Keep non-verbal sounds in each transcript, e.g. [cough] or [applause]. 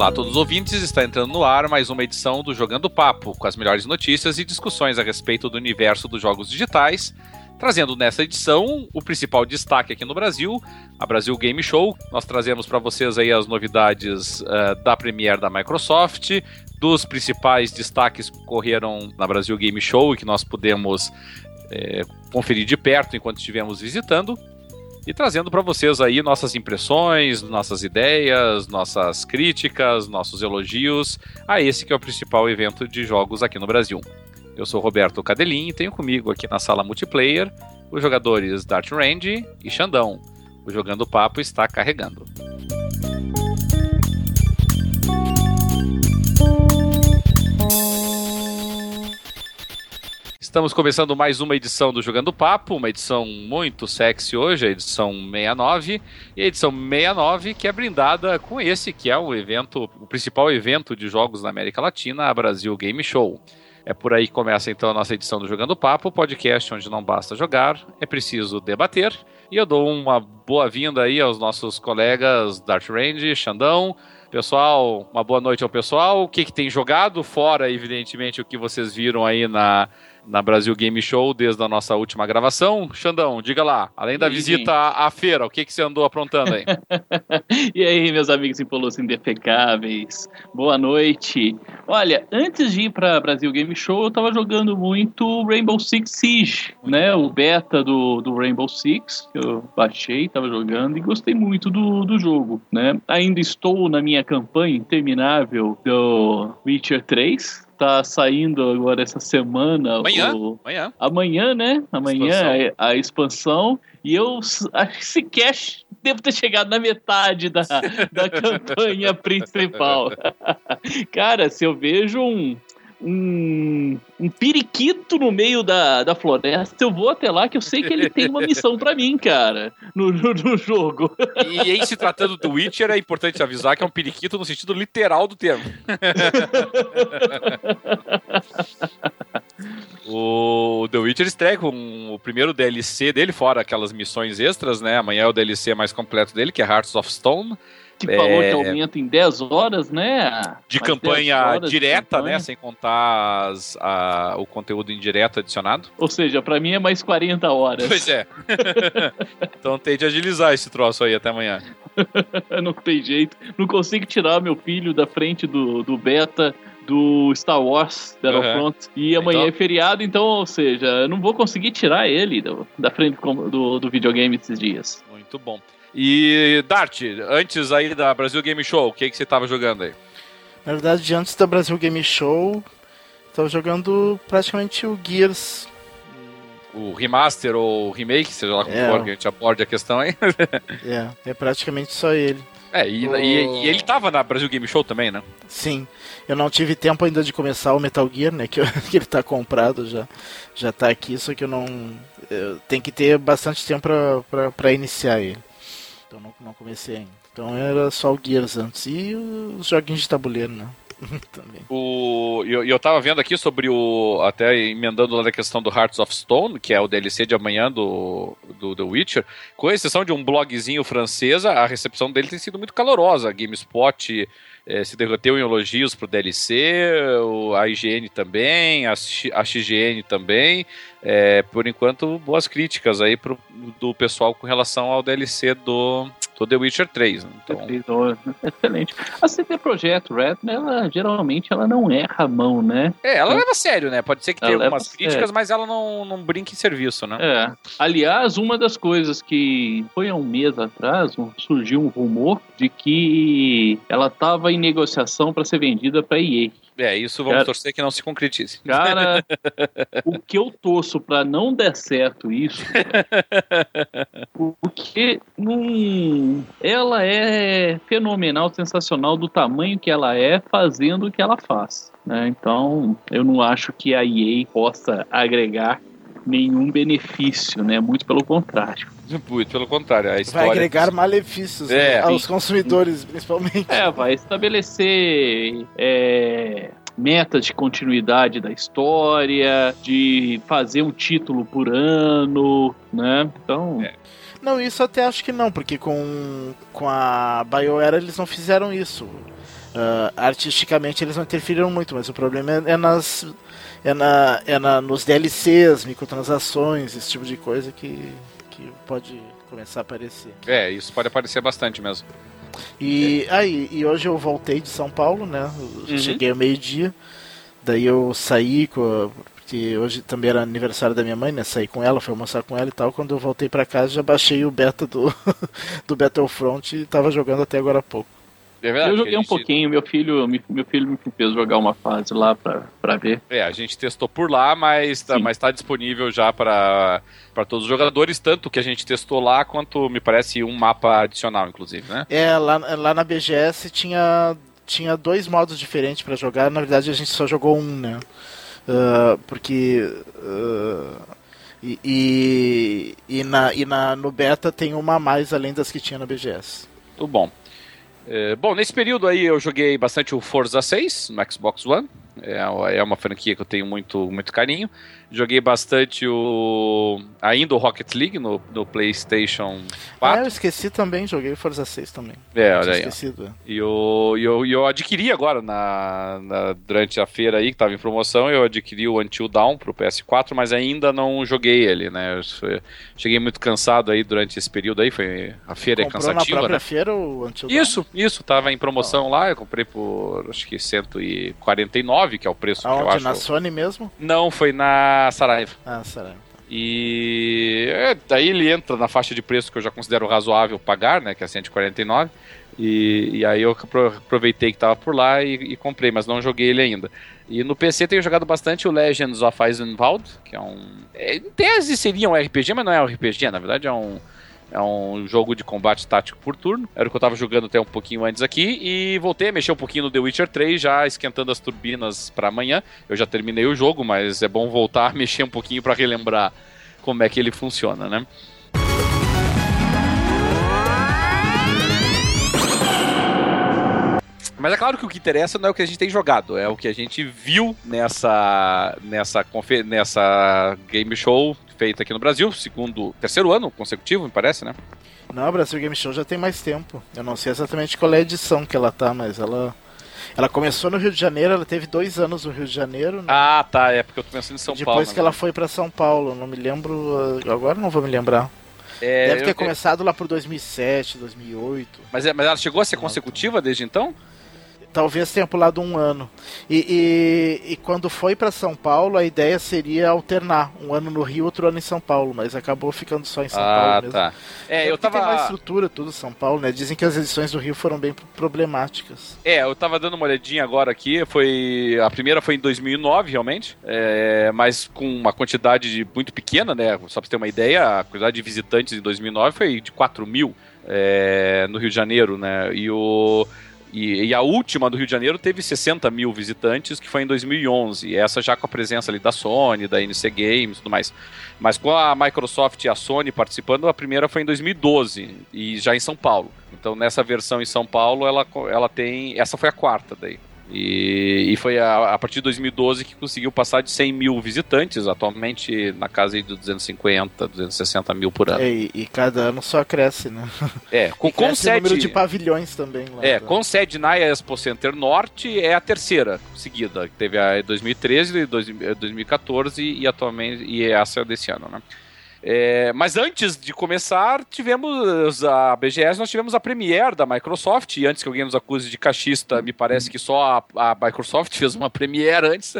Olá a todos os ouvintes, está entrando no ar mais uma edição do Jogando Papo, com as melhores notícias e discussões a respeito do universo dos jogos digitais, trazendo nessa edição o principal destaque aqui no Brasil, a Brasil Game Show. Nós trazemos para vocês aí as novidades uh, da Premiere da Microsoft, dos principais destaques que ocorreram na Brasil Game Show e que nós pudemos é, conferir de perto enquanto estivemos visitando e trazendo para vocês aí nossas impressões, nossas ideias, nossas críticas, nossos elogios a esse que é o principal evento de jogos aqui no Brasil. Eu sou Roberto Cadelin e tenho comigo aqui na sala multiplayer os jogadores Dart Range e Xandão. O Jogando Papo está carregando. Estamos começando mais uma edição do Jogando Papo, uma edição muito sexy hoje, a edição 69, e a edição 69 que é brindada com esse que é o evento, o principal evento de jogos na América Latina, a Brasil Game Show. É por aí que começa então a nossa edição do Jogando Papo, podcast onde não basta jogar, é preciso debater. E eu dou uma boa-vinda aí aos nossos colegas Dart Range, Xandão, Pessoal, uma boa noite ao pessoal. O que, que tem jogado, fora, evidentemente, o que vocês viram aí na, na Brasil Game Show desde a nossa última gravação. Xandão, diga lá, além da visita à, à, feira, o que, que você andou aprontando aí? [laughs] e aí, meus amigos impolutos indefecáveis, boa noite. Olha, antes de ir para Brasil Game Show, eu tava jogando muito Rainbow Six Siege, né? O beta do, do Rainbow Six, que eu baixei, tava jogando e gostei muito do, do jogo, né? Ainda estou na minha campanha interminável do Witcher 3, tá saindo agora essa semana. Amanhã? O... Amanhã. Amanhã, né? Amanhã expansão. A, a, expansão. E eu sequer devo ter chegado na metade da, [laughs] da campanha principal. [laughs] Cara, se eu vejo um, um, um periquito no meio da, da floresta, eu vou até lá que eu sei que ele tem uma missão para mim, cara, no, no, no, jogo. E em se tratando do Witcher, é importante avisar que é um periquito no sentido literal do termo. [laughs] o The Witcher estreia com o primeiro DLC dele, fora aquelas missões extras, né? Amanhã é o DLC mais completo dele, que é Hearts of Stone que é... falou que aumenta em 10 horas, né? De campanha direta, de campanha. né? Sem contar as, a, o conteúdo indireto adicionado. Ou seja, para mim é mais 40 horas. Pois é. [laughs] então tem de agilizar esse troço aí até amanhã. [laughs] não tem jeito. Não consigo tirar meu filho da frente do, do beta do Star Wars Battlefront. Uhum. E amanhã então... é feriado, então, ou seja, eu não vou conseguir tirar ele do, da frente do, do videogame esses dias. Muito bom. E Dart, antes aí da Brasil Game Show, o que, que você estava jogando aí? Na verdade, antes da Brasil Game Show, estava jogando praticamente o Gears. O remaster ou remake, seja lá como é. for que a gente aborde a questão aí. [laughs] é, é praticamente só ele. É, e, o... e, e ele estava na Brasil Game Show também, né? Sim. Eu não tive tempo ainda de começar o Metal Gear, né? [laughs] Que, eu, que ele está comprado já. Já está aqui, só que eu não. Eu, tem que ter bastante tempo para iniciar ele. Então não, não comecei ainda. Então era só o Gears antes. E os joguinhos de tabuleiro, né? [laughs] Também. O, eu, eu tava vendo aqui sobre o. Até emendando lá na questão do Hearts of Stone, que é o DLC de amanhã do, do The Witcher. Com exceção de um blogzinho francês, a recepção dele tem sido muito calorosa. GameSpot é, se derroteu em elogios pro DLC, a IGN também, a, a XGN também. É, por enquanto, boas críticas aí pro, do pessoal com relação ao DLC do, do The Witcher 3. Né? Então... Excelente. A CD Projekt Red, ela, geralmente, ela não erra a mão, né? É, ela então, leva a sério, né? Pode ser que tenha algumas críticas, mas ela não, não brinca em serviço, né? É. Aliás, uma das coisas que foi há um mês atrás, surgiu um rumor de que ela estava em negociação para ser vendida para EA. É, isso vamos cara, torcer que não se concretize. Cara, [laughs] o que eu torço para não der certo isso, porque num, ela é fenomenal, sensacional do tamanho que ela é, fazendo o que ela faz. Né? Então, eu não acho que a EA possa agregar nenhum benefício, né? Muito pelo contrário. Muito pelo contrário. A história vai agregar malefícios é, né? aos consumidores, principalmente. É, vai estabelecer é, metas de continuidade da história, de fazer um título por ano, né? Então. É. Não, isso até acho que não, porque com, com a BioWare eles não fizeram isso. Uh, artisticamente eles não interferiram muito, mas o problema é, é nas é, na, é na, nos DLCs, microtransações, esse tipo de coisa que pode começar a aparecer. É, isso pode aparecer bastante mesmo. E aí, ah, e hoje eu voltei de São Paulo, né? Uhum. Cheguei ao meio-dia. Daí eu saí com porque hoje também era aniversário da minha mãe, né? Saí com ela, fui almoçar com ela e tal. Quando eu voltei para casa, já baixei o beta do, [laughs] do Battlefront e tava jogando até agora há pouco. É verdade, eu joguei gente... um pouquinho, meu filho, meu filho me fez jogar uma fase lá pra, pra ver. É, a gente testou por lá, mas tá, mas tá disponível já para todos os jogadores, tanto que a gente testou lá, quanto me parece um mapa adicional, inclusive, né? É, lá, lá na BGS tinha, tinha dois modos diferentes para jogar, na verdade a gente só jogou um, né? Uh, porque. Uh, e, e, e, na, e na, no beta tem uma a mais além das que tinha na BGS. Tudo bom. É, bom, nesse período aí eu joguei bastante o Forza 6 no Xbox One. É, é uma franquia que eu tenho muito, muito carinho. Joguei bastante o. ainda o Rocket League no, no PlayStation 4. Ah, eu esqueci também, joguei Forza 6 também. É, olha aí. Esquecido. É. E eu, eu, eu adquiri agora na, na, durante a feira aí, que estava em promoção, eu adquiri o Until Dawn pro PS4, mas ainda não joguei ele, né? Eu cheguei muito cansado aí durante esse período aí, foi a feira Comprou é cansativa, na própria né? feira o Until Dawn? Isso, isso, tava em promoção lá, eu comprei por acho que 149, que é o preço Aonde, que eu acho. na Sony mesmo? Não, foi na Saraiva. Ah, Saraiva. E é, daí ele entra na faixa de preço que eu já considero razoável pagar, né? Que é 149. E, e aí eu aproveitei que estava por lá e, e, comprei, mas não joguei ele ainda. E no PC tenho jogado bastante o Legends of Eisenwald, que é um. É, em tese seria um RPG, mas não é um RPG, na verdade é um é um jogo de combate tático por turno. Era o que eu tava jogando até um pouquinho antes aqui. E voltei a mexer um pouquinho no The Witcher 3, já esquentando as turbinas para amanhã. Eu já terminei o jogo, mas é bom voltar a [laughs] mexer um pouquinho para relembrar como é que ele funciona, né? Mas é claro que o que interessa não é o que a gente tem jogado, é o que a gente viu nessa nessa nessa game show feita aqui no Brasil, segundo, terceiro ano consecutivo, me parece, né? Não, a Brasil Game Show já tem mais tempo. Eu não sei exatamente qual é a edição que ela tá, mas ela ela começou no Rio de Janeiro, ela teve dois anos no Rio de Janeiro. Né? Ah, tá, é porque eu tô pensando em São Depois Paulo. Depois que ela foi para São Paulo, não me lembro, agora não vou me lembrar. É, Deve ter eu, começado lá por 2007, 2008. Mas, é, mas ela chegou a ser consecutiva desde então? Talvez tenha pulado um ano. E, e, e quando foi para São Paulo, a ideia seria alternar um ano no Rio, outro ano em São Paulo, mas acabou ficando só em São ah, Paulo mesmo. Tá. É, eu tava. Tem mais estrutura tudo São Paulo, né? Dizem que as edições do Rio foram bem problemáticas. É, eu tava dando uma olhadinha agora aqui. Foi a primeira foi em 2009 realmente, é, mas com uma quantidade muito pequena, né? Só para ter uma ideia, a quantidade de visitantes em 2009 foi de 4 mil é, no Rio de Janeiro, né? E o e, e, a última do Rio de Janeiro teve 60 mil visitantes, que foi em 2011. E essa já com a presença ali da Sony, da NC Games e tudo mais. Mas com a Microsoft e a Sony participando, a primeira foi em 2012, e já em São Paulo. Então nessa versão em São Paulo, ela, ela tem. Essa foi a quarta daí. E, e foi a, a, partir de 2012 que conseguiu passar de 100 mil visitantes, atualmente na casa de 250, 260 mil por ano. É, e, e, cada ano só cresce, né? [laughs] É, com, com sede, número de pavilhões também. Lá, é, com sede na Expo Center Norte é a terceira seguida. Teve a 2013, 2014 e atualmente e essa desse ano, né? É, mas antes de começar, tivemos a BGS, nós tivemos a Premiere da Microsoft, e antes que alguém nos acuse de cachista, me parece que só a, a Microsoft [laughs] fez uma Premiere antes.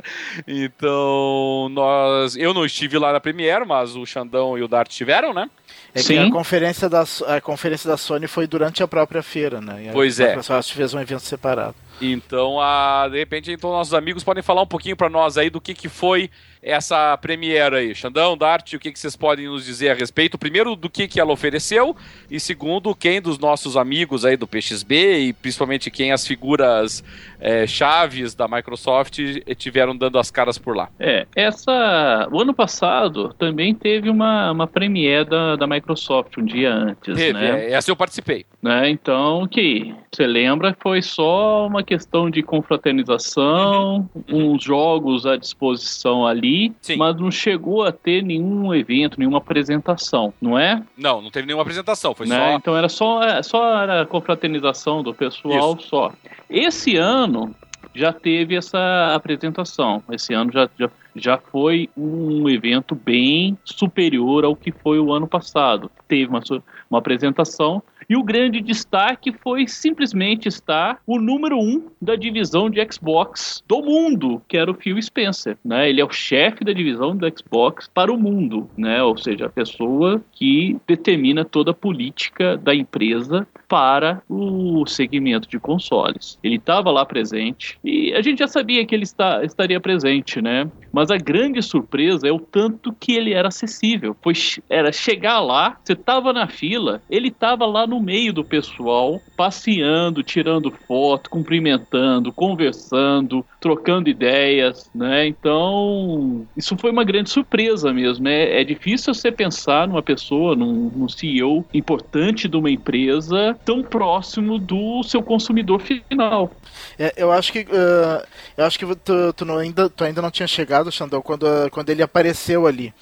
Então, nós, eu não estive lá na Premiere, mas o Xandão e o Dart tiveram, né? É Sim. a conferência, da, a conferência da Sony foi durante a própria feira, né? E pois a é. A Microsoft fez um evento separado. Então, a, de repente, então nossos amigos podem falar um pouquinho para nós aí do que, que foi essa Premiere aí. Xandão, Dart, o que, que vocês podem nos dizer a respeito? Primeiro, do que, que ela ofereceu e segundo, quem dos nossos amigos aí do PXB e principalmente quem as figuras é, chaves da Microsoft tiveram dando as caras por lá. É, essa... O ano passado também teve uma, uma Premiere da, da Microsoft um dia antes, teve, né? É, essa eu participei. Né? Então, que você lembra, foi só uma questão de confraternização, uhum. uns jogos à disposição ali, Sim. mas não chegou a ter nenhum evento, nenhuma apresentação, não é? Não, não teve nenhuma apresentação, foi né? só. Então era só, é, só era a confraternização do pessoal Isso. só. Esse ano já teve essa apresentação. Esse ano já, já, já foi um evento bem superior ao que foi o ano passado. Teve uma, uma apresentação e o grande destaque foi simplesmente estar o número um da divisão de Xbox do mundo, que era o Phil Spencer. Né? Ele é o chefe da divisão do Xbox para o mundo, né? ou seja, a pessoa que determina toda a política da empresa para o segmento de consoles. Ele estava lá presente e a gente já sabia que ele está, estaria presente, né? Mas a grande surpresa é o tanto que ele era acessível. Pois era chegar lá, você estava na fila, ele estava lá no meio do pessoal, passeando, tirando foto, cumprimentando, conversando, trocando ideias, né? Então, isso foi uma grande surpresa mesmo. É, é difícil você pensar numa pessoa, num, num CEO importante de uma empresa tão próximo do seu consumidor final. É, eu acho que uh, eu acho que tu, tu, não, ainda, tu ainda não tinha chegado, Xandão, quando, quando ele apareceu ali.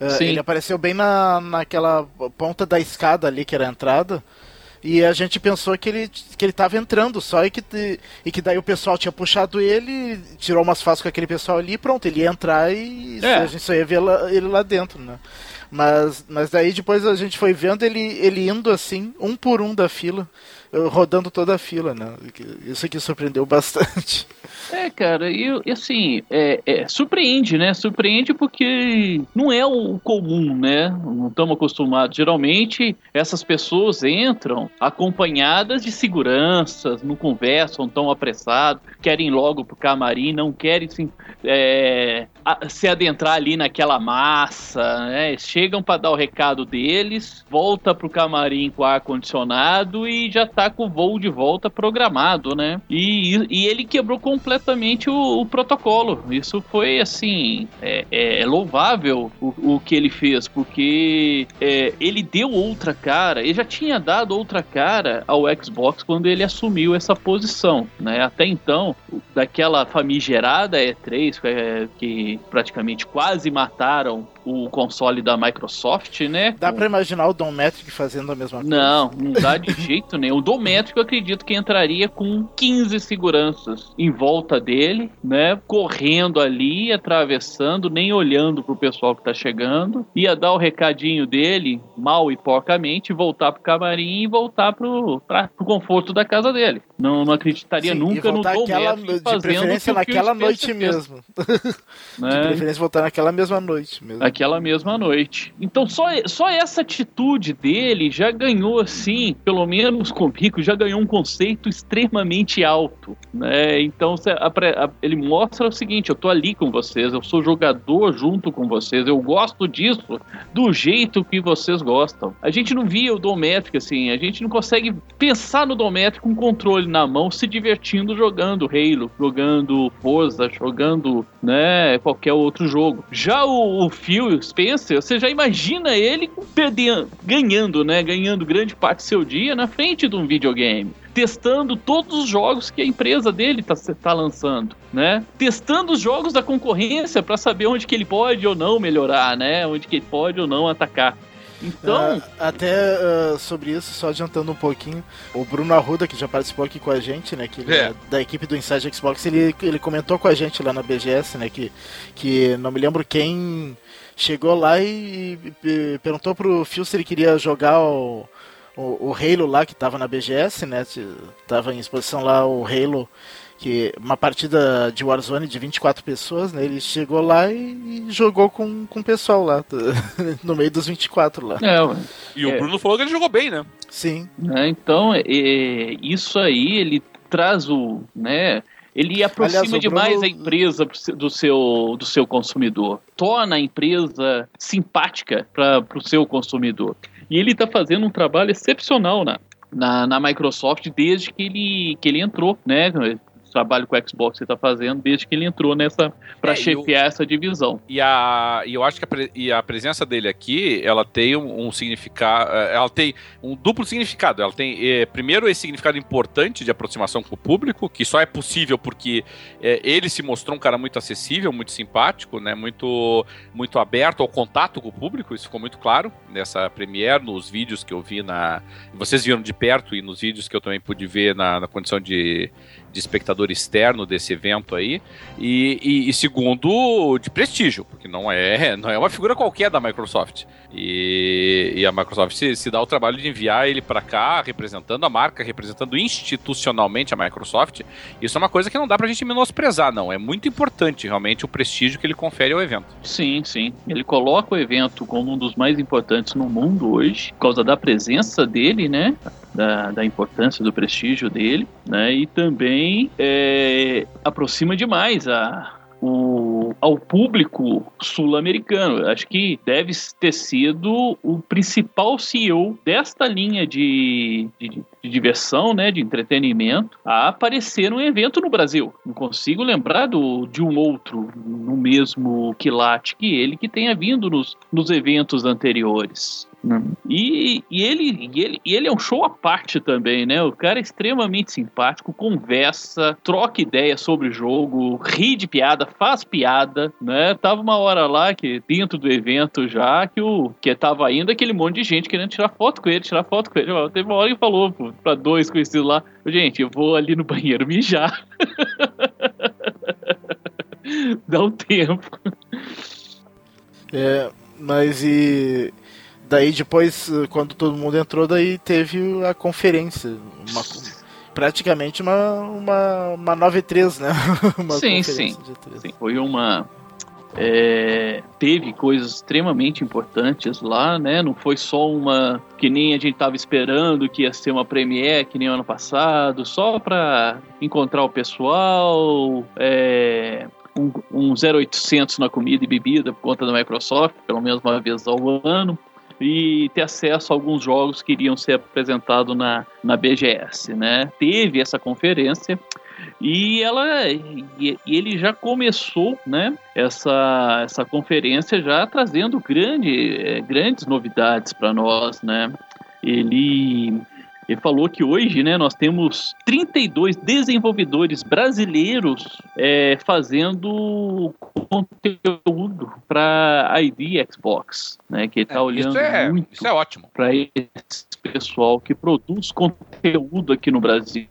Uh, ele apareceu bem na, naquela ponta da escada ali que era a entrada. E a gente pensou que ele, que ele tava entrando só e que, e que daí o pessoal tinha puxado ele, tirou umas fotos com aquele pessoal ali e pronto, ele ia entrar e é. a gente só ia ver ele lá dentro, né? Mas, mas daí depois a gente foi vendo ele, ele indo assim, um por um da fila, rodando toda a fila, né? Isso aqui surpreendeu bastante. É, cara, e, assim, é, é, surpreende, né? Surpreende porque não é o comum, né? Não estamos acostumados. Geralmente, essas pessoas entram acompanhadas de seguranças, não conversam tão apressado, querem logo pro camarim, não querem se, é, se adentrar ali naquela massa, né? Chegam para dar o recado deles, volta pro camarim com ar-condicionado e já tá com o voo de volta programado, né? E, e ele quebrou completamente o, o protocolo. Isso foi assim é, é, louvável o, o, que ele fez, porque é, ele deu outra cara. Ele já tinha dado outra cara ao Xbox quando ele assumiu essa posição, né? Até então, daquela famigerada E3 é, que praticamente quase mataram o console da Microsoft, né? Dá para imaginar o Dometric fazendo a mesma coisa? Não, não dá de [laughs] jeito nenhum. O Dometric eu acredito que entraria com 15 seguranças em volta dele, né? Correndo ali, atravessando, nem olhando pro pessoal que tá chegando. Ia dar o recadinho dele, mal e porcamente, voltar pro camarim e voltar pro, pra, pro conforto da casa dele. Não, não acreditaria Sim, nunca no Dometric aquela, De preferência naquela noite mesmo. [laughs] Né? De preferência voltar naquela mesma noite mesmo naquela mesma noite. Então só, só essa atitude dele já ganhou assim, pelo menos comigo, já ganhou um conceito extremamente alto, né? Então ele mostra o seguinte, eu tô ali com vocês, eu sou jogador junto com vocês, eu gosto disso do jeito que vocês gostam. A gente não via o Dométrico assim, a gente não consegue pensar no Dométrico com um controle na mão, se divertindo jogando Halo, jogando Forza, jogando, né, qualquer outro jogo. Já o, o Phil Spencer, você já imagina ele perdendo, ganhando, né? Ganhando grande parte do seu dia na frente de um videogame testando todos os jogos que a empresa dele está tá lançando, né? Testando os jogos da concorrência para saber onde que ele pode ou não melhorar, né? Onde que ele pode ou não atacar. Então. Uh, até uh, sobre isso, só adiantando um pouquinho, o Bruno Arruda, que já participou aqui com a gente, né? Que é. é. da equipe do Inside Xbox, ele, ele comentou com a gente lá na BGS, né? Que, que não me lembro quem chegou lá e, e perguntou pro Phil se ele queria jogar o, o, o Halo lá que tava na BGS, né? Tava em exposição lá o Halo, que uma partida de Warzone de 24 pessoas, né? Ele chegou lá e, e jogou com, com o pessoal lá, [laughs] no meio dos 24 lá. É, e o é. Bruno falou que ele jogou bem, né? Sim. É, então, é, isso aí ele traz o, né, ele aproxima Aliás, demais Bruno... a empresa do seu, do seu consumidor, torna a empresa simpática para o seu consumidor. E ele está fazendo um trabalho excepcional na, na, na, Microsoft desde que ele, que ele entrou, né? Trabalho com o Xbox está fazendo desde que ele entrou nessa para é, chefiar eu, essa divisão. E, a, e eu acho que a, e a presença dele aqui, ela tem um, um significado, é, ela tem um duplo significado. Ela tem, é, primeiro, esse significado importante de aproximação com o público, que só é possível porque é, ele se mostrou um cara muito acessível, muito simpático, né, muito, muito aberto ao contato com o público, isso ficou muito claro nessa premiere, nos vídeos que eu vi na... Vocês viram de perto e nos vídeos que eu também pude ver na, na condição de, de espectador externo desse evento aí. E, e, e, segundo, de prestígio, porque não é, [laughs] não é uma figura qualquer da Microsoft. E, e a Microsoft se, se, dá o trabalho de enviar ele para cá, representando a marca, representando institucionalmente a Microsoft. Isso é uma coisa que não dá pra gente menosprezar, não. É muito importante, realmente, o prestígio que ele confere ao evento. Sim, sim. Ele coloca o evento como um dos mais importantes no mundo hoje, por causa da presença dele, né? Da, da importância do prestígio dele, né? E também é, aproxima demais a, o, ao público sul-americano. Acho que deve ter sido o principal CEO desta linha de, de, de, diversão, né, de entretenimento, a aparecer num evento no Brasil. Não consigo lembrar do, de um outro no mesmo quilate que ele que tenha vindo nos, nos eventos anteriores. E, e, ele, e, ele, e ele é um show à parte também, né? O cara é extremamente simpático, conversa, troca ideia sobre o jogo, ri de piada, faz piada, né? Tava uma hora lá que dentro do evento já que o que tava indo aquele monte de gente querendo tirar foto com ele, tirar foto com ele. Teve uma hora que falou para dois conhecidos lá, gente, eu vou ali no banheiro mijar. [laughs] Dá um tempo. É, mas e Daí depois, quando todo mundo entrou, daí teve a conferência. Uma, praticamente uma, uma, uma 9-3, né? [laughs] uma sim, sim. sim. Foi uma. É, teve coisas extremamente importantes lá, né? Não foi só uma que nem a gente estava esperando que ia ser uma premiere que nem ano passado, só para encontrar o pessoal, é, um, um 0800 na comida e bebida por conta da Microsoft, pelo menos uma vez ao ano e ter acesso a alguns jogos que iriam ser apresentados na, na BGS, né? Teve essa conferência e ela e, ele já começou, né, essa, essa conferência já trazendo grande, é, grandes novidades para nós, né? Ele ele falou que hoje, né, nós temos 32 desenvolvedores brasileiros é, fazendo conteúdo para ID Xbox, né, que ele está é, olhando isso é, muito isso é ótimo para esse pessoal que produz conteúdo aqui no Brasil.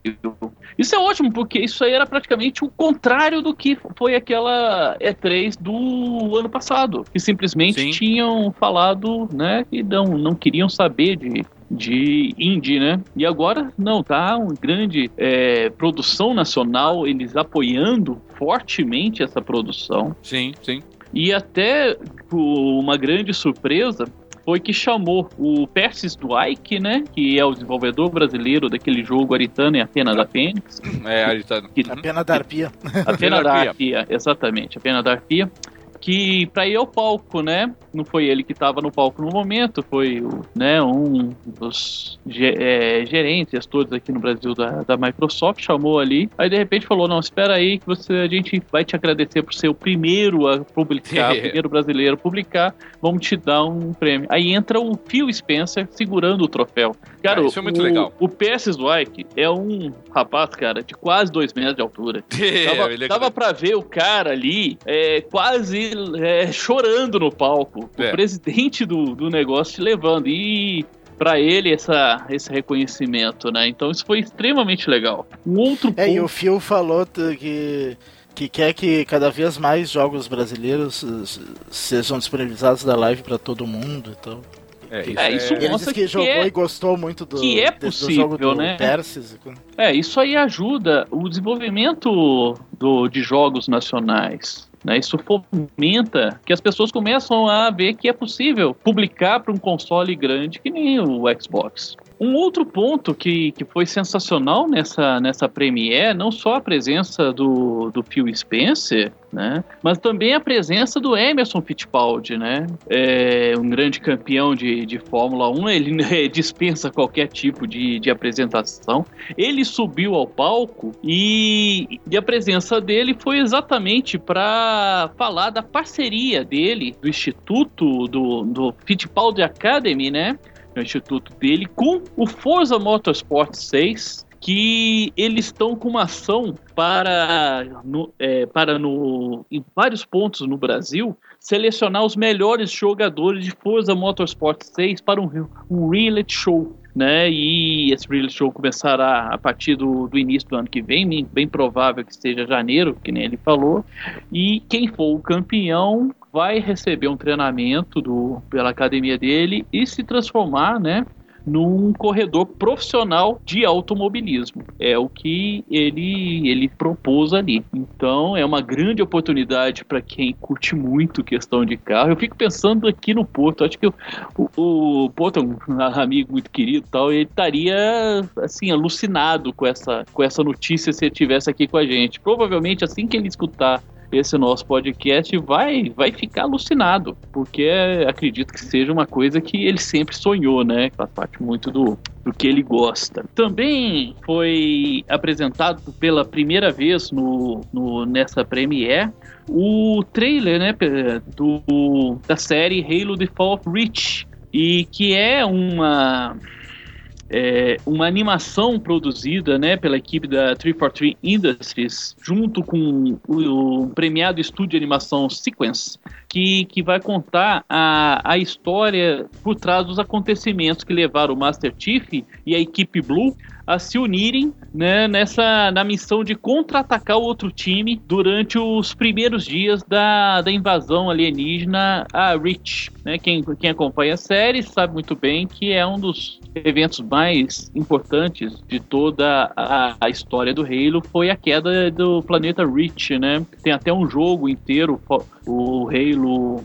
Isso é ótimo porque isso aí era praticamente o contrário do que foi aquela E3 do ano passado, que simplesmente Sim. tinham falado, né, que não, não queriam saber de de indie, né? E agora não, tá uma grande é, produção nacional, eles apoiando fortemente essa produção. Sim, sim. E até uma grande surpresa foi que chamou o Persis Duike, né? Que é o desenvolvedor brasileiro daquele jogo Aritana e a Pena da Fênix. É, Aritana. Que, a Pena da Arpia. A Pena da Arpia, exatamente. A Pena da Arpia que para ir ao palco, né? Não foi ele que estava no palco no momento, foi o, né, um dos é, gerentes, gestores aqui no Brasil da, da Microsoft, chamou ali, aí de repente falou, não, espera aí que você, a gente vai te agradecer por ser o primeiro a publicar, [laughs] o primeiro brasileiro a publicar, vamos te dar um prêmio. Aí entra o Phil Spencer segurando o troféu. Cara, ah, isso é muito o, legal. O PS Dwight é um rapaz, cara, de quase dois metros de altura. tava, [laughs] é tava pra ver o cara ali é, quase é, chorando no palco. É. O presidente do, do negócio te levando. E para ele essa, esse reconhecimento, né? Então isso foi extremamente legal. Um outro é, ponto... e o Phil falou que que quer que cada vez mais jogos brasileiros sejam disponibilizados da live para todo mundo, então. É, isso, é, isso disse que, que jogou é, e gostou muito do, que é possível, do jogo né? Persis. É, isso aí ajuda o desenvolvimento do, de jogos nacionais. Né? Isso fomenta que as pessoas começam a ver que é possível publicar para um console grande que nem o Xbox. Um outro ponto que, que foi sensacional nessa, nessa Premiere, não só a presença do, do Phil Spencer, né? Mas também a presença do Emerson Fittipaldi, né? É um grande campeão de, de Fórmula 1, ele né, [laughs] dispensa qualquer tipo de, de apresentação. Ele subiu ao palco e, e a presença dele foi exatamente para falar da parceria dele, do Instituto, do, do Fittipaldi Academy, né? O instituto dele, com o Forza Motorsport 6, que eles estão com uma ação para, no, é, para no, em vários pontos no Brasil selecionar os melhores jogadores de Forza Motorsport 6 para um, um reality show. Né? E esse reality show começará a partir do, do início do ano que vem, bem provável que seja janeiro, que nem ele falou. E quem for o campeão vai receber um treinamento do, pela academia dele e se transformar, né? num corredor profissional de automobilismo. É o que ele, ele propôs ali. Então é uma grande oportunidade para quem curte muito questão de carro. Eu fico pensando aqui no Porto, acho que o, o, o Porto é um amigo muito querido tal, ele estaria assim alucinado com essa, com essa notícia se ele estivesse aqui com a gente. Provavelmente assim que ele escutar esse nosso podcast vai, vai ficar alucinado, porque acredito que seja uma coisa que ele sempre sonhou, né? Faz parte muito do, do que ele gosta. Também foi apresentado pela primeira vez no, no nessa Premiere o trailer né, do, da série Halo Default Reach, e que é uma é, uma animação produzida né, pela equipe da 343 Industries, junto com o, o premiado estúdio de animação Sequence, que, que vai contar a, a história por trás dos acontecimentos que levaram o Master Chief e a equipe Blue a se unirem né, nessa na missão de contra-atacar o outro time durante os primeiros dias da, da invasão alienígena a Reach. Né? Quem, quem acompanha a série sabe muito bem que é um dos eventos mais importantes de toda a, a história do Halo foi a queda do planeta Reach, né? Tem até um jogo inteiro, o Halo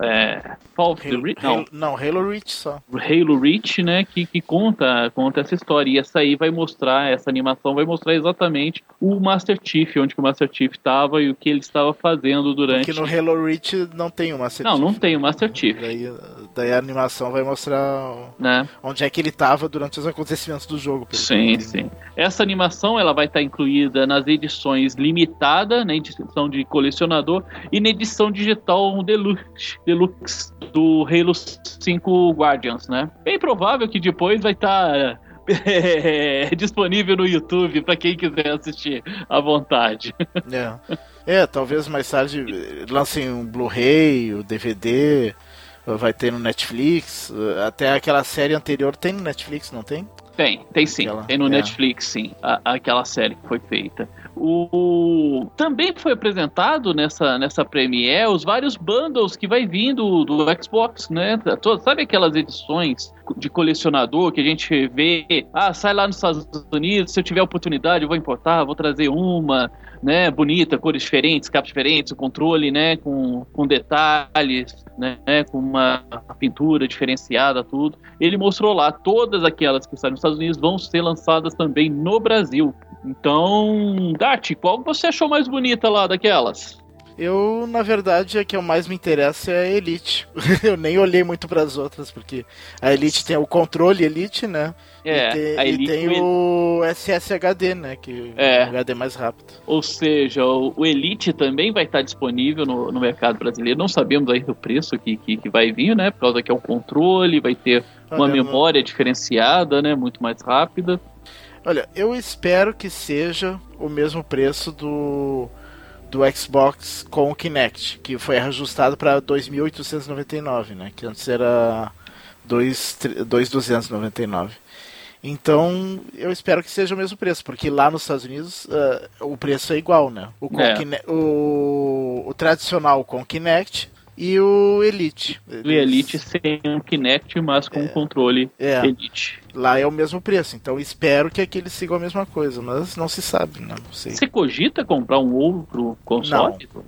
é, Fall Halo, Reach, não. Halo, não, Halo Reach só. Halo Reach, né? Que, que conta, conta essa história. E essa aí vai mostrar, essa animação vai mostrar exatamente o Master Chief, onde que o Master Chief estava e o que ele estava fazendo durante. Porque no Halo Reach não tem o Master não, Chief. Não, não tem o Master Chief. Daí, daí a animação vai mostrar né? onde é que ele estava durante os acontecimentos do jogo. Sim, sim. Essa animação ela vai estar incluída nas edições limitada, na né, edição de colecionador e na edição digital Deluxe, Deluxe do Halo 5 Guardians, né? Bem provável que depois vai estar é, [laughs] disponível no YouTube para quem quiser assistir à vontade. É. é, talvez mais tarde lancem um Blu-ray, o DVD, vai ter no Netflix. Até aquela série anterior tem no Netflix, não tem? Tem, tem sim. Aquela, tem no é. Netflix, sim. A, aquela série que foi feita. O, também foi apresentado nessa, nessa Premiere os vários bundles que vai vindo do, Xbox, né? Sabe aquelas edições de colecionador que a gente vê, ah, sai lá nos Estados Unidos, se eu tiver oportunidade eu vou importar, vou trazer uma, né, bonita, cores diferentes, capas diferentes, o controle, né, com, com detalhes, né, com uma pintura diferenciada, tudo. Ele mostrou lá todas aquelas que saem nos Estados Unidos vão ser lançadas também no Brasil. Então, Dart, qual você achou mais bonita lá daquelas? Eu, na verdade, a que eu mais me interessa é a Elite. [laughs] eu nem olhei muito para as outras, porque a Elite tem o controle Elite, né? É, e tem, a Elite e tem o SSHD, né? Que é, é o HD mais rápido. Ou seja, o, Elite também vai estar disponível no, no mercado brasileiro. Não sabemos ainda o preço que, que, que, vai vir, né? Por causa que é o controle, vai ter uma Olha, memória diferenciada, né? Muito mais rápida. Olha, eu espero que seja o mesmo preço do do Xbox com o Kinect, que foi ajustado para 2.899, né? Que antes era 2.299. Então, eu espero que seja o mesmo preço, porque lá nos Estados Unidos uh, o preço é igual, né? O, é. O, o tradicional com Kinect e o Elite. O Elite sem um Kinect, mas com é, um controle é. Elite. Lá é o mesmo preço, então espero que aqui eles sigam a mesma coisa, mas não se sabe, né? não sei. Você cogita comprar um outro console? Não,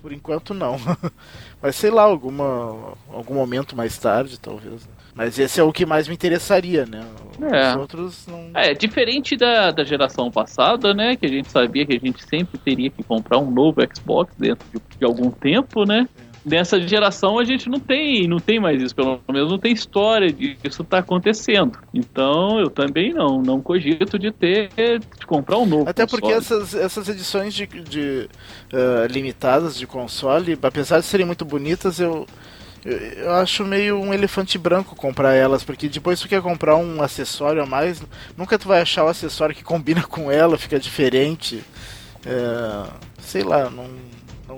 por enquanto não. [laughs] mas sei lá, alguma, algum momento mais tarde, talvez. Né? Mas esse é o que mais me interessaria, né? É. Os outros não. É, diferente da, da geração passada, né? Que a gente sabia que a gente sempre teria que comprar um novo Xbox dentro de, de algum tempo, né? É nessa geração a gente não tem, não tem mais isso, pelo menos não tem história disso tá acontecendo. Então eu também não, não cogito de ter de comprar um novo. Até porque essas, essas edições de, de uh, limitadas de console, apesar de serem muito bonitas, eu eu, acho meio um elefante branco comprar elas, porque depois tu quer comprar um acessório a mais, nunca tu vai achar o acessório que combina com ela, fica diferente. É, sei lá, não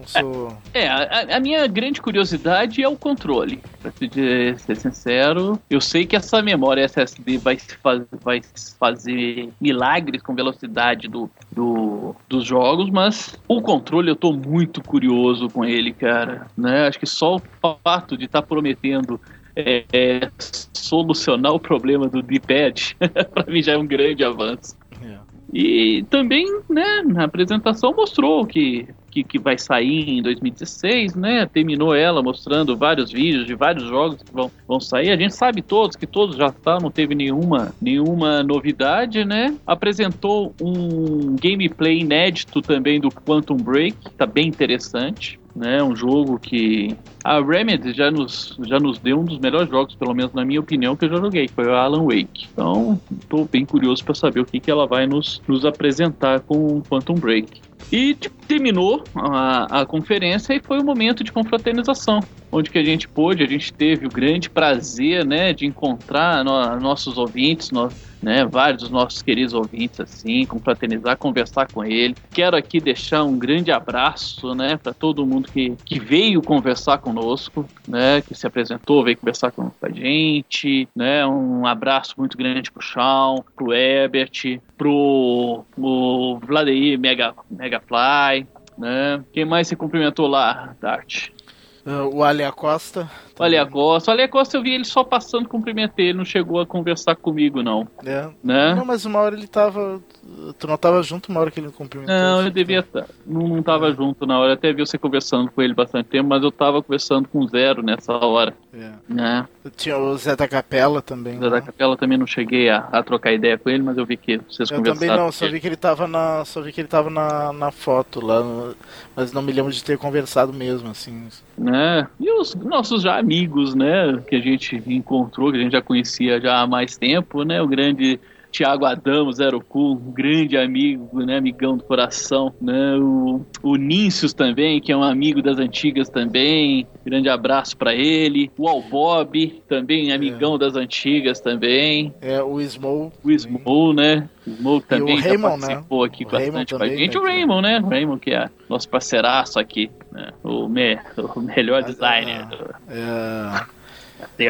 não sou. É, a, a, minha grande curiosidade é o controle. Pra ser, ser sincero, eu sei que essa memória SSD vai, faz, vai fazer milagres com velocidade do, do, dos jogos, mas o controle eu tô muito curioso com ele, cara. Né? Acho que só o fato de estar tá prometendo é, é, solucionar o problema do D-pad, [laughs] para mim já é um grande avanço. É. E também, né, na apresentação mostrou que que, que vai sair em 2016, né? Terminou ela mostrando vários vídeos de vários jogos que vão, vão sair. A gente sabe todos que todos já tá, não teve nenhuma, nenhuma novidade, né? Apresentou um gameplay inédito também do Quantum Break, tá bem interessante né? Um jogo que a Remedy já nos, já nos deu um dos melhores jogos, pelo menos na minha opinião, que eu já joguei, que foi o Alan Wake. Então, estou bem curioso para saber o que, que ela vai nos, nos apresentar com o Quantum Break. E tipo, terminou a, a conferência e foi um momento de confraternização, onde que a gente pôde, a gente teve o grande prazer, né, de encontrar no, nossos ouvintes, né, vários dos nossos queridos ouvintes, assim, confraternizar, conversar com ele. Quero aqui deixar um grande abraço, né, para todo mundo que, que veio conversar conosco, né, que se apresentou, veio conversar com a gente, né, um abraço muito grande pro Shawn, pro Ebert, pro o Vladeir Mega, Megafly, né, quem mais se cumprimentou lá, Dart? Uh, o Ali Acosta. O Ali Acosta. O Ali Acosta eu vi ele só passando, cumprimentei, ele não chegou a conversar comigo, não. É. Né? Não, mas uma hora ele tava. Tu não tava junto uma hora que ele cumprimentou? Não, eu devia estar. Não, não tava é. junto na hora. Eu até vi você conversando com ele bastante tempo, mas eu tava conversando com o Zero nessa hora. É. Né? Tinha o Zé da Capela também. O Zé né? da Capela também não cheguei a, a, trocar ideia com ele, mas eu vi que vocês eu conversaram. Eu também não, só vi que ele tava na. Só vi que ele tava na, na foto lá, mas não me lembro de ter conversado mesmo, assim. Né? E os nossos já amigos, né? Que a gente encontrou, que a gente já conhecia já há mais tempo, né? O grande Tiago Adamo, Zero Cool, um grande amigo, né, amigão do coração, né, o, o também, que é um amigo das antigas também, grande abraço para ele, o Al Bob, também amigão é. das antigas também. É, o Smol. O Smol, né, o Smol também já Raymond, né? participou né? aqui o bastante com a gente, o Raymond, né, o Raymond que é nosso parceiraço aqui, né, o, me, o melhor designer. É...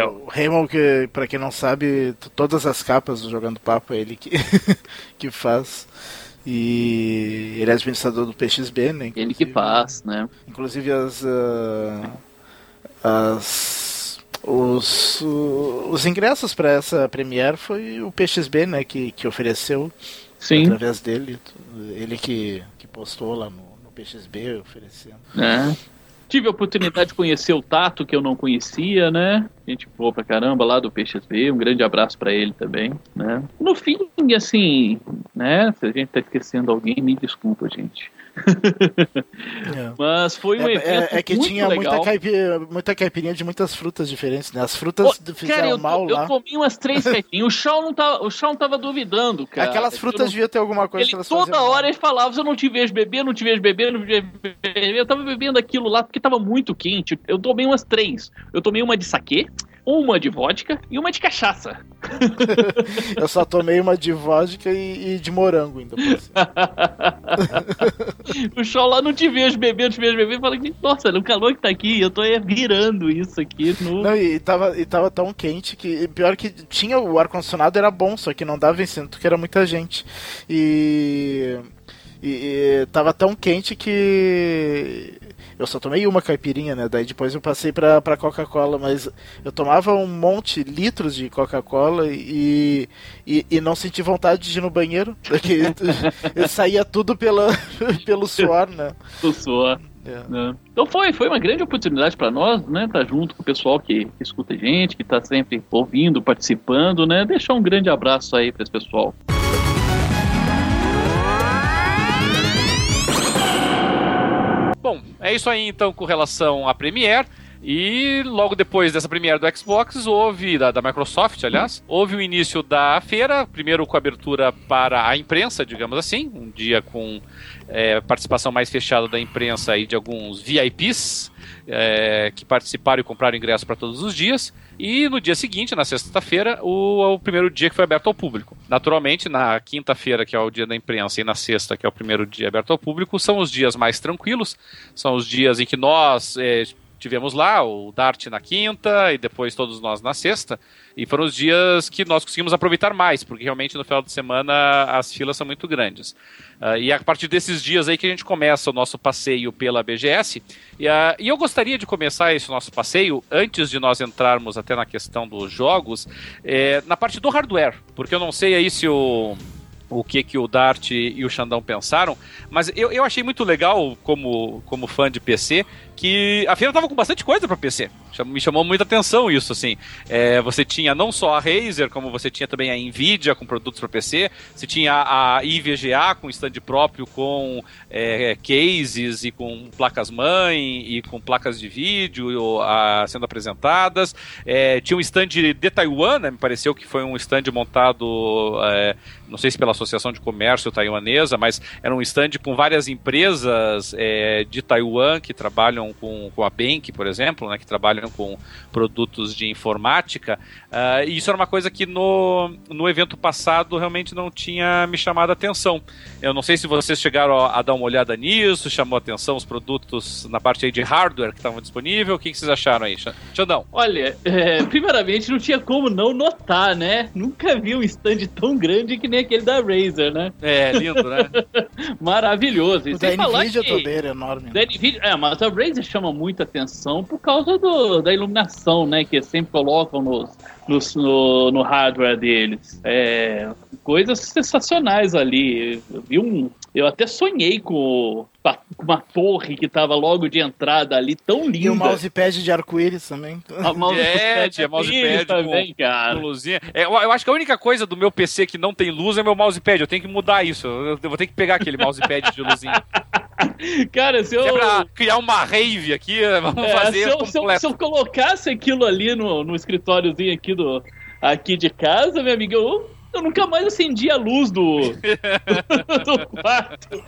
O Raymond, que para quem não sabe, todas as capas do Jogando Papo é ele que, [laughs] que faz. E ele é administrador do PXB, né? Ele que faz, né? Inclusive as. Uh, as os, os ingressos para essa premiere foi o PXB, né? Que, que ofereceu Sim. através dele. Ele que, que postou lá no, no PXB oferecendo. É. Tive a oportunidade de conhecer o Tato, que eu não conhecia, né? Gente boa pra caramba lá do PXB, um grande abraço para ele também, né? No fim, assim, né? Se a gente tá esquecendo alguém, me desculpa, gente. [laughs] É. Mas foi um é, evento é, é que muito tinha legal. Muita, caipirinha, muita caipirinha de muitas frutas diferentes, né? As frutas oh, fizeram cara, eu, mal eu, lá. Eu comi umas três [laughs] caipirinhas. o chão não tava, o chão tava duvidando, cara. Aquelas frutas deviam ter alguma coisa ele, que elas Toda hora mal. ele falava, eu não te vejo beber, não te vejo beber, não te vejo beber. Eu tava bebendo aquilo lá porque tava muito quente. Eu tomei umas três. Eu tomei uma de saquê, uma de vodka e uma de cachaça. [laughs] eu só tomei uma de vodka e, e de morango ainda. [laughs] o show lá não te vejo beber, não te vejo beber. Eu falei, nossa, no calor que tá aqui, eu tô virando isso aqui. No... Não, e tava, e tava tão quente que. Pior que tinha o ar-condicionado, era bom, só que não dava em sinto que era muita gente. E. E, e tava tão quente que eu só tomei uma caipirinha, né? Daí depois eu passei pra, pra Coca-Cola, mas eu tomava um monte, litros de Coca-Cola e, e, e, não senti vontade de ir no banheiro. Porque [laughs] saía tudo pela, [laughs] pelo suor, né? O suor. É. Né? Então foi, foi uma grande oportunidade para nós, né? Estar tá junto com o pessoal que, que escuta a gente, que está sempre ouvindo, participando, né? Deixar um grande abraço aí para esse pessoal. Bom, é isso aí então com relação à Premiere. E logo depois dessa premiere do Xbox, houve, da, da, Microsoft, aliás, houve o início da feira, primeiro com abertura para a imprensa, digamos assim, um dia com é, participação mais fechada da imprensa e de alguns VIPs é, que participaram e compraram ingresso para todos os dias. E no dia seguinte, na sexta-feira, o, o, primeiro dia que foi aberto ao público. Naturalmente, na quinta-feira, que é o dia da imprensa, e na sexta, que é o primeiro dia aberto ao público, são os dias mais tranquilos, são os dias em que nós é, tivemos lá o Dart na quinta e depois todos nós na sexta. E foram os dias que nós conseguimos aproveitar mais, porque realmente no final de semana as filas são muito grandes. Uh, e é a partir desses dias aí que a gente começa o nosso passeio pela BGS. E, uh, e eu gostaria de começar esse nosso passeio, antes de nós entrarmos até na questão dos jogos, é, na parte do hardware. Porque eu não sei aí se o o que, que o Dart e o Xandão pensaram, mas eu, eu achei muito legal, como, como fã de PC, que a feira tava com bastante coisa para PC. Me chamou muita atenção isso, assim. É, você tinha não só a Razer, como você tinha também a Nvidia com produtos para PC, você tinha a IVGA com stand próprio, com é, cases e com placas-mãe e com placas de vídeo a, sendo apresentadas. É, tinha um stand de Taiwan, né, me pareceu que foi um stand montado, é, não sei se pela Associação de Comércio Taiwanesa, mas era um stand com várias empresas é, de Taiwan que trabalham com, com a Bank, por exemplo, né, que trabalham com produtos de informática, uh, e isso era uma coisa que no, no evento passado realmente não tinha me chamado a atenção. Eu não sei se vocês chegaram a, a dar uma olhada nisso, chamou a atenção os produtos na parte de hardware que estavam disponíveis, o que, que vocês acharam aí, Xandão? Olha, é, primeiramente não tinha como não notar, né? Nunca vi um stand tão grande que nem aquele da Razer, né? É, lindo, né? [laughs] Maravilhoso. O da Nvidia que... também era enorme. Da Nvidia, é, mas a Razer chama muita atenção por causa do, da iluminação, né? Que sempre colocam nos, nos, no, no hardware deles. É, coisas sensacionais ali. Eu vi um. Eu até sonhei com uma torre que tava logo de entrada ali, tão linda. E o mousepad de arco-íris também. A mousepad, [laughs] é, mousepad [laughs] também, com, cara. Com luzinha. É, eu, eu, acho que a única coisa do meu PC que não tem luz é meu mousepad. Eu tenho que mudar isso. Eu, eu vou ter que pegar aquele mousepad de luzinha. [laughs] Cara, se eu. Se é pra criar uma rave aqui, vamos é, fazer. Se eu, se eu, se, eu, colocasse aquilo ali no, no escritóriozinho aqui do aqui de casa, meu amigo, eu, eu nunca mais acendi a luz do, [laughs] do quarto.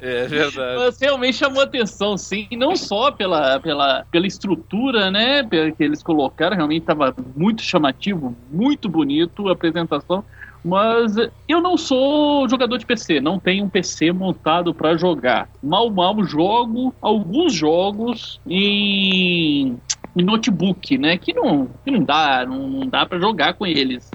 É verdade. Mas realmente chamou atenção, sim, não só pela, pela, pela estrutura, né, que eles colocaram, realmente estava muito chamativo, muito bonito a apresentação, mas eu não sou jogador de PC, não tenho um PC montado para jogar. Mal mal jogo alguns jogos em, em notebook, né, que não, que não dá, não, não dá para jogar com eles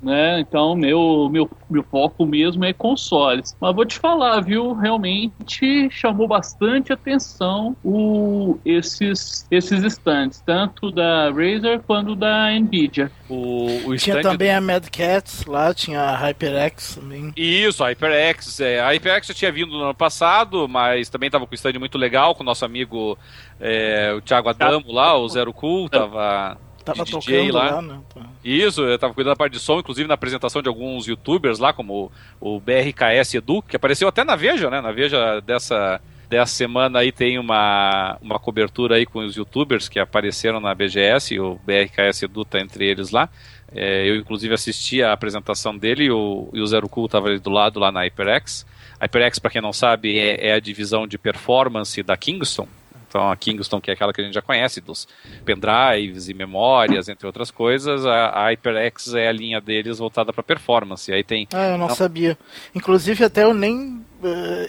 né? Então, meu, meu, meu foco mesmo é consoles. Mas vou te falar, viu? Realmente chamou bastante atenção o, esses, esses stands, tanto da Razer quanto da Nvidia. O, o tinha também a Mad Cats lá, tinha a HyperX também. Isso, a HyperX. É, a HyperX já tinha vindo no ano passado, mas também estava com um stand muito legal com o nosso amigo é, o Thiago Adamo lá, o Zero Cool, tava Tava de DJ lá. lá né? Tá. Isso, eu tava cuidando da parte de som, inclusive na apresentação de alguns youtubers lá, como o, o BRKS Edu, que apareceu até na Veja, né? Na Veja dessa, dessa semana aí tem uma, uma cobertura aí com os youtubers que apareceram na BGS, o BRKS Edu tá entre eles lá. É, eu, inclusive, assisti a apresentação dele e o, e o Zero Cool tava ali do lado, lá na HyperX. A HyperX, para quem não sabe, é, é, a divisão de performance da Kingston, então a Kingston, que é aquela que a gente já conhece, dos pendrives e memórias, entre outras coisas, a, a HyperX é a linha deles voltada para performance. Aí tem. Ah, eu não, não, sabia. Inclusive até eu nem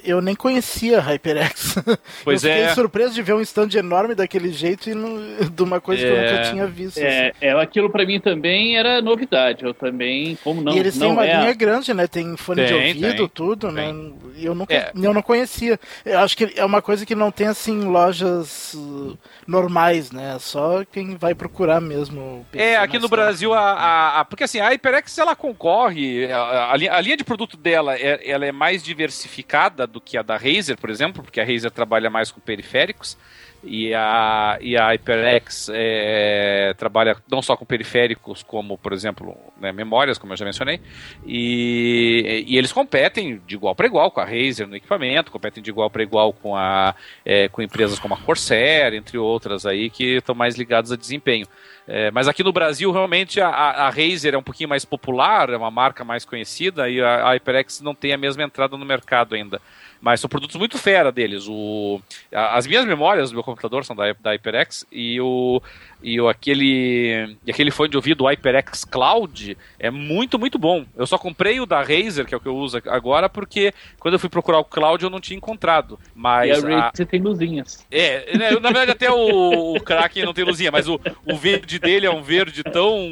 eu nem conhecia a HyperX. [laughs] Pois eu fiquei é. surpreso de ver um stand enorme daquele jeito e não, [laughs] de uma coisa que eu É. nunca tinha visto. É, é, aquilo pra mim também era novidade. Eu também, como não, e eles têm não uma é, linha grande, né? Tem fone de Tem, ouvido, tem, tudo, né? E eu nunca, É. eu não conhecia. Eu acho que é uma coisa que não tem assim lojas uh, normais, né? Só quem vai procurar mesmo. É, aqui no Brasil, a, a- a- porque assim, a HyperX ela concorre, a, a linha, a linha de produto dela é, ela é mais diversificada do que a da Razer, por exemplo, porque a Razer trabalha mais com periféricos. E a, e a HyperX é, trabalha não só com periféricos, como, por exemplo, né, memórias, como eu já mencionei, e, e eles competem de igual para igual com a Razer no equipamento, competem de igual para igual com, a, é, com empresas como a Corsair, entre outras aí, que estão mais ligadas a desempenho. É, mas aqui no Brasil, realmente, a, a Razer é um pouquinho mais popular, é uma marca mais conhecida, e a, a HyperX não tem a mesma entrada no mercado ainda. Mas são produtos muito fera deles. O, as minhas memórias do meu computador são da, da HyperX e o, e o aquele, e aquele fone de ouvido o HyperX Cloud é muito, muito bom. Eu só comprei o da Razer, que é o que eu uso agora, porque quando eu fui procurar o Cloud eu não tinha encontrado. E Mas a a- Razer tem luzinhas. é, né, na verdade até o, o Kraken não tem luzinha, mas o, o verde dele é um verde tão.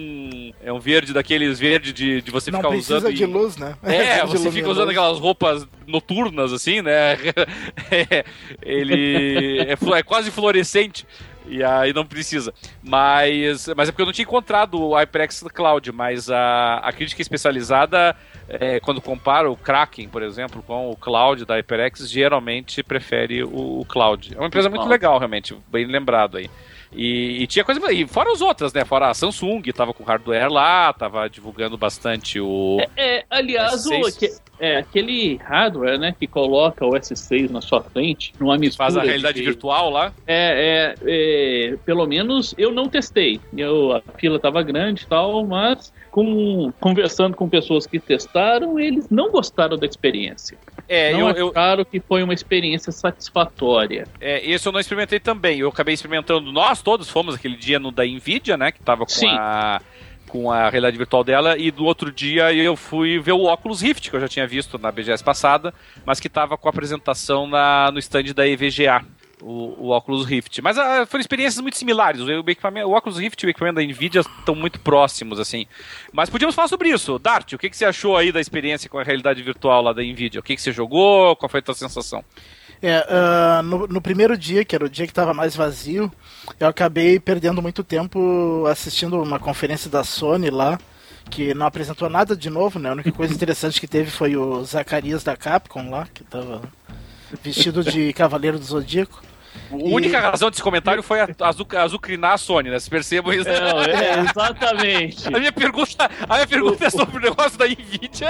É um verde daqueles verde de, de você Não ficar precisa usando. de e- luz, né? É, você fica usando aquelas roupas noturnas, assim, né? [laughs] É, ele é, é quase fluorescente. E aí não precisa. Mas, mas é porque eu não tinha encontrado o HyperX Cloud, mas a, a crítica especializada, é, quando compara o Kraken, por exemplo, com o Cloud da HyperX, geralmente prefere o, o Cloud. É uma empresa muito legal, realmente, bem lembrado aí. E, e tinha coisa. E fora as outras, né? Fora a Samsung, tava com hardware lá, tava divulgando bastante o. É, aliás, o, S6. aque- é, aquele hardware, né, que coloca o S6 na sua frente, numa mistura Faz a realidade de, virtual lá. É, é, é, pelo menos eu não testei. Eu, a fila estava grande e tal, mas com, conversando com pessoas que testaram, eles não gostaram da experiência. É, não eu, eu, acharam que foi uma experiência satisfatória. é, esse eu não experimentei também. Eu acabei experimentando. Nós todos fomos aquele dia no da Nvidia, né? Que tava com Sim. a. Com a realidade virtual dela, e do outro dia eu fui ver o Oculus Rift, que eu já tinha visto na BGS passada, mas que tava com a apresentação na, no stand da EVGA, o, o Oculus Rift. Mas ah, foram experiências muito similares. O, equipamento- o Oculus Rift e o equipamento da Nvidia estão muito próximos, assim. Mas podíamos falar sobre isso. Dart, o que, que você achou aí da experiência com a realidade virtual lá da Nvidia? O que, que você jogou? Qual foi a tua sensação? É, ah, no, no primeiro dia, que era o dia que estava mais vazio, eu acabei perdendo muito tempo assistindo uma conferência da Sony lá, que não apresentou nada de novo, né? A única coisa [laughs] interessante que teve foi o Zacarias da Capcom lá, que estava vestido de Cavaleiro do Zodíaco. A única razão desse comentário foi azucrinar a Sony, né? Vocês percebam isso. É, é, exatamente. A minha pergunta, a minha pergunta é sobre o negócio da Nvidia.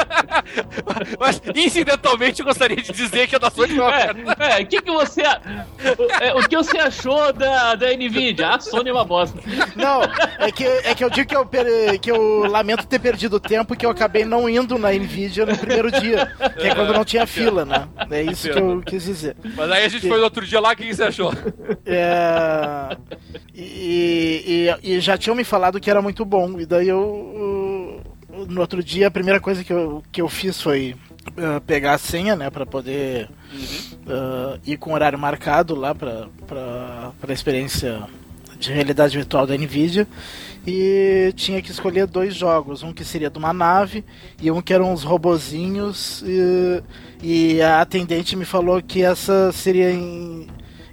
[laughs] Mas, incidentalmente, eu gostaria de dizer que a da Sony foi uma merda. É, é, o que, que você. O, é, o que você achou da, da Nvidia? A Sony é uma bosta. Não, é que, é que eu digo que eu, per- que eu lamento ter perdido tempo e que eu acabei não indo na Nvidia no primeiro dia, que é quando não tinha fila, né? É isso que eu quis dizer. Mas aí a gente foi no outro dia lá, o que você achou? É, e, e- e já tinham me falado que era muito bom. E daí eu. No outro dia, a primeira coisa que eu, que eu fiz foi uh, pegar a senha, né, para poder uh, ir com horário marcado lá para a experiência de realidade virtual da Nvidia. E tinha que escolher dois jogos, um que seria de uma nave e um que eram uns robozinhos. E, e a atendente me falou que essa seria em,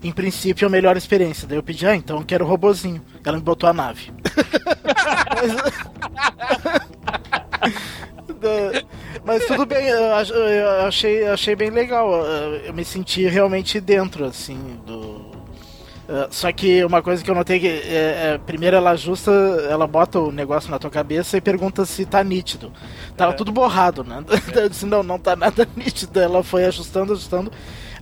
em princípio a melhor experiência. Daí eu pedi, ah, então eu quero o robozinho. Ela me botou a nave. [laughs] Da- Mas tudo bem, eu ach- eu achei, achei bem legal. Eu me senti realmente dentro, assim, do. Uh, Só que uma coisa que eu notei que é, é, primeiro ela ajusta, ela bota o negócio na tua cabeça e pergunta se tá nítido. Tava tudo borrado, né? [laughs] Eu disse, não, não tá nada nítido. Ela foi ajustando, ajustando.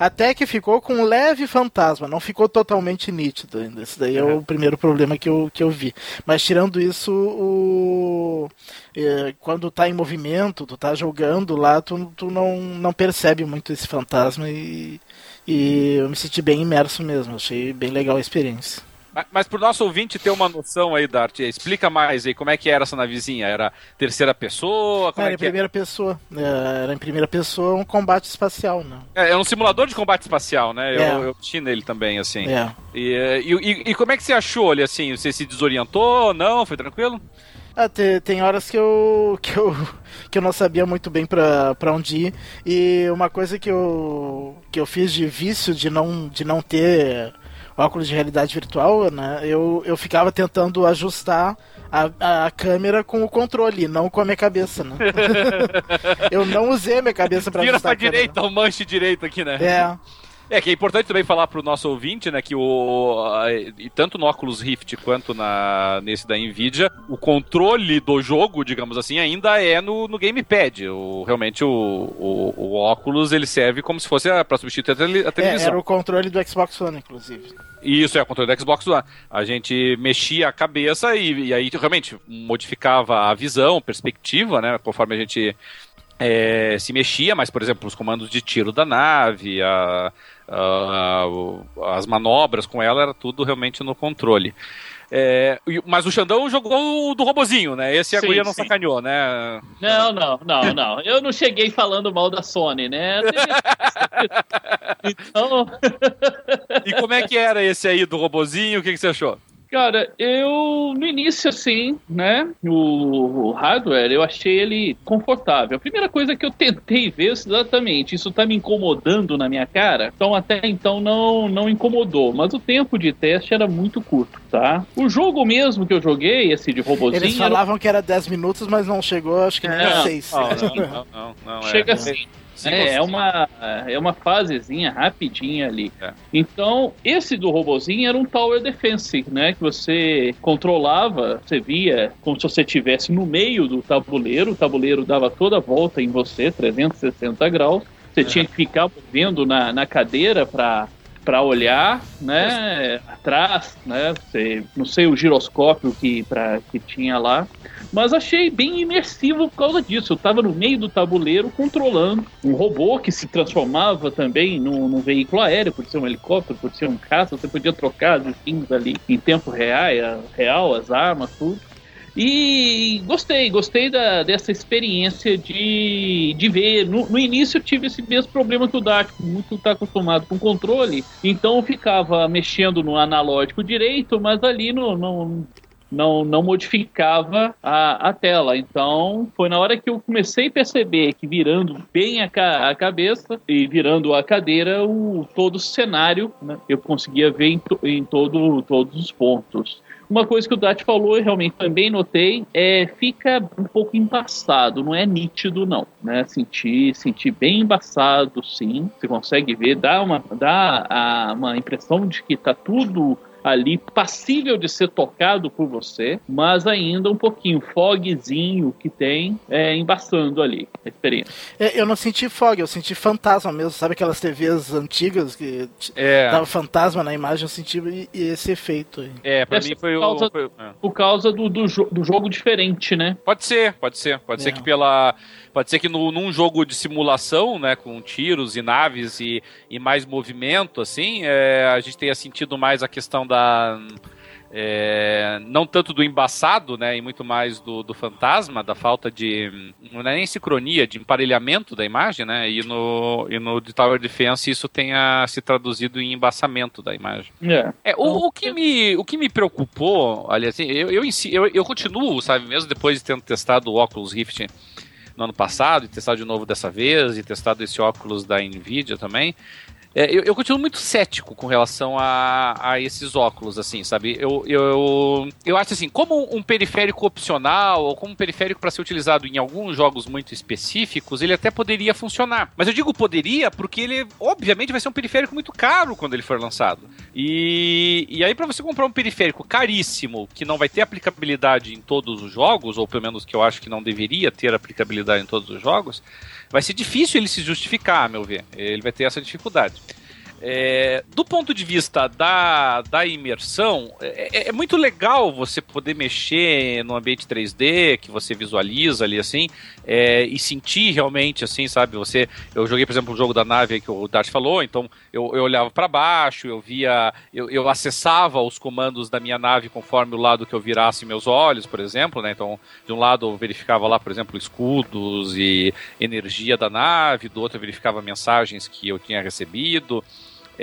Até que ficou com um leve fantasma, não ficou totalmente nítido ainda. Esse daí é o primeiro problema que eu, que eu vi. Mas tirando isso, o... é, quando tá em movimento, tu tá jogando lá, tu, tu não, não percebe muito esse fantasma e, e eu me senti bem imerso mesmo. Achei bem legal a experiência. Mas, mas pro nosso ouvinte ter uma noção aí, Dart, explica mais aí como é que era essa navezinha. Era terceira pessoa? Como era é em é? primeira pessoa. É, Era em primeira pessoa um combate espacial, né? é? É um simulador de combate espacial, né? É. Eu, eu tinha nele também, assim. É. E, eh, e, e- e como é que você achou ali, assim? Você se desorientou? Não? Foi tranquilo? Ah, te- tem horas que eu, que eu que eu não sabia muito bem pra, pra onde ir. E uma coisa que eu, que eu fiz de vício de não, de não ter óculos de realidade virtual, né? Eu, eu ficava tentando ajustar a, a câmera com o controle, não com a minha cabeça, né? [laughs] eu não usei a minha cabeça pra Vira ajustar pra a câmera. direita, o manche direito aqui, né? É, É, que é importante também falar pro nosso ouvinte, né, que o e tanto no Oculus Rift quanto na nesse da Nvidia, o controle do jogo, digamos assim, ainda é no, no gamepad. O, realmente o, o, o Oculus ele serve como se fosse para substituir a, tele- a é, televisão. era o controle do Xbox One, inclusive. Isso é o controle do Xbox One. A gente mexia a cabeça e, e aí realmente modificava a visão, perspectiva, né? Conforme a gente é, se mexia, mas, por exemplo, os comandos de tiro da nave, a- o- as manobras com ela, era tudo realmente no controle. É, mas o Xandão jogou o do robozinho, né? Esse a Sim, guria não sim. sacaneou, né? Não, não, não, não. Eu não cheguei falando mal da Sony, né? [laughs] então, E como é que era esse aí do robozinho? O que, que você achou? Cara, eu no início assim, né, o, o hardware, eu achei ele confortável. A primeira coisa que eu tentei ver exatamente, isso tá me incomodando na minha cara. Então até então não não incomodou, mas o tempo de teste era muito curto, tá? O jogo mesmo que eu joguei, esse de robozinho, Eles era- falavam que era 10 minutos, mas não chegou, acho que nem É, a [laughs] 6. Não, não, não, não, não, é. chega assim. É, é uma, é uma fasezinha rapidinha ali. É. Então, esse do robozinho era um Tower Defense, né? Que você controlava, você via como se você estivesse no meio do tabuleiro, o tabuleiro dava toda a volta em você, 360 graus. Você tinha que ficar movendo na, na cadeira para para olhar, né, atrás, né, não sei o giroscópio que para que tinha lá, mas achei bem imersivo por causa disso. Eu estava no meio do tabuleiro controlando um robô que se transformava também num, num veículo aéreo, por ser um helicóptero, por ser um caça, você podia trocar os skins ali em tempo real, real as armas, tudo. E gostei, gostei da, dessa experiência de, de ver. No, no início eu tive esse mesmo problema que o Dark, muito está acostumado com controle, então eu ficava mexendo no analógico direito, mas ali no, no, não, não modificava a, a tela. Então, foi na hora que eu comecei a perceber que virando bem a, ca- a cabeça e virando a cadeira, o, todo o cenário, né, eu conseguia ver em, to- em todo, todos os pontos. Uma coisa que o Dati falou e realmente também notei é fica um pouco embaçado, não é nítido não, né? Sentir, sentir bem embaçado, sim. Você consegue ver, dá uma, dá a- uma impressão de que tá tudo ali passível de ser tocado por você, mas ainda um pouquinho fogzinho que tem é, embaçando ali a experiência. É, Eu não senti fog, eu senti fantasma mesmo. Sabe aquelas TVs antigas que É, dava fantasma na imagem? Eu senti e- e esse efeito aí. é pra Essa mim foi o. causa- foi o- é. Por causa do, do, jo- do jogo diferente, né? Pode ser, pode ser. Pode ser É. que pela. Pode ser que no, num jogo de simulação, né, com tiros e naves e, e mais movimento, assim, é, a gente tenha sentido mais a questão da. é, não tanto do embaçado, né, e muito mais do, do fantasma, da falta de. Não é nem sincronia, de emparelhamento da imagem, né, e no, e no de Tower Defense isso tenha se traduzido em embaçamento da imagem. É. É, o, o, que me, o que me preocupou, olha, assim, eu, eu, eu, eu continuo, sabe, mesmo depois de ter testado o Oculus Rift no ano passado, e testado de novo dessa vez, e testado esse óculos da Nvidia também, é, eu, eu continuo muito cético com relação a, a esses óculos, assim, sabe? Eu, eu, eu acho assim, como um periférico opcional, ou como um periférico para ser utilizado em alguns jogos muito específicos, ele até poderia funcionar. Mas eu digo poderia porque ele, obviamente, vai ser um periférico muito caro quando ele for lançado. E, e aí, para você comprar um periférico caríssimo, que não vai ter aplicabilidade em todos os jogos, ou pelo menos que eu acho que não deveria ter aplicabilidade em todos os jogos, vai ser difícil ele se justificar, a meu ver. Ele vai ter essa dificuldade. É, do ponto de vista da, da imersão, é, é, é, muito legal você poder mexer no ambiente 3D, que você visualiza ali assim, é, e sentir realmente assim, sabe? Você, eu joguei, por exemplo, o jogo da nave que o Dart falou, então eu, eu olhava para baixo, eu via, eu, eu acessava os comandos da minha nave conforme o lado que eu virasse meus olhos, por exemplo, né? Então, de um lado eu verificava lá, por exemplo, escudos e energia da nave, do outro eu verificava mensagens que eu tinha recebido.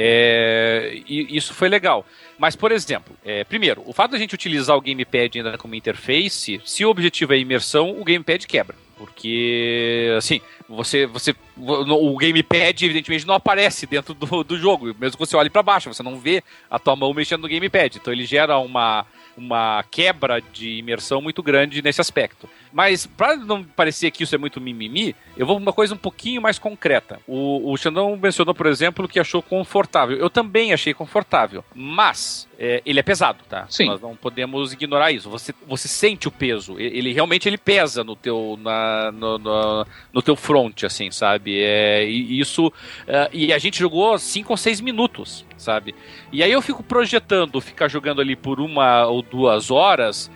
É, e isso foi legal. Mas, por exemplo, é, primeiro, o fato da gente utilizar o gamepad ainda como interface, se o objetivo é imersão, o gamepad quebra. Porque, assim, você, você o gamepad evidentemente não aparece dentro do, do jogo, mesmo que você olhe para baixo, você não vê a tua mão mexendo no gamepad. Então ele gera uma uma quebra de imersão muito grande nesse aspecto. Mas, para não parecer que isso é muito mimimi, eu vou uma coisa um pouquinho mais concreta. O, o Xandão mencionou, por exemplo, que achou confortável. Eu também achei confortável, mas é, ele é pesado, tá? Sim. Nós não podemos ignorar isso. Você, você sente o peso. Ele realmente ele pesa no teu, na, no, no, no teu front, assim, sabe? É, e isso. É, e a gente jogou 5 ou 6 minutos, sabe? E aí eu fico projetando ficar jogando ali por uma ou duas horas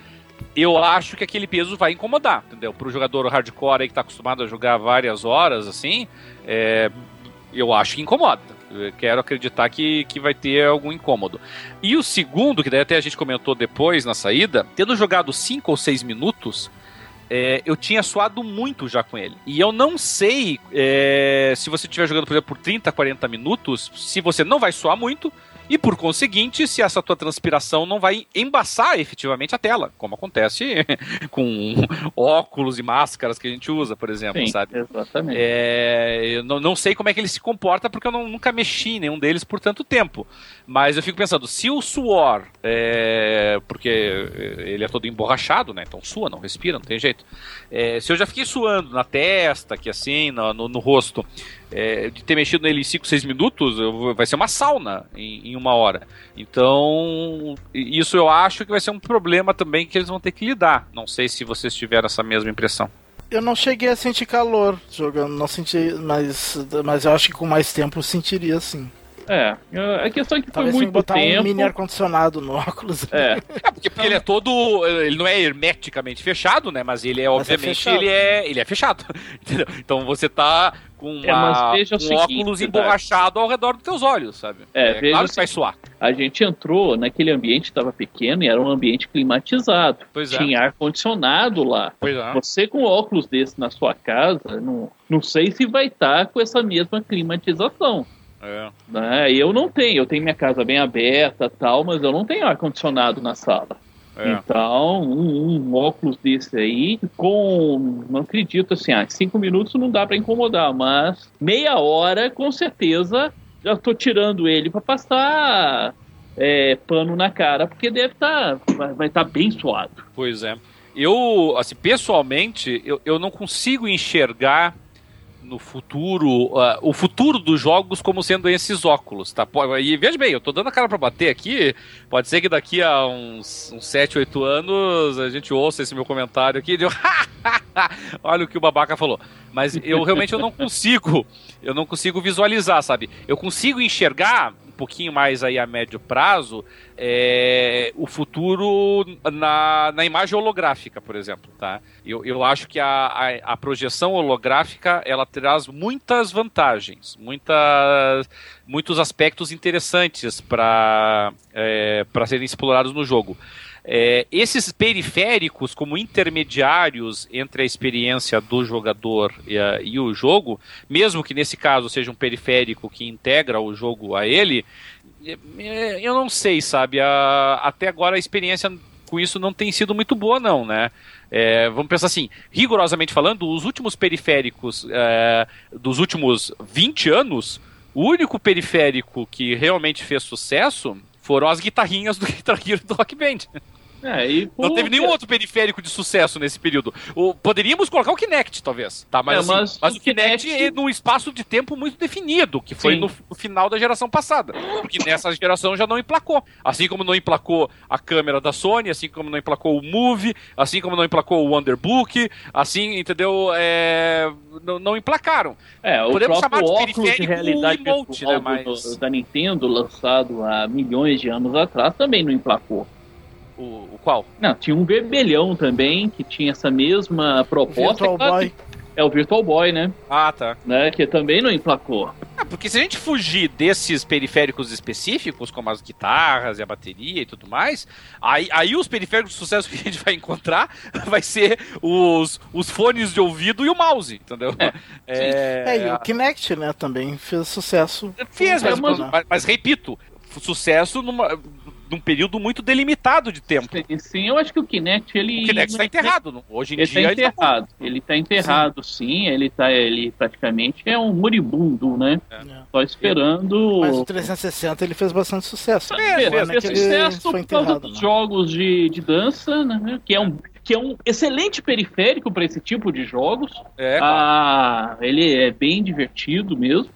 eu acho que aquele peso vai incomodar, entendeu? Para o jogador hardcore aí que está acostumado a jogar várias horas, assim, é, eu acho que incomoda. Eu quero acreditar que, que vai ter algum incômodo. E o segundo, que daí até a gente comentou depois na saída, tendo jogado 5 ou 6 minutos, é, eu tinha suado muito já com ele. E eu não sei é, se você estiver jogando, por exemplo, por 30, 40 minutos, se você não vai suar muito, e por conseguinte, se essa tua transpiração não vai embaçar efetivamente a tela, como acontece [laughs] com óculos e máscaras que a gente usa, por exemplo, Sim, sabe? Exatamente. É, eu não, não sei como é que ele se comporta porque eu não, nunca mexi em nenhum deles por tanto tempo. Mas eu fico pensando, se o suor, é, porque ele é todo emborrachado, né? Então sua, não respira, não tem jeito. É, se eu já fiquei suando na testa, aqui assim, no, no, no rosto, é, de ter mexido nele em 5, 6 minutos, vai ser uma sauna em, em, uma hora. Então, isso eu acho que vai ser um problema também que eles vão ter que lidar. Não sei se vocês tiveram essa mesma impressão. Eu não cheguei a sentir calor jogando, não senti, mas, mas eu acho que com mais tempo eu sentiria sim. É, a questão é que Talvez foi muito botar tempo. um mini ar-condicionado no óculos. É. [laughs] é porque, porque ele é todo. Ele não é hermeticamente fechado, né? Mas ele é, mas é obviamente, é ele, é, ele é fechado. [laughs] Entendeu? Então você tá com, uma, é, um seguinte, óculos emborrachado ao redor dos teus olhos, sabe? É, é claro que vai suar. A gente entrou naquele ambiente estava pequeno e era um ambiente climatizado. Pois é. Tinha ar-condicionado lá. Pois é. Você com óculos desse na sua casa, não, não sei se vai estar tá com essa mesma climatização. É. Né? Eu não tenho, eu tenho minha casa bem aberta tal, mas eu não tenho ar-condicionado na sala. É. Então, um, um, óculos desse aí, com, não acredito assim, ah, cinco minutos não dá para incomodar, mas meia hora, com certeza, já tô tirando ele para passar é, pano na cara, porque deve estar, tá, vai estar tá bem suado. Pois é. Eu, assim, pessoalmente, eu, eu não consigo enxergar no futuro, uh, o futuro dos jogos como sendo esses óculos, tá? E veja bem, eu tô dando a cara pra bater aqui, pode ser que daqui a uns, uns 7, 8 anos a gente ouça esse meu comentário aqui [laughs] olha o que o babaca falou. Mas eu realmente eu não [laughs] consigo, eu não consigo visualizar, sabe? Eu consigo enxergar pouquinho mais aí a médio prazo, é, o futuro na, na imagem holográfica, por exemplo, tá? Eu, eu acho que a, a, a projeção holográfica, ela traz muitas vantagens, muitas, muitos aspectos interessantes para é, serem explorados no jogo. É, esses periféricos, como intermediários entre a experiência do jogador e, a, e, o jogo, mesmo que nesse caso seja um periférico que integra o jogo a ele, é, é, eu não sei, sabe? A, até agora a experiência com isso não tem sido muito boa, não, né? É, vamos pensar assim, rigorosamente falando, os últimos periféricos é, dos últimos 20 anos, o único periférico que realmente fez sucesso foram as guitarrinhas do [laughs] Guitar Hero do Rock Band. É, e, não teve nenhum outro periférico de sucesso nesse período. O, poderíamos colocar o Kinect, talvez. Tá, mas, É, assim, mas mas, o o Kinect, Kinect- é num espaço de tempo muito definido, que foi no, no final da geração passada. Porque nessa [laughs] geração já não emplacou. Assim como não emplacou a câmera da Sony, assim como não emplacou o Move, assim como não emplacou o Wonderbook, assim, entendeu? É, não, não emplacaram. É, o Podemos chamar de óculos de realidade emote, virtual né, mas- da Nintendo, lançado há milhões de anos atrás, também não emplacou. O, o qual? Não, tinha um vermelhão também, que tinha essa mesma proposta. Virtual claro Boy. É o Virtual Boy, né? Ah, tá. né? Que também não emplacou. É, porque se a gente fugir desses periféricos específicos, como as guitarras e a bateria e tudo mais, aí, aí os periféricos de sucesso [laughs] que a gente vai encontrar [laughs] vai ser os, os fones de ouvido e o mouse, entendeu? É, [laughs] É, e o Kinect, né, também fez sucesso. fez, mas, É, mas- mas- mas repito, sucesso numa, num período muito delimitado de tempo. Sim, sim, eu acho que o Kinect, ele... O Kinect está enterrado. Hoje em Ele tá dia ele tá enterrado. Ele tá enterrado, sim. Ele tá, ele praticamente é um moribundo, né? É. Só esperando... Mas o 360 ele fez bastante sucesso. É, Fez, fez, ele sucesso por causa dos né? jogos de, de dança, né? Que é um que é um excelente periférico para esse tipo de jogos. É, claro. Ah, ele é bem divertido mesmo.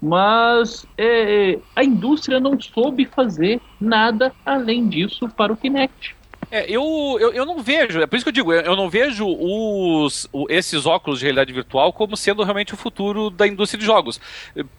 Mas é, a indústria não soube fazer nada além disso para o Kinect. É, eu, eu, eu não vejo, é por isso que eu digo, eu, não vejo os, o- esses óculos de realidade virtual como sendo realmente o futuro da indústria de jogos.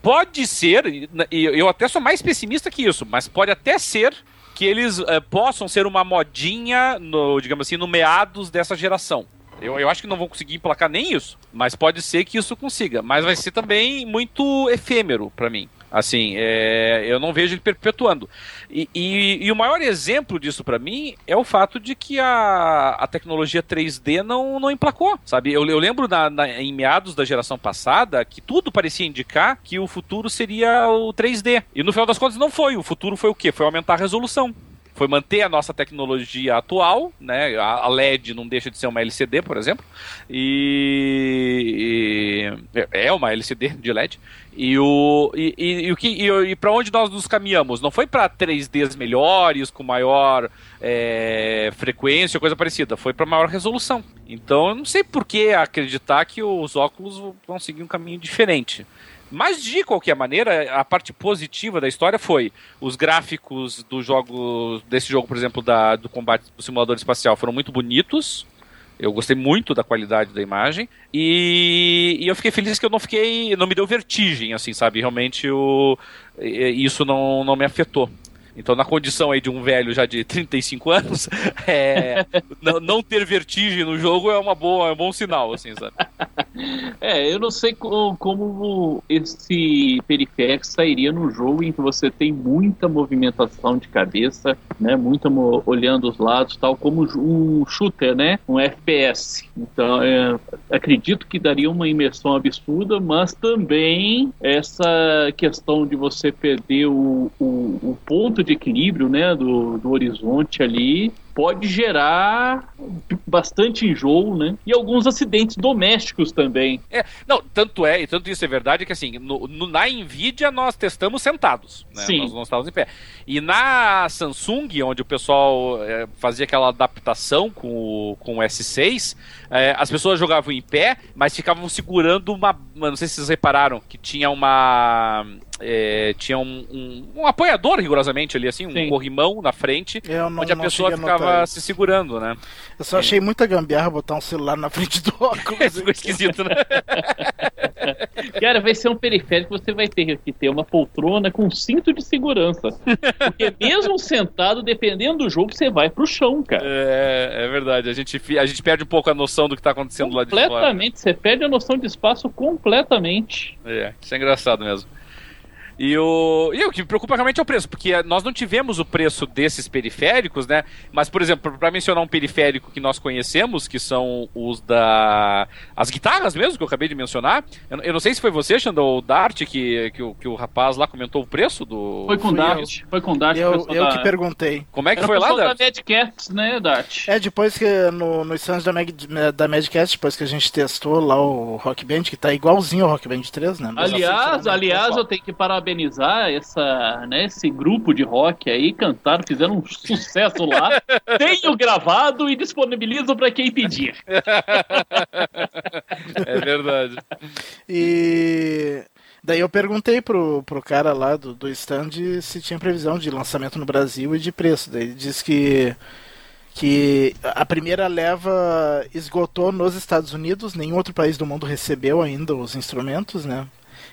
Pode ser, e eu até sou mais pessimista que isso, mas pode até ser que eles eh, possam ser uma modinha, no, digamos assim, no meados dessa geração. Eu, eu acho que não vão conseguir emplacar nem isso, mas pode ser que isso consiga. Mas vai ser também muito efêmero pra mim. Assim, é, eu não vejo ele perpetuando. E, e- e o maior exemplo disso pra mim é o fato de que a, a tecnologia 3D não, não emplacou, sabe? Eu, eu lembro na- na- em meados da geração passada que tudo parecia indicar que o futuro seria o 3D. E no final das contas não foi. O futuro foi o quê? Foi aumentar a resolução foi manter a nossa tecnologia atual, né? A LED não deixa de ser uma LCD, por exemplo, e, e- é uma LCD de LED. E o e, e- e o que e, para onde nós nos caminhamos? Não foi para 3Ds melhores, com maior é, frequência, coisa parecida. Foi para maior resolução. Então, eu não sei por que acreditar que os óculos vão seguir um caminho diferente. Mas de qualquer maneira, a parte positiva da história foi os gráficos do jogo, desse jogo, por exemplo, da, do combate do simulador espacial foram muito bonitos. Eu gostei muito da qualidade da imagem e, e eu fiquei feliz que eu não fiquei, não me deu vertigem, assim, sabe? Realmente o, isso não, não me afetou. Então, na condição aí de um velho já de 35 anos, [laughs] é, não, não ter vertigem no jogo é uma boa, é um bom sinal, assim, sabe? [laughs] É, eu não sei co- como esse periférico sairia no jogo em que você tem muita movimentação de cabeça, né? Muita olhando os lados, tal como um shooter, né? Um FPS. Então, é, acredito que daria uma imersão absurda, mas também essa questão de você perder o, o, o ponto de equilíbrio, né? Do, do horizonte ali pode gerar bastante enjoo, né? E alguns acidentes domésticos também. É, não, tanto é, e tanto isso é verdade que assim, no, no- na Nvidia nós testamos sentados, né? Sim. Nós não estávamos em pé. E na Samsung, onde o pessoal é, fazia aquela adaptação com o, com o S6, é, as pessoas jogavam em pé, mas ficavam segurando uma. Não sei se vocês repararam, que tinha uma. É, tinha um, um, um apoiador rigorosamente ali, assim, um Sim. corrimão na frente, Eu não, onde a pessoa ficava se segurando, né? Eu só achei muita gambiarra botar um celular na frente do [laughs] óculos. Ficou esquisito, né? Cara, vai ser um periférico, você vai ter que ter uma poltrona com cinto de segurança. Porque [laughs] mesmo sentado, dependendo do jogo, você vai pro chão, cara. É, é verdade. A gente, a gente perde um pouco a noção do que tá acontecendo lá de fora. Completamente, você perde a noção de espaço completamente. É, isso é engraçado mesmo. E o, e o que me preocupa realmente é o preço, porque nós não tivemos o preço desses periféricos, né? Mas, por exemplo, para mencionar um periférico que nós conhecemos, que são os da. As guitarras mesmo, que eu acabei de mencionar. Eu, eu não sei se foi você, Xandão, ou o Dart, que, que, o, que o rapaz lá comentou o preço do. Foi com Dart, foi com Dart. Eu, eu da- que perguntei. Como é que Era foi lá, Dart? da Mad Cats, né, Dart? É, depois que no, no stand da, Mag, da Madcast, depois que a gente testou lá o Rock Band, que tá igualzinho ao Rock Band 3, né? Mas Aliás, assim, aliás, eu tenho que parabenizar parabenizar essa, né, esse grupo de rock aí, cantaram, fizeram um sucesso lá. [laughs] Tenho gravado e disponibilizo para quem pedir. é verdade. E daí eu perguntei pro, pro cara lá do, do stand se tinha previsão de lançamento no Brasil e de preço. Daí ele disse que que a primeira leva esgotou nos Estados Unidos, nenhum outro país do mundo recebeu ainda os instrumentos, né?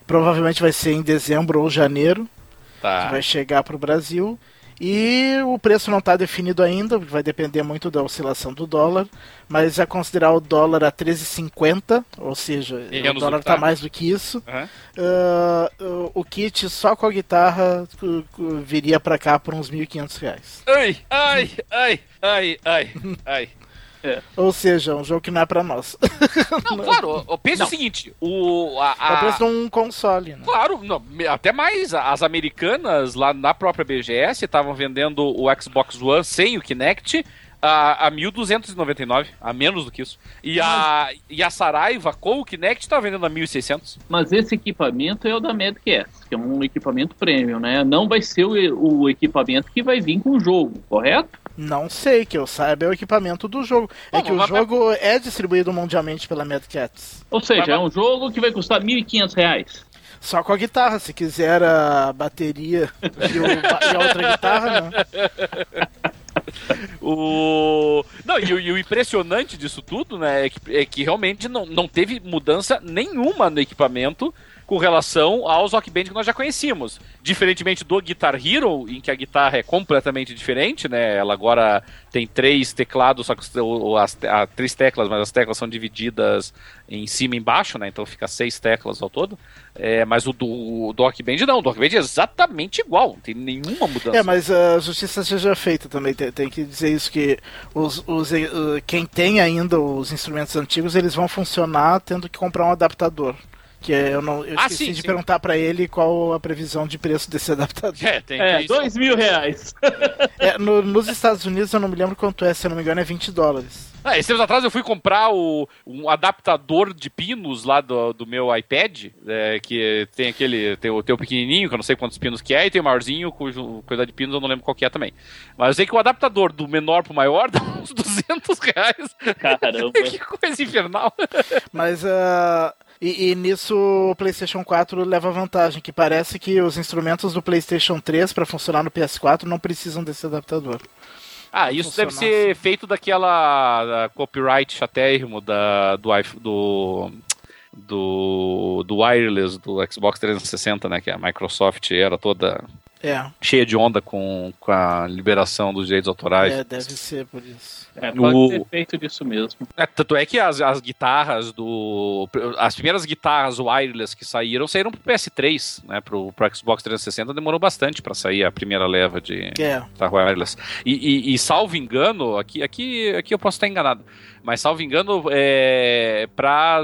Provavelmente vai ser em dezembro ou janeiro Tá. que vai chegar para o Brasil. E o preço não está definido ainda, vai depender muito da oscilação do dólar, mas é considerar o dólar a 13,50, ou seja, o dólar que tá. está mais do que isso. Aham. Ah, o- kit só com a guitarra viria para cá por uns 1.500 reais. Ai, ai, ai, ai, ai, ai. Ou seja, um jogo que não é para nós. [laughs] Não, claro, ó, pensa Não. o seguinte, o, a, É o a- preço de um console, né? Claro, não, até mais. As americanas lá na própria BGS estavam vendendo o Xbox One sem o Kinect a, a 1.299, a menos do que isso. E a, e a Saraiva com o Kinect estava vendendo a 1.600. Mas esse equipamento é o da Madcast, que é um equipamento premium, né? Não vai ser o, o equipamento que vai vir com o jogo, correto? Não sei, que eu saiba é o equipamento do jogo. É Bom, que o jogo é distribuído mundialmente pela Mad Cats. Ou seja, Mas- é um jogo que vai custar 1.500 reais. Só com a guitarra, se quiser a bateria e, o- e a outra guitarra, né? O... Não, e, o- e o impressionante disso tudo, né, é que, é que realmente não, não teve mudança nenhuma no equipamento com relação aos Rock Band que nós já conhecíamos. Diferentemente do Guitar Hero, em que a guitarra é completamente diferente, né? Ela agora tem três teclados, só que as, três teclas, mas as teclas são divididas em cima e embaixo, né? Então fica seis teclas ao todo. É, mas o do, do Rock Band não, o do Rock Band é exatamente igual, não tem nenhuma mudança. É, mas a justiça seja feita também. Tem, tem que dizer isso que os, os, eh, quem tem ainda os instrumentos antigos, eles vão funcionar tendo que comprar um adaptador. Que eu não eu Ah, esqueci sim, de sim. perguntar pra ele qual a previsão de preço desse adaptador. É, tem É, dois mil reais. [laughs] É, no- nos Estados Unidos eu não me lembro quanto é, se eu não me engano é 20 dólares. Ah, esses tempos atrás eu fui comprar o, um adaptador de pinos lá do, do meu iPad, é, que tem aquele, tem o, tem o pequenininho, que eu não sei quantos pinos que é, e tem o maiorzinho, cujo coisa de pinos eu não lembro qual que é também. Mas eu sei que o adaptador do menor pro maior [laughs] dá uns 200 reais. Caramba. [laughs] que coisa infernal. Mas ah, e, e nisso o PlayStation 4 leva vantagem, que parece que os instrumentos do PlayStation 3 para funcionar no PS4 não precisam desse adaptador. Ah, isso deve ser feito daquela da copyright chatérrimo da, do, do, do, do wireless do Xbox 360, né? Que a Microsoft era toda É, cheia de onda com, com a liberação dos direitos autorais. é deve ser por isso. É, pode O- ser feito disso mesmo. É, tanto é que as, as guitarras do. As primeiras guitarras wireless que saíram saíram pro PS3, né? Pro, pro Xbox 360 demorou bastante para sair a primeira leva de É, guitarra wireless. E, e- e, salvo engano, aqui, aqui, aqui eu posso estar enganado, mas salvo engano, é, para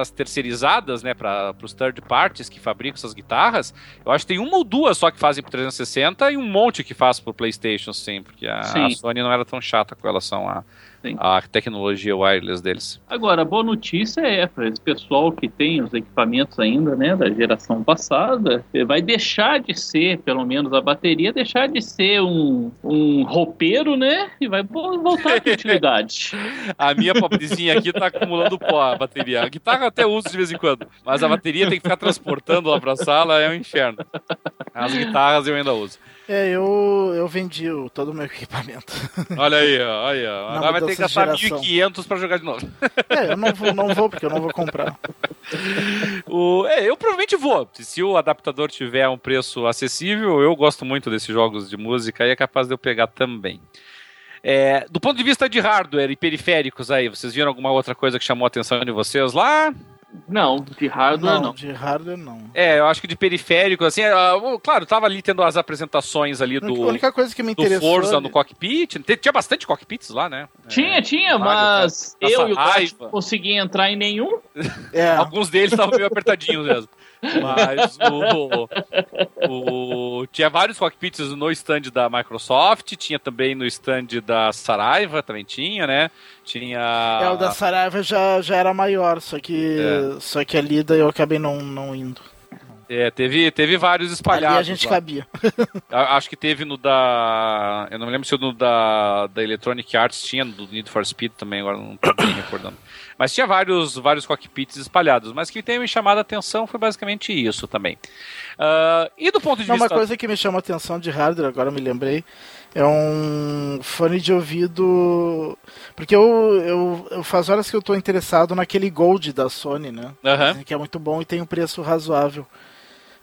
as terceirizadas, né? Para os third parties que fabricam essas guitarras, eu acho que tem uma ou duas só que fazem pro 360 e um monte que faz pro PlayStation, sim, porque a, Sim. a Sony não era tão chata com relação à Sim. à tecnologia wireless deles. Agora, a boa notícia é para esse pessoal que tem os equipamentos ainda, né, da geração passada, vai deixar de ser, pelo menos a bateria, deixar de ser um, um roupeiro, né, e vai vo- voltar à utilidade. [laughs] A minha pobrezinha aqui tá acumulando pó, a bateria. A guitarra até uso de vez em quando, mas a bateria tem que ficar transportando lá pra sala, é um inferno. As guitarras eu ainda uso. é eu, eu vendi o- todo o meu equipamento. Olha aí, olha. Na Agora vai ter que mudança de gastar geração. 1.500 pra jogar de novo. É, eu não vou, não vou porque eu não vou comprar. O, é, eu provavelmente vou. Se o adaptador tiver um preço acessível, eu gosto muito desses jogos de música e é capaz de eu pegar também. É, do ponto de vista de hardware e periféricos aí, vocês viram alguma outra coisa que chamou a atenção de vocês lá? Não, de hardware Não, não. de hardware não. É, eu acho que de periférico, assim, ah, o- claro, tava ali tendo as apresentações ali A do, única coisa que me do interessou. Forza no cockpit. Tinha bastante cockpits lá, né? Tinha, tinha, vários, mas né? eu e o não consegui entrar em nenhum. É, Alguns deles estavam meio apertadinhos mesmo. [laughs] Mas o, o- tinha vários cockpits no stand da Microsoft, tinha também no stand da Saraiva, também tinha, né? Tinha. é, o da Saraiva já, já era maior, só que, É. só que ali daí eu acabei não, não indo. É, teve, teve vários espalhados. Ali a gente lá. cabia. Acho que teve no da. Eu não me lembro se no da, da Electronic Arts tinha, do Need for Speed também, agora não tô bem recordando. Mas tinha vários, vários cockpits espalhados. Mas que tem me chamado a atenção foi basicamente isso também. Uh, e do ponto de não, vista. Uma coisa que me chama a atenção de hardware, agora me lembrei, é um fone de ouvido. Porque eu, eu, eu faz horas que eu estou interessado naquele Gold da Sony, né? Uhum. Que é muito bom e tem um preço razoável.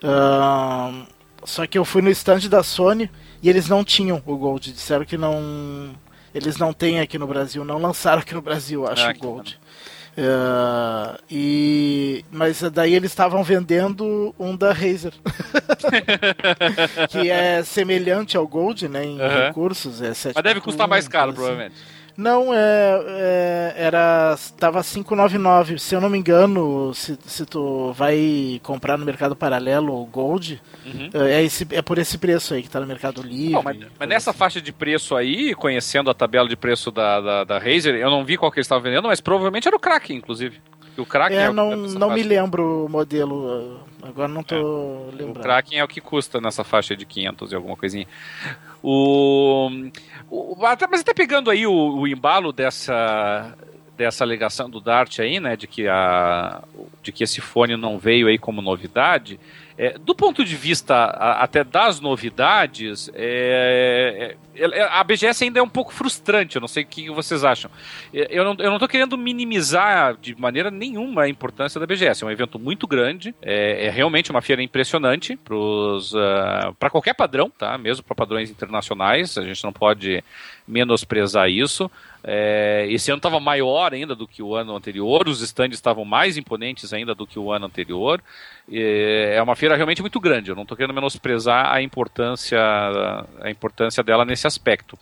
Uh, só que eu fui no stand da Sony e eles não tinham o Gold. Disseram que não. Eles não têm aqui no Brasil, não lançaram aqui no Brasil, acho, ah, o Gold. Uh, e mas daí eles estavam vendendo um da Razer [laughs] que é semelhante ao Gold né em uhum. recursos é mas deve custar mais caro assim. provavelmente não, é, é era tava 599, se eu não me engano, se, se tu vai comprar no mercado paralelo o Gold, uhum. é, esse, é por esse preço aí que tá no Mercado Livre. Não, mas, mas nessa assim. faixa de preço aí, conhecendo a tabela de preço da, da, da Razer, eu não vi qual que eles estavam vendendo, mas provavelmente era o Kraken, inclusive. O Kraken é, é não, não me lembro o modelo, agora não tô é. lembrando. O Kraken é o que custa nessa faixa de 500 e alguma coisinha. O, o, mas até pegando aí o, o embalo dessa dessa alegação do Dart aí, né, de que, a, de que esse fone não veio aí como novidade, é, do ponto de vista a, até das novidades, é, é, é a BGS ainda é um pouco frustrante, eu não sei o que vocês acham. É, eu não, eu não tô querendo minimizar de maneira nenhuma a importância da BGS, é um evento muito grande, é, é realmente uma feira impressionante para uh, qualquer padrão, tá? mesmo para padrões internacionais, a gente não pode menosprezar isso. É, esse ano estava maior ainda do que o ano anterior, os stands estavam mais imponentes ainda do que o ano anterior. É uma feira realmente muito grande. Eu não estou querendo menosprezar a importância, a importância dela nesse aspecto.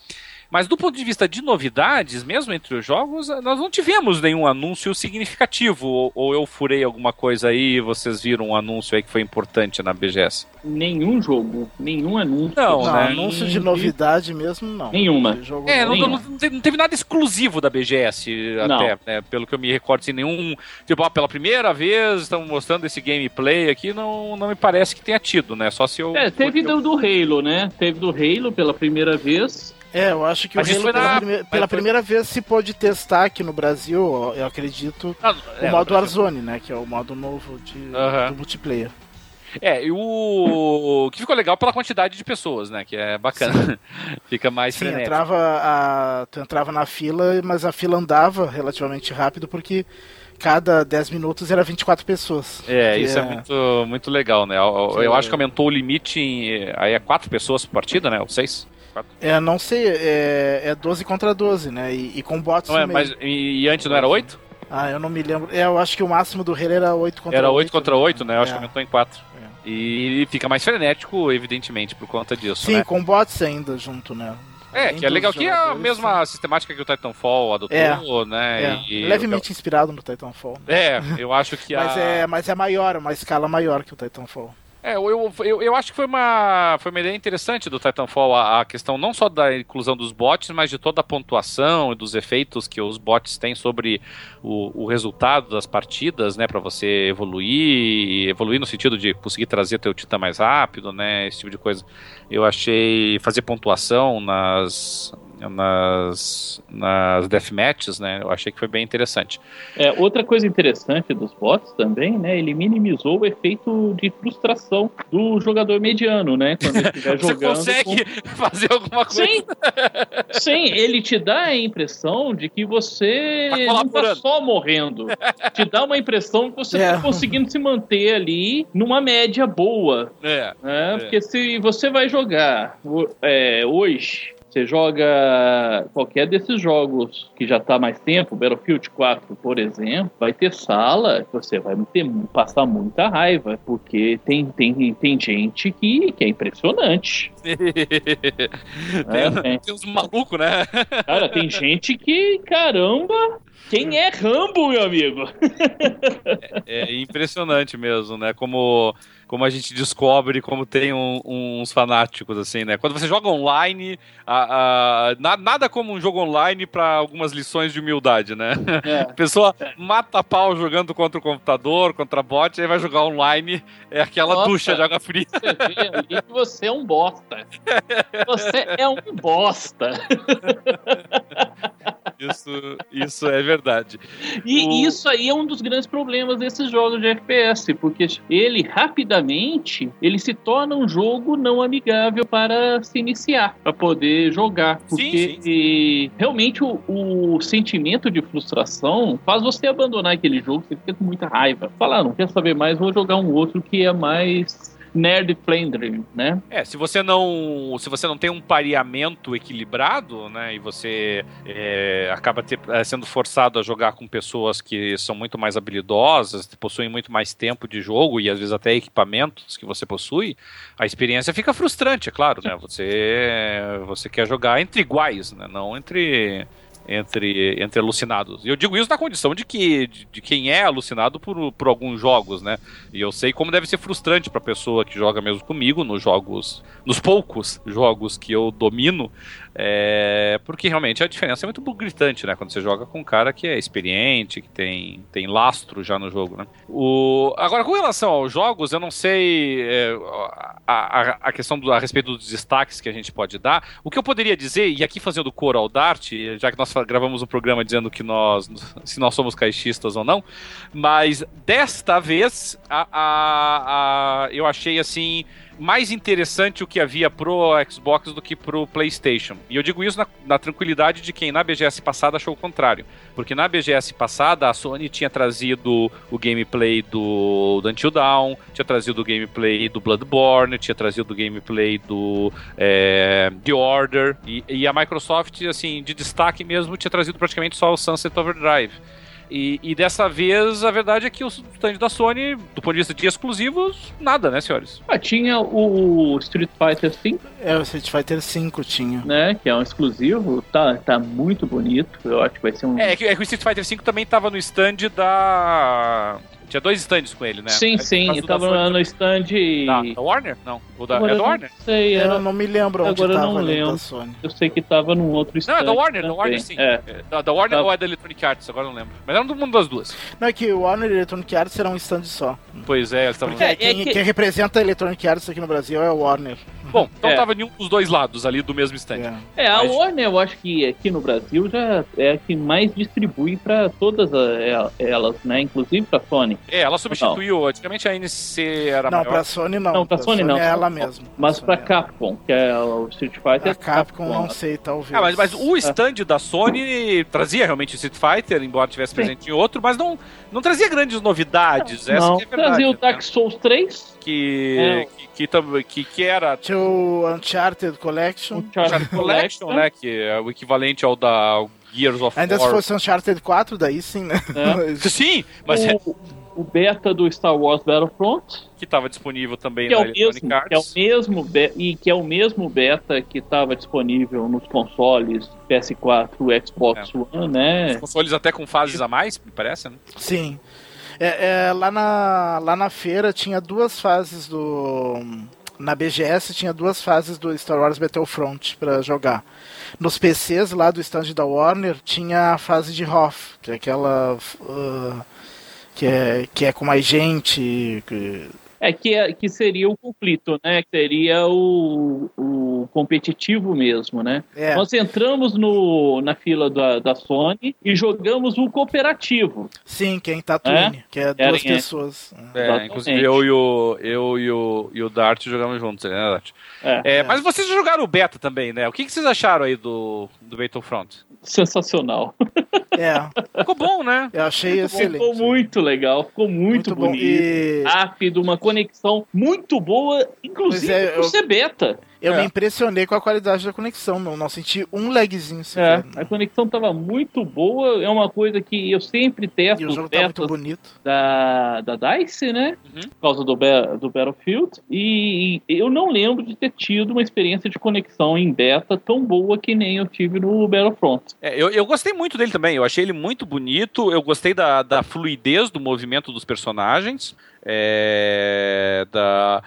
Mas do ponto de vista de novidades, mesmo entre os jogos, nós não tivemos nenhum anúncio significativo. Ou, ou eu furei alguma coisa aí e vocês viram um anúncio aí que foi importante na BGS? Nenhum jogo, nenhum anúncio. Não, não né? anúncio de novidade mesmo, não. Nenhuma. É, não, não, não, teve nada exclusivo da BGS até, né? Pelo que eu me recordo, assim, nenhum. Tipo, ah, pela primeira vez estamos mostrando esse gameplay aqui, não, não me parece que tenha tido, né? Só se eu. É, teve do, do Halo, né? Teve do Halo pela primeira vez. É, eu acho que Mas o Halo pela, na... prime... pela primeira vez se pôde testar aqui no Brasil, eu acredito, ah, é, o modo Warzone, né? Que é o modo novo de, do multiplayer. É, e o que ficou legal pela quantidade de pessoas, né? Que é bacana. [laughs] Fica mais Sim, frenético. Entrava a... Tu entrava na fila, mas a fila andava relativamente rápido porque cada 10 minutos era 24 pessoas. É, isso é... é, muito, muito legal, né? Eu, eu, acho que aumentou o limite em. Aí é 4 pessoas por partida, né? Ou 6? É, não sei, é, é 12 contra 12, né? E, e com bots não é, mas e, e, antes não era 8? Ah, eu não me lembro. É, eu acho que o máximo do Halo era 8 contra era 8. Era 8 contra 8, né? Eu é. acho que aumentou em 4. É. E fica mais frenético, evidentemente, por conta disso. Sim, né? com bots ainda junto, né? É, que é legal que é a mesma sistemática que o Titanfall adotou, é, né? É, e, levemente eu... inspirado no Titanfall. É, eu acho que [laughs] mas a... É, mas é maior, uma escala maior que o Titanfall. É, eu, eu, eu acho que foi uma, foi uma ideia interessante do Titanfall a, a questão não só da inclusão dos bots, mas de toda a pontuação e dos efeitos que os bots têm sobre o, o resultado das partidas, né, para você evoluir, evoluir no sentido de conseguir trazer teu titã mais rápido, né, esse tipo de coisa. Eu achei fazer pontuação nas nas, nas deathmatches, né? Eu achei que foi bem interessante. É, outra coisa interessante dos bots também, né? Ele minimizou o efeito de frustração do jogador mediano, né? Quando ele estiver [laughs] jogando. Você consegue com... [laughs] fazer alguma coisa? Sim, sim, ele te dá a impressão de que você tá não tá só morrendo. te dá uma impressão que você é. tá conseguindo se manter ali numa média boa. É. Né? é. Porque se você vai jogar é, hoje você joga qualquer desses jogos que já está mais tempo, Battlefield 4, por exemplo, vai ter sala que você vai ter, passar muita raiva, porque tem, tem, tem gente que, que é impressionante. [laughs] tem, é, tem uns malucos, né? Cara, tem gente que, caramba, quem é Rambo, meu amigo? é, é, impressionante mesmo, né? Como, como a gente descobre como tem um, uns fanáticos, assim, né? Quando você joga online, a, a, na, nada como um jogo online para algumas lições de humildade, né? É. A pessoa mata pau jogando contra o computador, contra bot, aí vai jogar online, é aquela Nossa, ducha de água fria. Você vê que você é um bosta. Você é um bosta. [laughs] Isso, isso é verdade. E o... isso aí é um dos grandes problemas desses jogos de FPS, porque ele rapidamente ele se torna um jogo não amigável para se iniciar, para poder jogar, porque sim, sim, sim. realmente o, o, sentimento de frustração faz você abandonar aquele jogo, você fica com muita raiva. Falar, ah, não quer saber mais, vou jogar um outro que é mais nerd friendly, né? É, se você não, se você não tem um pareamento equilibrado, né, e você é, acaba ter, é, sendo forçado a jogar com pessoas que são muito mais habilidosas, possuem muito mais tempo de jogo e às vezes até equipamentos que você possui, a experiência fica frustrante, é claro, né? Você, você quer jogar entre iguais, né? Não entre entre, entre alucinados. E eu digo isso na condição de que de, de, quem é alucinado por, por alguns jogos, né? E eu sei como deve ser frustrante para pessoa que joga mesmo comigo nos jogos, nos poucos jogos que eu domino, é, porque realmente a diferença é muito gritante, né? Quando você joga com um cara que é experiente, que tem, tem lastro já no jogo, né? O, agora, com relação aos jogos, eu não sei é, a, a, questão do, a respeito dos destaques que a gente pode dar. O que eu poderia dizer, e aqui fazendo cor ao Dart, já que nós gravamos um programa dizendo que nós, se nós somos caixistas ou não, mas desta vez a, a, a eu achei assim mais interessante o que havia pro Xbox do que pro PlayStation. E eu digo isso na, na, tranquilidade de quem na BGS passada achou o contrário. Porque na BGS passada a Sony tinha trazido o gameplay do, do Until Dawn, tinha trazido o gameplay do Bloodborne, tinha trazido o gameplay do é, The Order. E, e a Microsoft, assim, de destaque mesmo, tinha trazido praticamente só o Sunset Overdrive. E, e, dessa vez, a verdade é que o stand da Sony, do ponto de vista de exclusivos, nada, né, senhores? Ah, tinha o Street Fighter V. É, o Street Fighter V tinha. Né, que é um exclusivo, tá, tá muito bonito, eu acho que vai ser um... É, é que, é que o Street Fighter V também tava no stand da... Tinha dois stands com ele, né? Sim, sim. Eu tava no stand. Da, da Warner? Não. O da, é da Warner? Não sei, era... Eu não me lembro onde Agora tava eu não lembro. Sony. Eu sei que tava num outro stand. Não, é da Warner, da Warner sim. É. é. Da, da Warner tá. ou é da Electronic Arts? Agora não lembro. Mas era um mundo das duas. Não, é que o Warner e Electronic Arts serão um stand só. Pois é, eles estavam. É, quem, que... quem, representa a Electronic Arts aqui no Brasil é o Warner. Bom, então é. tava em um dos dois lados ali do mesmo stand. É, é a Mas... Warner eu acho que aqui no Brasil já é a que mais distribui pra todas elas, né? Inclusive pra Sony. É, ela substituiu. Antigamente a NC era não, maior. Não, pra Sony não. Não, pra, pra Sony, Sony, não. É ela mesma. Mas pra Capcom, que é o Street Fighter. A Capcom, Capcom não sei, talvez. Ah, mas, mas o stand da Sony trazia realmente Street Fighter, embora tivesse presente em outro, mas não, não trazia grandes novidades. Não, essa não. É verdade, trazia o Dark Souls 3. Que, é. que, que, que, que, era. Tinha o Uncharted Collection. Uncharted Collection, né? Que é o equivalente ao da Gears of Ainda War. se fosse Uncharted 4, daí sim, né? É. [laughs] sim, mas. O, o beta do Star Wars Battlefront. Que estava disponível também que é na é o mesmo, Que é o mesmo e que é o mesmo beta que estava disponível nos consoles PS4 e Xbox é. One, né? Os consoles até com fases a mais, me parece, né? Sim. É, é, lá, na, lá na feira tinha duas fases do. Na BGS tinha duas fases do Star Wars Battlefront para jogar. Nos PCs lá do stand da Warner tinha a fase de Hoth, que é aquela. Uh, que é, que é com mais gente. Que... É que, é, que seria o conflito, né? Que seria o, o competitivo mesmo, né? É. Nós entramos no, na fila da, da Sony e jogamos o cooperativo. Sim, que é em Tatooine, é? que é duas pessoas. É, inclusive eu e o, eu e o, e o Dart jogamos juntos, né, Dart? É. é. Mas vocês jogaram o beta também, né? O que, que vocês acharam aí do, do Battlefront? Sensacional. É. Ficou bom, né? Eu achei muito excelente. Ficou muito legal, ficou muito, muito bonito. E... Rápido, uma conexão muito boa, inclusive é, por eu... ser beta. Eu é. me impressionei com a qualidade da conexão, não, não senti um lagzinho sequer. É, a conexão tava muito boa, é uma coisa que eu sempre testo. E o jogo tá muito bonito. Da, da DICE, né? Uhum. Por causa do, do Battlefield. E eu não lembro de ter tido uma experiência de conexão em beta tão boa que nem eu tive no Battlefront. É, eu, eu gostei muito dele também. eu achei ele muito bonito, eu gostei da, da fluidez do movimento dos personagens. É, da,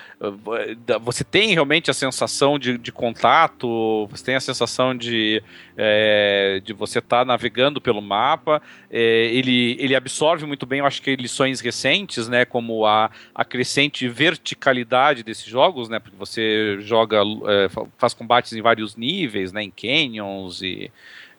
da, você tem realmente a sensação de, de contato, você tem a sensação de, é, de você estar tá navegando pelo mapa. É, ele, ele absorve muito bem, eu acho que lições recentes, né, como a, a crescente verticalidade desses jogos, né, porque você joga, é, faz combates em vários níveis, né, em canyons e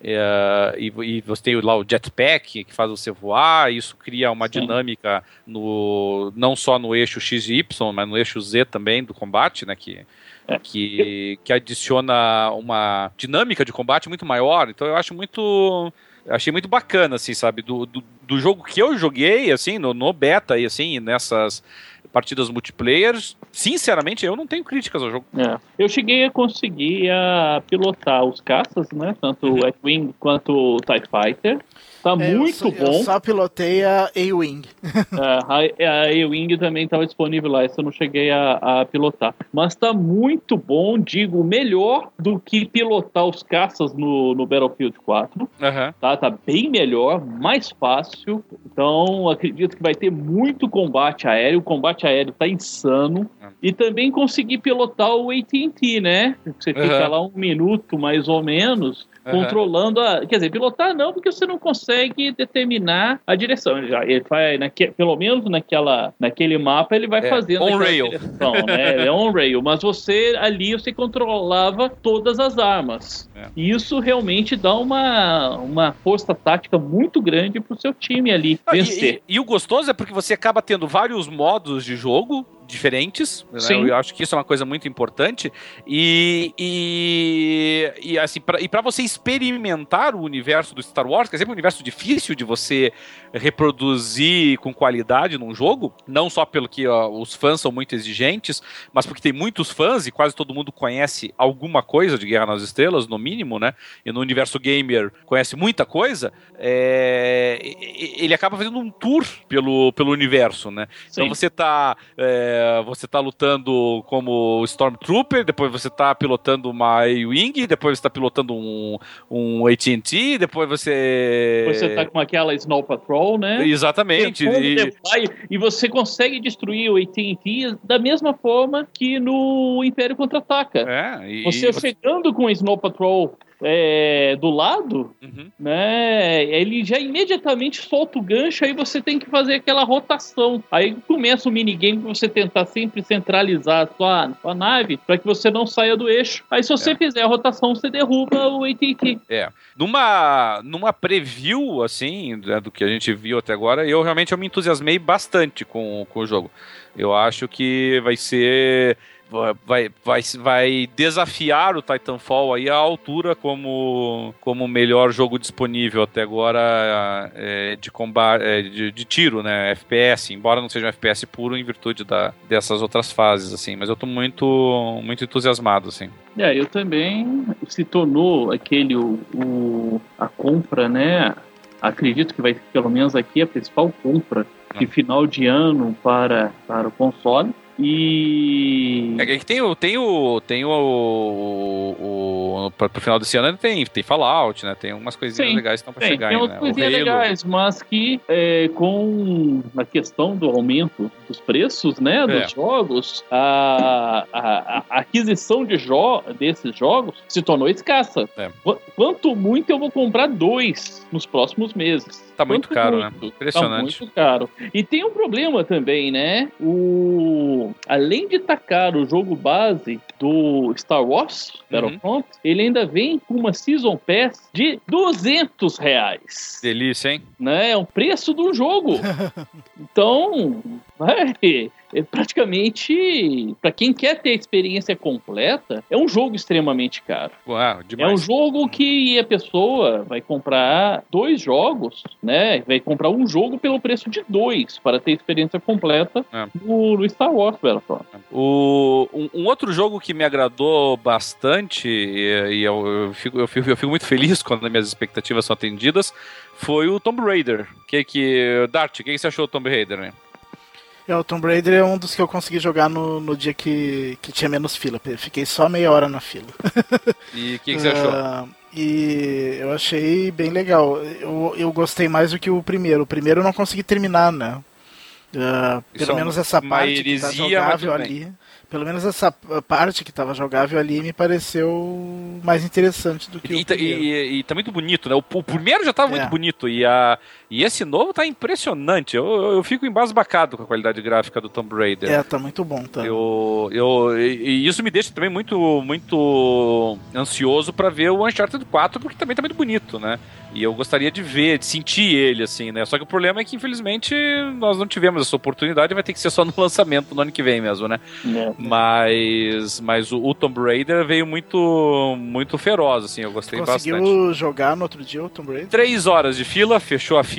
é, e, e, você tem lá o jetpack que faz você voar, isso cria uma Sim. dinâmica no, não só no eixo X e Y, mas no eixo Z também do combate, né? Que, é. que, que adiciona uma dinâmica de combate muito maior. Então eu acho muito. Achei muito bacana, assim, sabe? Do, do, do jogo que eu joguei, assim, no, no beta e assim, nessas partidas multiplayer, sinceramente, eu não tenho críticas ao jogo. É. Eu cheguei a conseguir a pilotar os caças, né? Tanto o X-Wing quanto o TIE Fighter. Tá é, muito eu bom. Eu só pilotei a A-Wing. [laughs] é, a A-Wing também estava disponível lá, isso eu não cheguei a, a, pilotar. Mas tá muito bom, digo, melhor do que pilotar os caças no, no Battlefield 4. Uhum. Tá, tá bem melhor, mais fácil. Então, acredito que vai ter muito combate aéreo. O combate aéreo tá insano. Uhum. E também consegui pilotar o AT&T, né? Você fica uhum. lá um minuto, mais ou menos, controlando a. Quer dizer, pilotar não, porque você não consegue determinar a direção. Ele, já, ele vai, naque, pelo menos naquela, naquele mapa, ele vai é, fazendo on rail. direção, né? É on rail. Mas você ali você controlava todas as armas. É. E isso realmente dá uma, uma força tática muito grande pro seu time ali ah, vencer. E, e, e, o gostoso é porque você acaba tendo vários modos de jogo diferentes. Né? Eu acho que isso é uma coisa muito importante. E, e, e assim, pra, e para você experimentar o universo do Star Wars, que é sempre um universo difícil de você reproduzir com qualidade num jogo, não só pelo que ó, os fãs são muito exigentes, mas porque tem muitos fãs e quase todo mundo conhece alguma coisa de Guerra nas Estrelas, no mínimo, né? E no universo gamer conhece muita coisa, é, ele acaba fazendo um tour pelo, pelo universo, né? Então Sim. Então você tá. É, você tá lutando como Stormtrooper, depois você tá pilotando uma A-Wing, depois você tá pilotando um, um AT&T, depois você... Você tá com aquela Snow Patrol, né? Exatamente. E... E você consegue destruir o AT&T da mesma forma que no Império Contra-Ataca. É, e... Você chegando com o Snow Patrol é, do lado, uhum. né? Ele já imediatamente solta o gancho, aí você tem que fazer aquela rotação. Aí começa o minigame pra você tentar sempre centralizar a sua, a sua nave para que você não saia do eixo. Aí se você é. fizer a rotação, você derruba o AT&T. É. Numa, numa preview, assim, né, do que a gente viu até agora, eu realmente eu me entusiasmei bastante com, com o jogo. Eu acho que vai ser vai, vai, vai desafiar o Titanfall aí à altura como como melhor jogo disponível até agora é, de combate é, de, de, tiro, né, FPS, embora não seja um FPS puro em virtude da, dessas outras fases assim, mas eu tô muito muito entusiasmado assim. É, eu também se tornou aquele o, o a compra, né? Acredito que vai ser pelo menos aqui a principal compra de hum. final de ano para para o console e. É que tem o. Tem o. Tem o. o, o pro final desse ano tem, tem Fallout, né? Tem umas coisinhas Sim, legais que estão pra tem, chegar Tem umas né? coisinhas legais, mas que é, com a questão do aumento dos preços, né? Dos é. jogos, a, a, a, aquisição de jo desses jogos se tornou escassa. É. Quanto muito eu vou comprar dois nos próximos meses. Tá muito caro, né? muito. né? Impressionante. Tá muito caro. E tem um problema também, né? O além de tacar o jogo base do Star Wars Battlefront, uhum. ele ainda vem com uma Season Pass de 200 reais. Delícia, hein? Né? É o preço do jogo. [laughs] então, vai é praticamente, para quem quer ter a experiência completa, é um jogo extremamente caro. Uau, demais. É um jogo que a pessoa vai comprar dois jogos, né? Vai comprar um jogo pelo preço de dois para ter a experiência completa é. no, no, Star Wars Battlefront. O, um, um, outro jogo que me agradou bastante e, e eu, eu, fico, eu, fico, eu fico muito feliz quando as minhas expectativas são atendidas foi o Tomb Raider. Que que Dart, o que, que você achou do Tomb Raider? Né? É, o Tomb Raider é um dos que eu consegui jogar no, no dia que, que tinha menos fila. Fiquei só meia hora na fila. E o que, que, você achou? Uh, e eu achei bem legal. Eu, eu gostei mais do que o primeiro. O primeiro eu não consegui terminar, né? Uh, pelo é menos essa parte que tá jogável ali pelo menos essa parte que estava jogável ali me pareceu mais interessante do que e, o primeiro. E, e, e tá muito bonito, né? O, o primeiro já estava é. muito bonito e, a, e esse novo tá impressionante. Eu, eu, eu, fico embasbacado com a qualidade gráfica do Tomb Raider. É, tá muito bom, tá. Eu, eu, e isso me deixa também muito, muito ansioso para ver o Uncharted 4, porque também tá muito bonito, né? E eu gostaria de ver, de sentir ele, assim, né? Só que o problema é que, infelizmente, nós não tivemos essa oportunidade, vai ter que ser só no [laughs] lançamento no ano que vem mesmo, né? É. Mas, mas o, o, Tomb Raider veio muito, muito feroz, assim, eu gostei Conseguiu bastante. Conseguiu jogar no outro dia o Tomb Raider? Três horas de fila, fechou a fila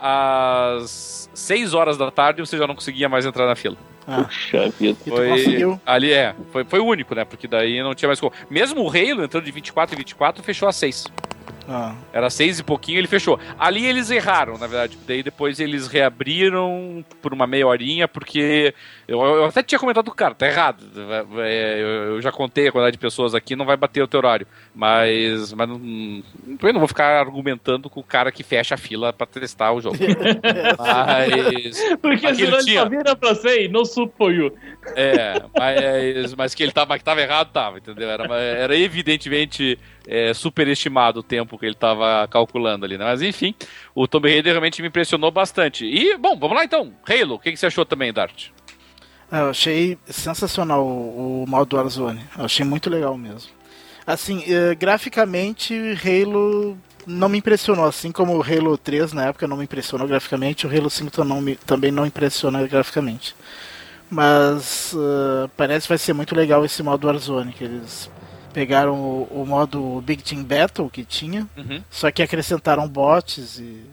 às seis horas da tarde e você já não conseguia mais entrar na fila. Ah. Puxa vida. Foi, ali é, foi, foi o único, né? Porque daí não tinha mais como. Mesmo o Halo entrando de 24 e 24 fechou às 6. Ah. Era seis e pouquinho, ele fechou. Ali eles erraram, na verdade. Daí depois eles reabriram por uma meia horinha, porque eu, eu até tinha comentado cara, tá errado. É, eu, já contei a quantidade de pessoas aqui, não vai bater o teu horário. Mas, mas não, eu não vou ficar argumentando com o cara que fecha a fila pra testar o jogo. [laughs] mas. Porque senão ele só vira pra você e não suponho. É, mas, mas que ele tava, que tava errado, tava, entendeu? Era, era evidentemente é, superestimado o tempo que ele estava calculando ali, né? Mas enfim, o Tomb Raider realmente me impressionou bastante. E, bom, vamos lá então. Halo, o que, que você achou também, Dart? Ah, eu achei sensacional o, o modo Warzone. Eu achei muito legal mesmo. Assim, uh, graficamente, Halo não me impressionou, assim como o Halo 3 na época não me impressionou graficamente, o Halo 5 não me, também não impressiona graficamente. Mas uh, parece que vai ser muito legal esse modo Warzone, que eles pegaram o, o, modo Big Team Battle que tinha, uhum. só que acrescentaram bots e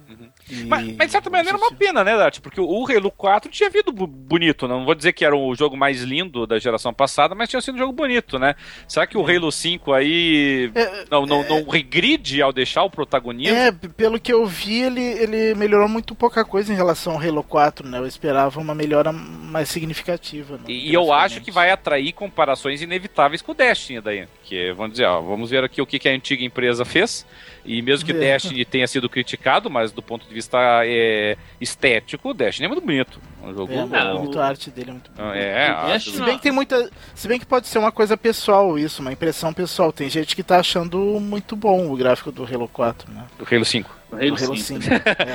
mas, mas, de certa maneira é uma pena, né, Dart? Porque o Halo 4 tinha vindo bonito. Não vou dizer que era o jogo mais lindo da geração passada, mas tinha sido um jogo bonito, né? Será que o é. Halo 5 aí é, não, não, é, não regride ao deixar o protagonismo? É, pelo que eu vi, ele, ele melhorou muito pouca coisa em relação ao Halo 4, né? Eu esperava uma melhora mais significativa. Né, e, e eu acho que vai atrair comparações inevitáveis com o Destiny daí. Que, vamos dizer, ó, vamos ver aqui o que, que a antiga empresa fez e mesmo que é. Destiny tenha sido criticado, mas do ponto de vista é, estético, Destiny é muito bonito. É um jogo é, muito a arte dele é muito bonita. É, se bem que tem muita. Se bem que pode ser uma coisa pessoal isso, uma impressão pessoal. Tem gente que tá achando muito bom o gráfico do Halo 4, né? Do Halo 5. Do Halo, Halo 5. 5.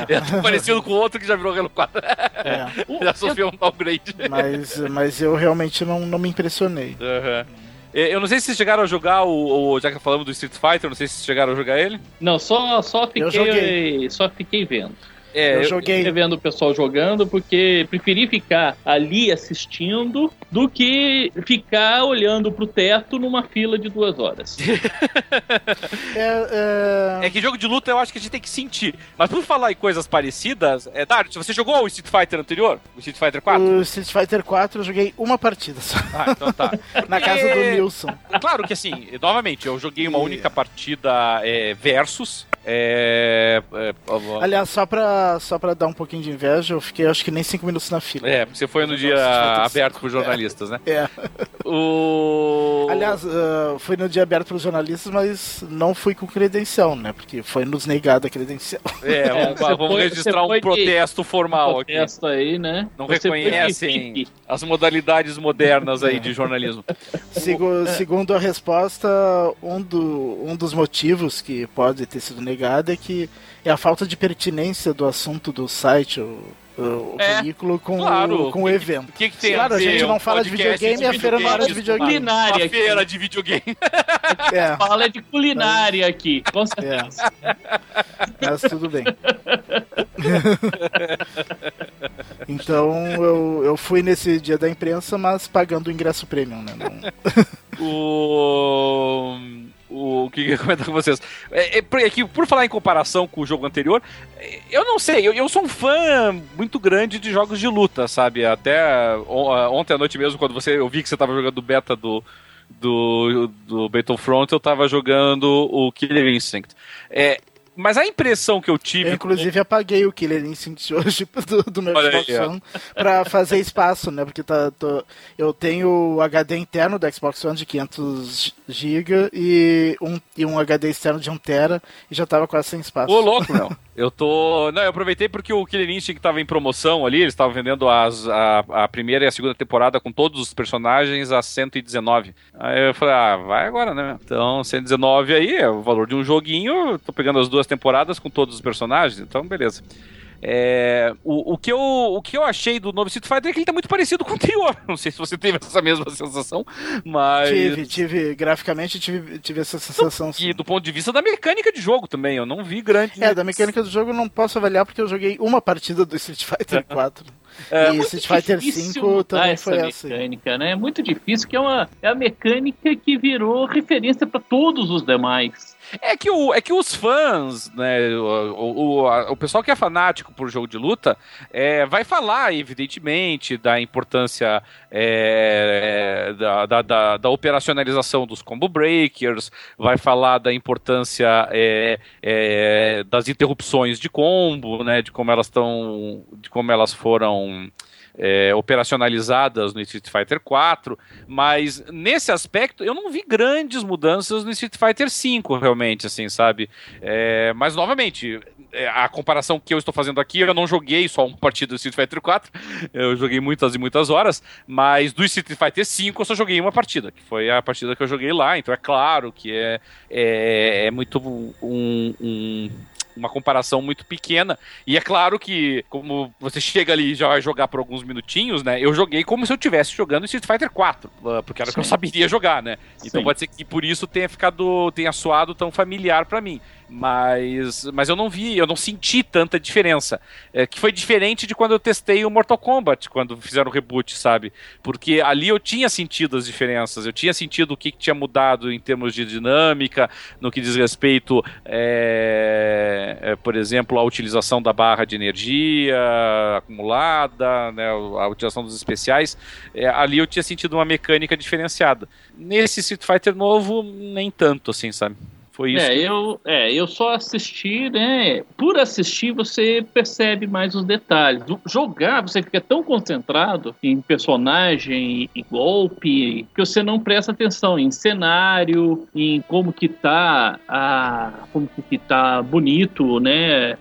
É. [laughs] é parecido com o outro que já virou Halo 4. É. [laughs] já sofreu um downgrade. Mas, mas eu realmente não, não me impressionei. Uhum. É, eu não sei se vocês chegaram a jogar o, o, Já que falamos do Street Fighter, não sei se vocês chegaram a jogar ele. Não, só, só fiquei. Só fiquei vendo. É, eu, eu joguei. vendo o pessoal jogando porque preferi ficar ali assistindo do que ficar olhando pro teto numa fila de duas horas. [laughs] é, é... é, que jogo de luta eu acho que a gente tem que sentir. Mas por falar em coisas parecidas, é, Dart, você jogou o Street Fighter anterior? O Street Fighter 4? O Street Fighter 4 eu joguei uma partida só. Ah, então tá. Porque... [laughs] Na casa do Nilson. Claro que assim, novamente, eu joguei uma única partida é, versus é, é, Aliás, só pra, só pra dar um pouquinho de inveja, eu fiquei acho que nem cinco minutos na fila. É, você foi no dia aberto para jornalistas, né? É. O... [laughs] Aliás, uh, fui no dia aberto para jornalistas, mas não fui com credencial, né? Porque foi nos negado a credencial. É, [laughs] vamos, é, vamos foi, registrar um protesto formal um protesto aqui. aí, né? Não você reconhecem as modalidades modernas aí de jornalismo. [laughs] Segu, segundo a resposta, um, do, um dos motivos que pode ter sido negado é que é a falta de pertinência do assunto do site, o, o é, veículo com, claro. o, com o evento. Que que tem claro, a, gente não fala de videogame, de a feira não de videogame. Culinária a feira de videogame. [laughs] É. Fala de culinária mas, aqui, com certeza. É. Mas tudo bem. [laughs] então eu, eu fui nesse dia da imprensa, mas pagando o ingresso premium, né? Não... o o que ia comentar com vocês. É, é, é, que, por falar em comparação com o jogo anterior, eu não sei, eu, eu sou um fã muito grande de jogos de luta, sabe? Até ontem à noite mesmo, quando você eu vi que você estava jogando beta do, do, do Battlefront, eu estava jogando o Killer Instinct. É, Mas a impressão que eu tive. Eu, inclusive, apaguei o Killer Instinct hoje [laughs] do, do meu Xbox One pra fazer espaço, né? Porque tá, tô, eu tenho o HD interno do Xbox One de 500 GB e um, e um HD externo de 1 TB e já tava quase sem espaço. Ô, louco, não. Eu tô. Não, eu aproveitei porque o Killer Instinct tava em promoção ali, eles estavam vendendo as, a, a primeira e a segunda temporada com todos os personagens a 119. Aí eu falei, ah, vai agora, né? Então, 119 aí é o valor de um joguinho, tô pegando as duas temporadas com todos os personagens, então beleza. É, o, o, que eu, o que eu achei do novo Street Fighter é que ele tá muito parecido com o anterior. [laughs] Não sei se você teve essa mesma sensação, mas. Tive, tive. Graficamente tive, tive essa sensação. E do ponto de vista da mecânica de jogo também, eu não vi grande. É, da mecânica do jogo eu não posso avaliar porque eu joguei uma partida do Street Fighter [laughs] 4. É, e Street Fighter 5 também foi essa mecânica, assim. né? É muito difícil, que é, uma, é a mecânica que virou referência para todos os demais. É que, o, é que os fãs, né, o, o, o pessoal que é fanático por jogo de luta, é, vai falar, evidentemente, da importância é, da, da, da, da, operacionalização dos combo breakers, vai falar da importância é, é, das interrupções de combo, né, de como elas estão, de como elas foram é, operacionalizadas no Street Fighter 4, mas nesse aspecto eu não vi grandes mudanças no Street Fighter 5, realmente, assim, sabe? É, mas, novamente, é, a comparação que eu estou fazendo aqui, eu não joguei só uma partida do Street Fighter 4, [laughs] eu joguei muitas e muitas horas, mas do Street Fighter 5 eu só joguei uma partida, que foi a partida que eu joguei lá, então é claro que é, é, é muito um, um uma comparação muito pequena. E é claro que, como você chega ali e já vai jogar por alguns minutinhos, né? Eu joguei como se eu estivesse jogando Street Fighter 4, ah, porque era o que eu saberia jogar, né? Então Sim. pode ser que por isso tenha ficado, tenha soado tão familiar para mim. Mas, mas eu não vi, eu não senti tanta diferença. É, que foi diferente de quando eu testei o Mortal Kombat, quando fizeram o reboot, sabe? Porque ali eu tinha sentido as diferenças, eu tinha sentido o que, que tinha mudado em termos de dinâmica, no que diz respeito, é, é, por exemplo, à utilização da barra de energia acumulada, né, a utilização dos especiais. É, ali eu tinha sentido uma mecânica diferenciada. Nesse Street Fighter novo, nem tanto, assim, sabe? Foi isso. É, que... eu, é, eu só assisti, né? Por assistir, você percebe mais os detalhes. Jogar, você fica tão concentrado em personagem e golpe que você não presta atenção em cenário, em como que tá a. como que tá bonito, né?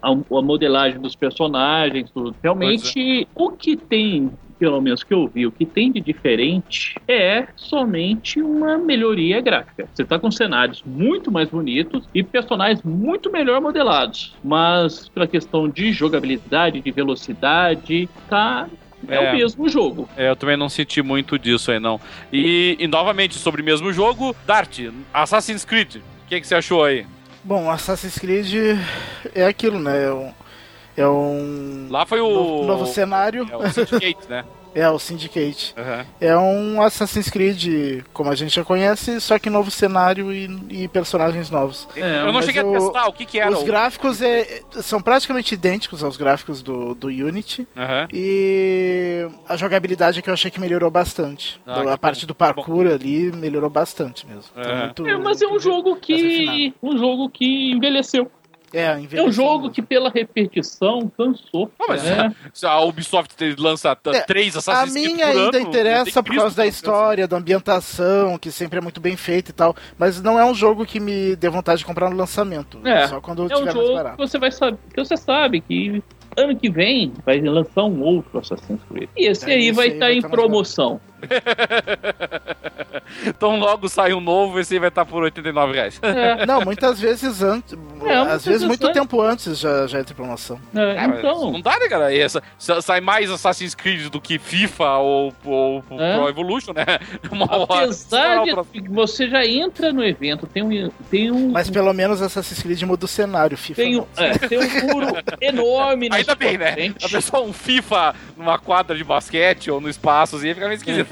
A, a modelagem dos personagens, tudo. Realmente, é. o que tem pelo menos que eu vi, o que tem de diferente é somente uma melhoria gráfica. Você está com cenários muito mais bonitos e personagens muito melhor modelados. Mas pela questão de jogabilidade, de velocidade, tá é, é, o mesmo jogo. É, eu também não senti muito disso aí, não. E, e novamente, sobre o mesmo jogo, Dart, Assassin's Creed, o que, que você achou aí? Bom, Assassin's Creed é aquilo, né? É um. Lá foi o. Novo, novo cenário. É o Syndicate, né? [laughs] É, o Syndicate. Uhum. É um Assassin's Creed, como a gente já conhece, só que novo cenário e, e personagens novos. É, eu não cheguei o, a testar o que, que era. Os o... gráficos é, são praticamente idênticos aos gráficos do, do Unity. Uhum. E a jogabilidade é que eu achei que melhorou bastante. Ah, a parte do parkour ali melhorou bastante mesmo. Uhum. muito, é, mas é um jogo que. Um jogo que envelheceu. É, é um jogo que pela repetição cansou. Não, mas né? [laughs] a Ubisoft lança é, três Assassin's Creed A minha ainda ano, interessa por causa da história, da ambientação, que sempre é muito bem feita e tal, mas não é um jogo que me dê vontade de comprar no lançamento. É, só quando é um jogo que você vai saber, que você sabe que ano que vem vai lançar um outro Assassin's Creed. E esse aí, esse vai estar tá em promoção. [laughs] então logo sai um novo, esse aí vai estar por 89 reais. É. Não, muitas vezes antes. É, às vezes muito antes. tempo antes já, já entra em promoção. É, é então. Não dá, né, cara? Essa, sai mais Assassin's Creed do que FIFA ou, ou é. Pro Evolution, né? [laughs] Uma Apesar hora, de você já entra no evento, tem um, tem um. Mas pelo menos Assassin's Creed muda o cenário, FIFA. Tem, um, é, tem um muro [laughs] enorme Ainda bem, né? A pessoa um FIFA numa quadra de basquete ou no espaço, assim, fica meio esquisito.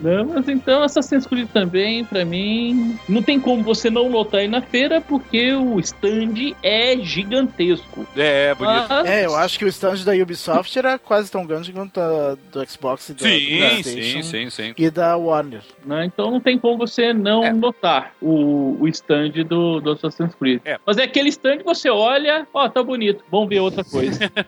Não, mas então Assassin's Creed também, pra mim, não tem como você não notar aí na feira, porque o stand é gigantesco. É, bonito. Mas- É, eu acho que o stand da Ubisoft era quase tão grande quanto a do Xbox e da do Sim, PlayStation sim, sim, sim. e da Warner. né? Então não tem como você não É. notar o, o stand do, do Assassin's Creed. É. Mas é aquele stand que você olha, ó, tá bonito, vamos ver outra coisa. [laughs]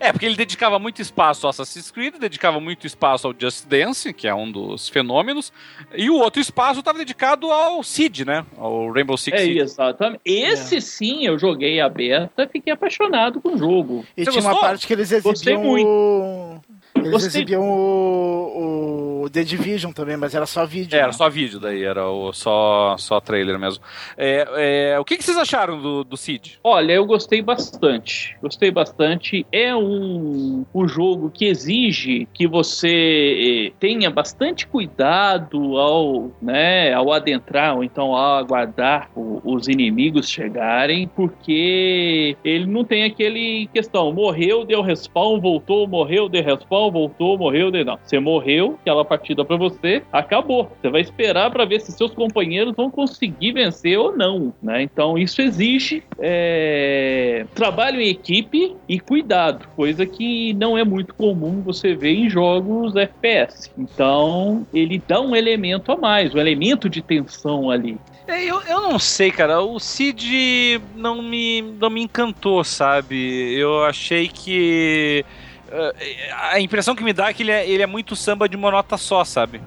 É, porque ele dedicava muito espaço ao Assassin's Creed, dedicava muito espaço ao Just Dance, que é um dos fenômenos, e o outro espaço estava dedicado ao Seed, né? Ao Rainbow Six é Siege. exatamente. Esse sim eu joguei a beta, fiquei apaixonado com o jogo. E Você tinha uma gostou? parte que eles Gostei exibiam o. Eles Gostei. exibiam o, o The Division também, mas era só vídeo. É, Era né? só vídeo daí, era o, só, só trailer mesmo. É, é, o que, que vocês acharam do, do Seed? Olha, eu gostei bastante. Gostei bastante. É um, um jogo que exige que você eh, tenha bastante cuidado ao, né, ao adentrar ou então ao aguardar o- os inimigos chegarem, porque ele não tem aquele questão, morreu, deu respawn, voltou, morreu, deu respawn, voltou, morreu, deu não. Você morreu, aquela partida pra você, acabou. Você vai esperar pra ver se seus companheiros vão conseguir vencer ou não, né? Então isso exige é, trabalho em equipe e cuidado, coisa que não é muito comum você ver em jogos FPS. Então ele dá um elemento a mais, um elemento de tensão ali. É, Eu, eu não sei, cara. O Cid não me, não me encantou, sabe? Eu achei que. Eh, A impressão que me dá é que ele é, ele é muito samba de uma nota só, sabe?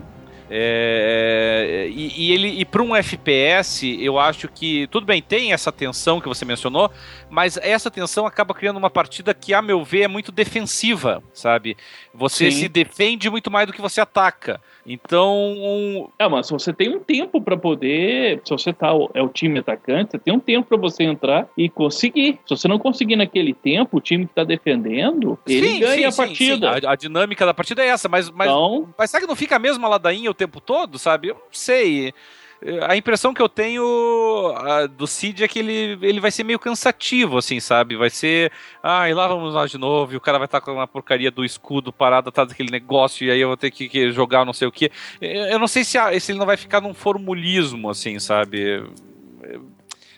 É, e, e ele e para um FPS, eu acho que tudo bem tem essa tensão que você mencionou, mas essa tensão acaba criando uma partida que, a meu ver, é muito defensiva, sabe? Você Sim. se defende muito mais do que você ataca. Então, um- É, mas se você tem um tempo pra poder, se você tá é o time atacante, você tem um tempo pra você entrar e conseguir. Se você não conseguir naquele tempo, o time que tá defendendo, ele Sim, ganha sim, a partida. sim. A, a dinâmica da partida é essa, mas, mas Então, Mas será que não fica a mesma ladainha o tempo todo, sabe? Eu não sei. A impressão que eu tenho ah, do Cid é que ele, ele vai ser meio cansativo, assim, sabe? Vai ser. Ah, e lá vamos lá de novo, e o cara vai estar com uma porcaria do escudo parado atrás daquele negócio, e aí eu vou ter que, que jogar não sei o quê. Eu eu não sei se, a- se ele não vai ficar num formulismo, assim, sabe?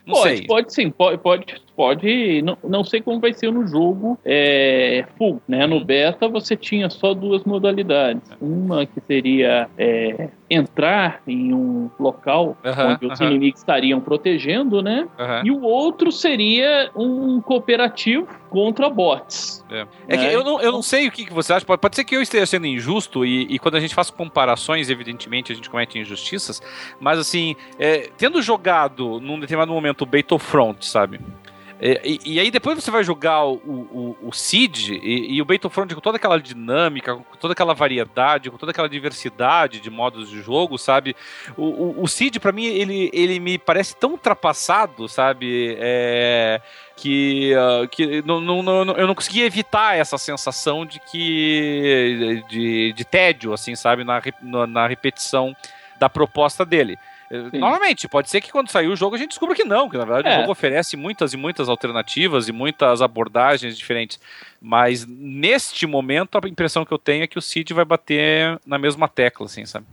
Não pode, sei. pode sim, pode, pode, pode. Não, não sei como vai ser no jogo é, full, né? No beta você tinha só duas modalidades. Uma que seria é, entrar em um local Aham, onde os aham. inimigos estariam protegendo, né? Aham. E o outro seria um cooperativo contra bots. É que né? eu não, eu não sei o que, que você acha. Pode, pode ser que eu esteja sendo injusto, e, e quando a gente faz comparações, evidentemente, a gente comete injustiças. Mas assim, é, tendo jogado num determinado momento o Battlefront, sabe? É, e, e aí depois você vai jogar o, o, o e, e o Battlefront com toda aquela dinâmica, com toda aquela variedade, com toda aquela diversidade de modos de jogo, sabe? O, o, o pra mim, ele, ele me parece tão ultrapassado, sabe? É, que, ah, que não, não, não- eu não conseguia evitar essa sensação de que de, de tédio, assim, sabe, na, na repetição da proposta dele. Sim. Novamente, pode ser que quando sair o jogo a gente descubra que não, que na verdade É. o jogo oferece muitas e muitas alternativas e muitas abordagens diferentes. Mas neste momento a impressão que eu tenho é que o Cid vai bater na mesma tecla, assim, sabe?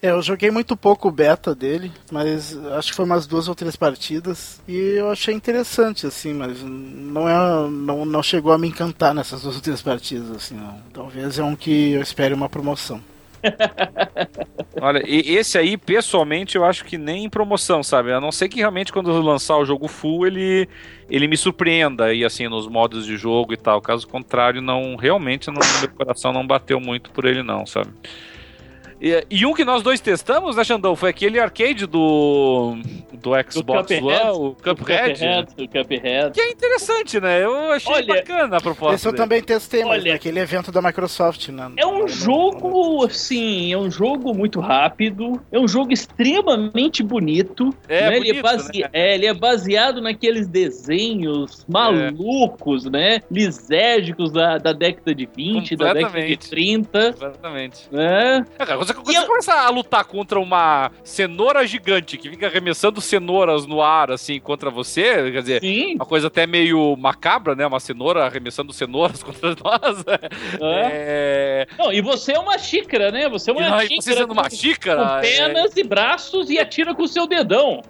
É, eu joguei muito pouco o beta dele, mas acho que foi umas duas ou três partidas e eu achei interessante, assim, mas não, é, não, não chegou a me encantar nessas duas ou três partidas, assim, não. Talvez é um que eu espere uma promoção. [laughs] Olha, e esse aí, pessoalmente, eu acho que nem em promoção, sabe? A não ser que realmente quando eu lançar o jogo full, ele, ele me surpreenda aí, assim, nos modos de jogo e tal. Caso contrário, não, realmente, meu coração não bateu muito por ele não, sabe? E, e um que nós dois testamos, né, Xandão? Foi aquele arcade do, do Xbox Cuphead. One, o O Cuphead. O Cuphead. Que é interessante, né? Eu achei Olha, bacana a proposta. Esse eu dele. também testei, mas Olha- naquele evento da Microsoft, né? É um jogo, assim, é um jogo muito rápido, é um jogo extremamente bonito. É, né? ele, é bonito, base- né? é, ele é baseado naqueles desenhos malucos, né? Lisérgicos da, da década de 20, da década de Completamente. 30. Exatamente. Né? É, cara, você, quando você começa a lutar contra uma cenoura gigante que fica arremessando cenouras no ar, assim, contra você, quer dizer, Sim. uma coisa até meio macabra, né? Uma cenoura arremessando cenouras [laughs] contra nós. É. Não, e você é uma xícara, né? Você é uma nós- xícara. você sendo uma xícara, Com pernas e braços e [laughs] atira com o seu dedão.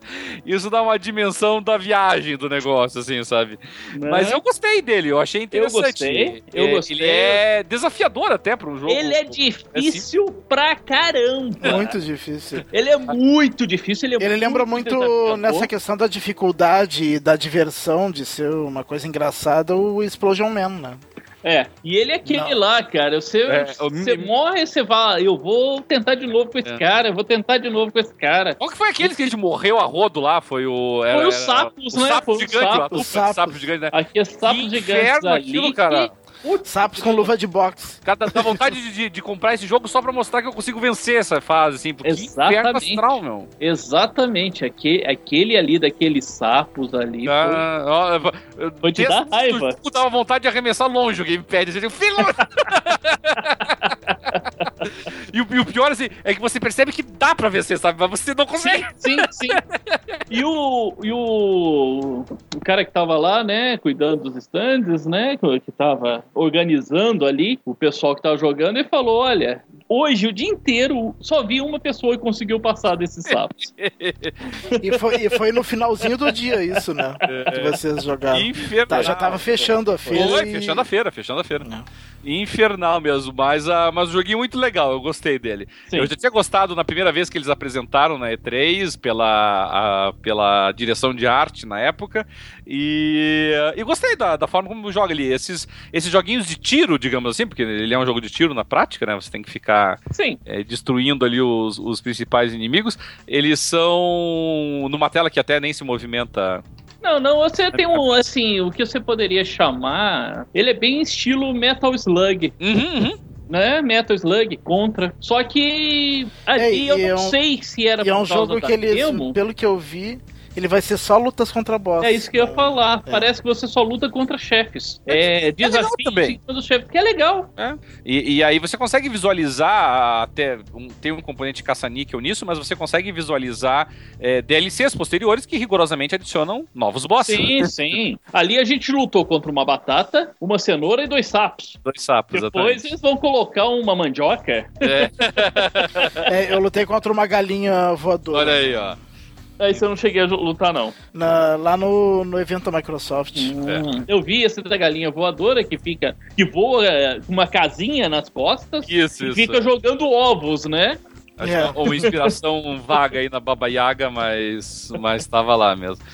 [laughs] Isso dá uma dimensão da viagem do negócio, assim, sabe? né? Mas eu gostei dele, eu achei interessante. gostei, eu É, gostei. Ele é desafiador até para um jogo. Ele é difícil pra caramba. Muito difícil. Ele é muito difícil. Ele, é Ele lembra muito nessa questão da dificuldade e da diversão de ser uma coisa engraçada o Explosion Man, né? É, e ele é aquele Não. lá, cara. Você, É, o você mi- morre, você fala, eu vou tentar de novo com esse É. cara, eu vou tentar de novo com esse cara. Qual que foi aquele que a gente morreu a rodo lá? Foi o. Era, Foi os era- sapos, o né? Sapo Foi gigante, dupla de Sapos. sapo gigante, né? Aqui é sapos Que gigantes inferno ali. aquilo, cara. que- Sapos com luva de boxe. Cada, dá vontade de, de- de comprar esse jogo só pra mostrar que eu consigo vencer essa fase, assim. Porque Exatamente. astral, meu. Exatamente, aquele, aquele ali daqueles sapos ali. foi- Ah, ó, Foi te dar raiva. jogo Dava vontade de arremessar longe o gamepad. Assim, filho! [laughs] e, o, e o pior assim, é que você percebe que dá pra vencer, sabe? Mas você não consegue. Sim, sim. E o, e o, o cara que tava lá, né, cuidando dos stands, né, que tava organizando ali o pessoal que tava jogando, ele falou: olha, hoje o dia inteiro só vi uma pessoa que conseguiu passar desses [laughs] sapos. E foi, e foi no finalzinho do dia isso, né? Que vocês jogaram. Infernal. Tá, já tava fechando a feira. Foi, e- fechando a feira, fechando a feira. Não. Infernal mesmo, mas, ah, mas o joguinho muito legal, eu gostei dele. Sim. Eu já tinha gostado na primeira vez que eles apresentaram na E3, pela, a- pela direção de arte na época, e, e gostei da, da forma como joga ali. Esses, esses joguinhos de tiro, digamos assim, porque ele é um jogo de tiro na prática, né? Você tem que ficar é, destruindo ali os, os principais inimigos. Eles são numa tela que até nem se movimenta. Não, não, você tem um, assim, o que você poderia chamar. Ele é bem estilo Metal Slug, Uhum, uhum. Né? Metal Slug contra. Só que ali É, eu é não um- sei se era E é um por causa jogo da que eles, demo. pelo que eu vi, ele vai ser só lutas contra boss. É isso que eu ia falar. Parece que você só luta contra chefes. É, legal desafio também. contra os chefes, que é legal. E, e aí você consegue visualizar até um- tem um componente caça-níquel nisso, mas você consegue visualizar é, DLCs posteriores que rigorosamente adicionam novos bosses. Sim, sim. Ali a gente lutou contra uma batata, uma cenoura e dois sapos. Dois sapos, Depois exatamente. eles vão colocar uma mandioca. É, [laughs] É, eu lutei contra uma galinha voadora. olha aí, ó. Aí você não cheguei a lutar, não. Na- lá no, no evento da Microsoft. Hum, Eu vi esse da galinha voadora que fica. que voa é, com uma casinha nas costas Isso, e isso. fica jogando ovos, né? Acho É. que é uma inspiração [laughs] vaga aí na Baba Yaga, mas, mas tava lá mesmo.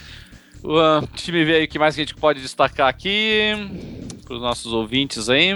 Uh, deixa eu ver aí o que mais que a gente pode destacar aqui para os nossos ouvintes aí.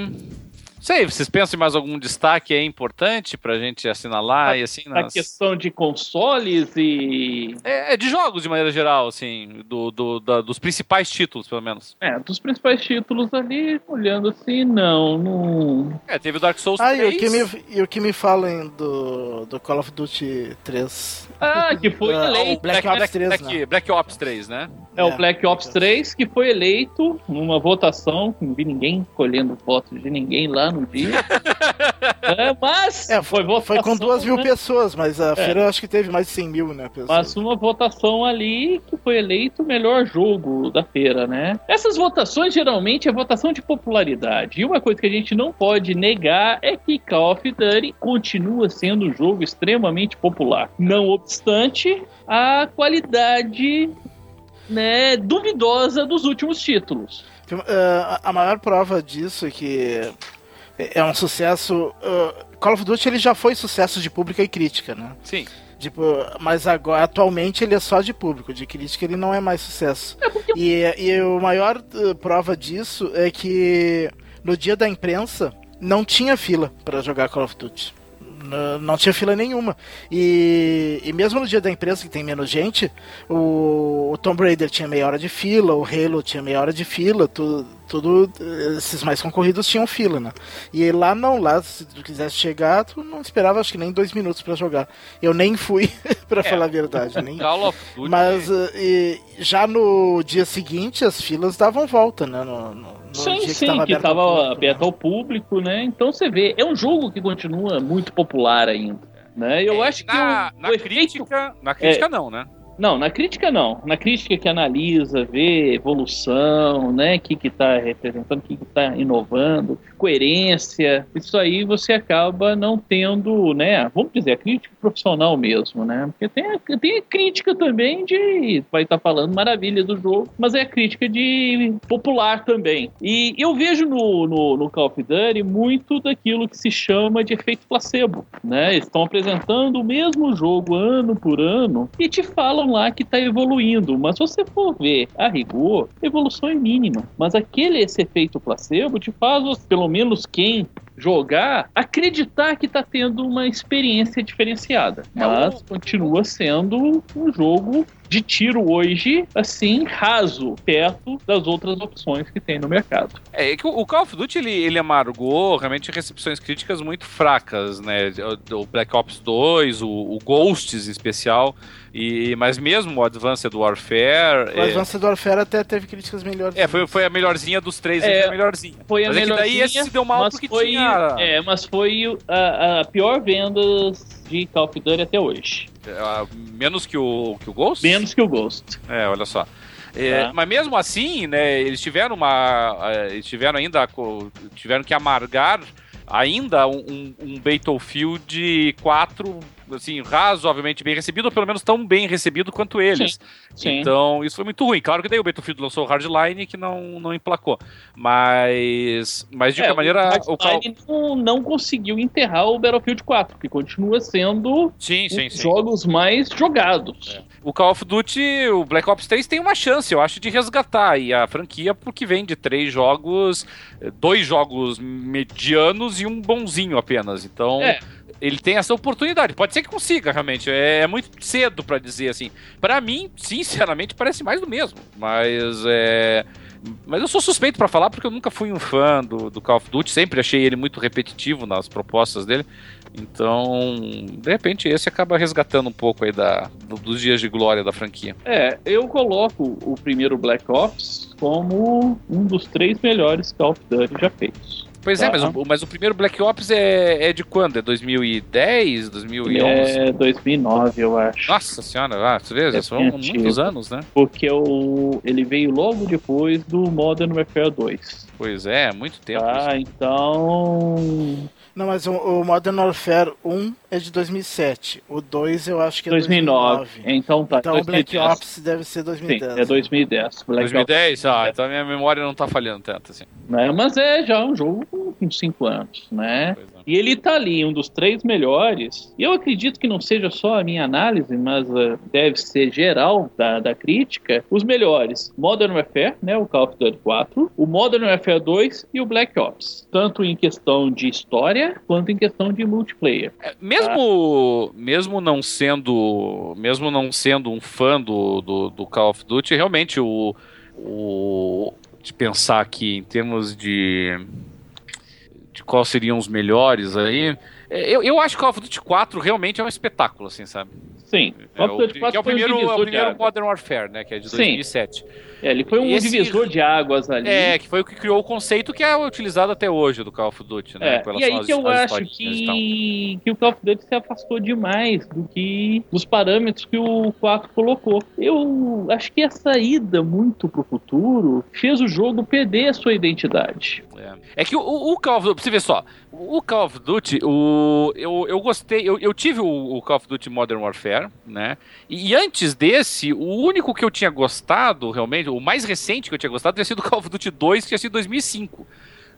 Sei, vocês pensam em mais algum destaque aí importante pra gente assinalar e assim A nas... questão de consoles e. É, é de jogos de maneira geral, assim, do, do- da- dos principais títulos, pelo menos. É, dos principais títulos ali, olhando assim, não, não. É, teve o Dark Souls Ah, e 3. o que me, e o que me falem do, do Call of Duty 3? Ah, que foi Ah, eleito. Black Ops 3, Black, né? Black Ops 3, né? É o Black Ops 3 que foi eleito numa votação. Não vi ninguém colhendo votos de ninguém lá no dia. [laughs] É, mas É, foi votação. Foi com duas mil né? pessoas, mas a feira eu acho que teve mais de 100 mil, né? Pessoas. Mas uma votação ali que foi eleito o melhor jogo da feira, né? Essas votações geralmente é votação de popularidade. E uma coisa que a gente não pode negar é que Call of Duty continua sendo um jogo extremamente popular. Não obstante a qualidade né, duvidosa dos últimos títulos. Uh, a maior prova disso é que é um sucesso. uh, Call of Duty ele já foi sucesso de pública e crítica, né? Sim. Tipo, mas agora atualmente ele é só de público, de crítica ele não é mais sucesso. E, e a maior uh, prova disso é que no dia da imprensa não tinha fila para jogar Call of Duty. Não tinha fila nenhuma. E, e mesmo no dia da imprensa, que tem menos gente, o, o Tomb Raider tinha meia hora de fila, o Halo tinha meia hora de fila, tu, tudo esses mais concorridos tinham fila, né? E lá não, lá se tu quisesse chegar, tu não esperava acho que nem dois minutos para jogar. Eu nem fui, [laughs] para é, falar a verdade, nem. Mas uh, e, já no dia seguinte as filas davam volta, né? No, no, no sim, sim, que estava aberto ao público, né? Então você vê, é um jogo que continua muito popular ainda. Né? Eu é, acho que na, o, na o crítica, efeito... na crítica é, não, né? Não, na crítica não. Na crítica que analisa, vê evolução, né? O que que tá representando, o que que tá inovando, coerência. Isso aí você acaba não tendo, né? Vamos dizer, a crítica profissional mesmo, né? Porque tem a, tem a crítica também de vai estar tá falando maravilha do jogo, mas é a crítica de popular também. E eu vejo no, no, no Call of Duty muito daquilo que se chama de efeito placebo, né? Estão apresentando o mesmo jogo ano por ano e te falam lá que está evoluindo, mas se você for ver a rigor, evolução é mínima. Mas aquele esse efeito placebo te faz, pelo menos quem jogar, acreditar que está tendo uma experiência diferenciada. É mas continua sendo um jogo de tiro hoje, assim, raso, perto das outras opções que tem no mercado. É, é que o Call of Duty, ele, ele amargou realmente recepções críticas muito fracas, né? O Black Ops 2, o, o Ghosts em especial, e, mas mesmo o Advanced Warfare... O é... Advanced Warfare até teve críticas melhores. É, foi, foi a melhorzinha dos três, é, a melhorzinha. Foi a mas melhorzinha, é que daí esse se deu mal porque foi, tinha... É, mas foi a, a pior venda de Call of Duty até hoje. É, menos que o, que o Ghost? Menos que o Ghost. É, olha só. É, tá. Mas mesmo assim, né, eles tiveram uma. É, eles tiveram ainda. Tiveram que amargar ainda um, um Battlefield 4 assim, razoavelmente bem recebido, ou pelo menos tão bem recebido quanto eles. Sim, sim. Então, isso foi muito ruim. Claro que daí o Battlefield lançou o Hardline que não, não emplacou. Mas, mas de é, qualquer maneira. O Hardline o... não, não conseguiu enterrar o Battlefield 4, que continua sendo sim, sim, um dos jogos mais jogados. É. O Call of Duty, o Black Ops 3 tem uma chance, eu acho, de resgatar e a franquia, porque vem de três jogos, dois jogos medianos e um bonzinho apenas. Então. É ele tem essa oportunidade. Pode ser que consiga, realmente. É, é muito cedo para dizer assim. Para mim, sinceramente, [laughs] parece mais do mesmo. Mas é. Mas eu sou suspeito para falar porque eu nunca fui um fã do, do Call of Duty, sempre achei ele muito repetitivo nas propostas dele. Então, de repente, esse acaba resgatando um pouco aí da, dos dias de glória da franquia. É, eu coloco o primeiro Black Ops como um dos três melhores Call of Duty já feitos. Pois é, mas o, mas o primeiro Black Ops é, é de quando? É 2010, 2011? É 2009, eu acho. Nossa senhora, ah, você vê, é são muitos anos, né? Porque o, ele veio logo depois do Modern Warfare 2. Pois é, muito tempo. Ah, então... Não, mas o, o, Modern Warfare 1 é de 2007. O 2 eu acho que é 2009. 2009. Então tá. Então o Black Ops deve ser 2010. Sim, é 2010. Black 2010? Ops. Ah, então a minha memória não tá falhando tanto assim. Né? Mas é já um jogo com 5 anos, né? É. E ele tá ali, um dos três melhores. E eu acredito que não seja só a minha análise, mas uh, deve ser geral da, da crítica. Os melhores: Modern Warfare, né? O Call of Duty 4, o Modern Warfare 2 e o Black Ops. Tanto em questão de história quanto em questão de multiplayer. É, mesmo, mesmo não sendo, mesmo não sendo um fã do, do, do Call of Duty, realmente o, o de pensar aqui em termos de de quais seriam os melhores aí. É, eu, eu acho que Call of Duty 4 realmente é um espetáculo, assim, sabe? Sim. É, o, que é o primeiro, é o primeiro Modern Warfare, né? Que é de 2007. Sim. É, ele foi um Esse, divisor de águas ali. É, que foi o que criou o conceito que é utilizado até hoje do Call of Duty, né? É, e aí que eu acho que, que o Call of Duty se afastou demais do que dos parâmetros que o 4 colocou. Eu acho que a saída muito pro futuro fez o jogo perder a sua identidade. É, é que o, o Call of Duty, você vê só, o Call of Duty, o, eu, eu gostei, eu, eu tive o, o Call of Duty Modern Warfare, né? E, e, antes desse, o único que eu tinha gostado, realmente, o mais recente que eu tinha gostado, tinha sido Call of Duty 2, que tinha sido 2005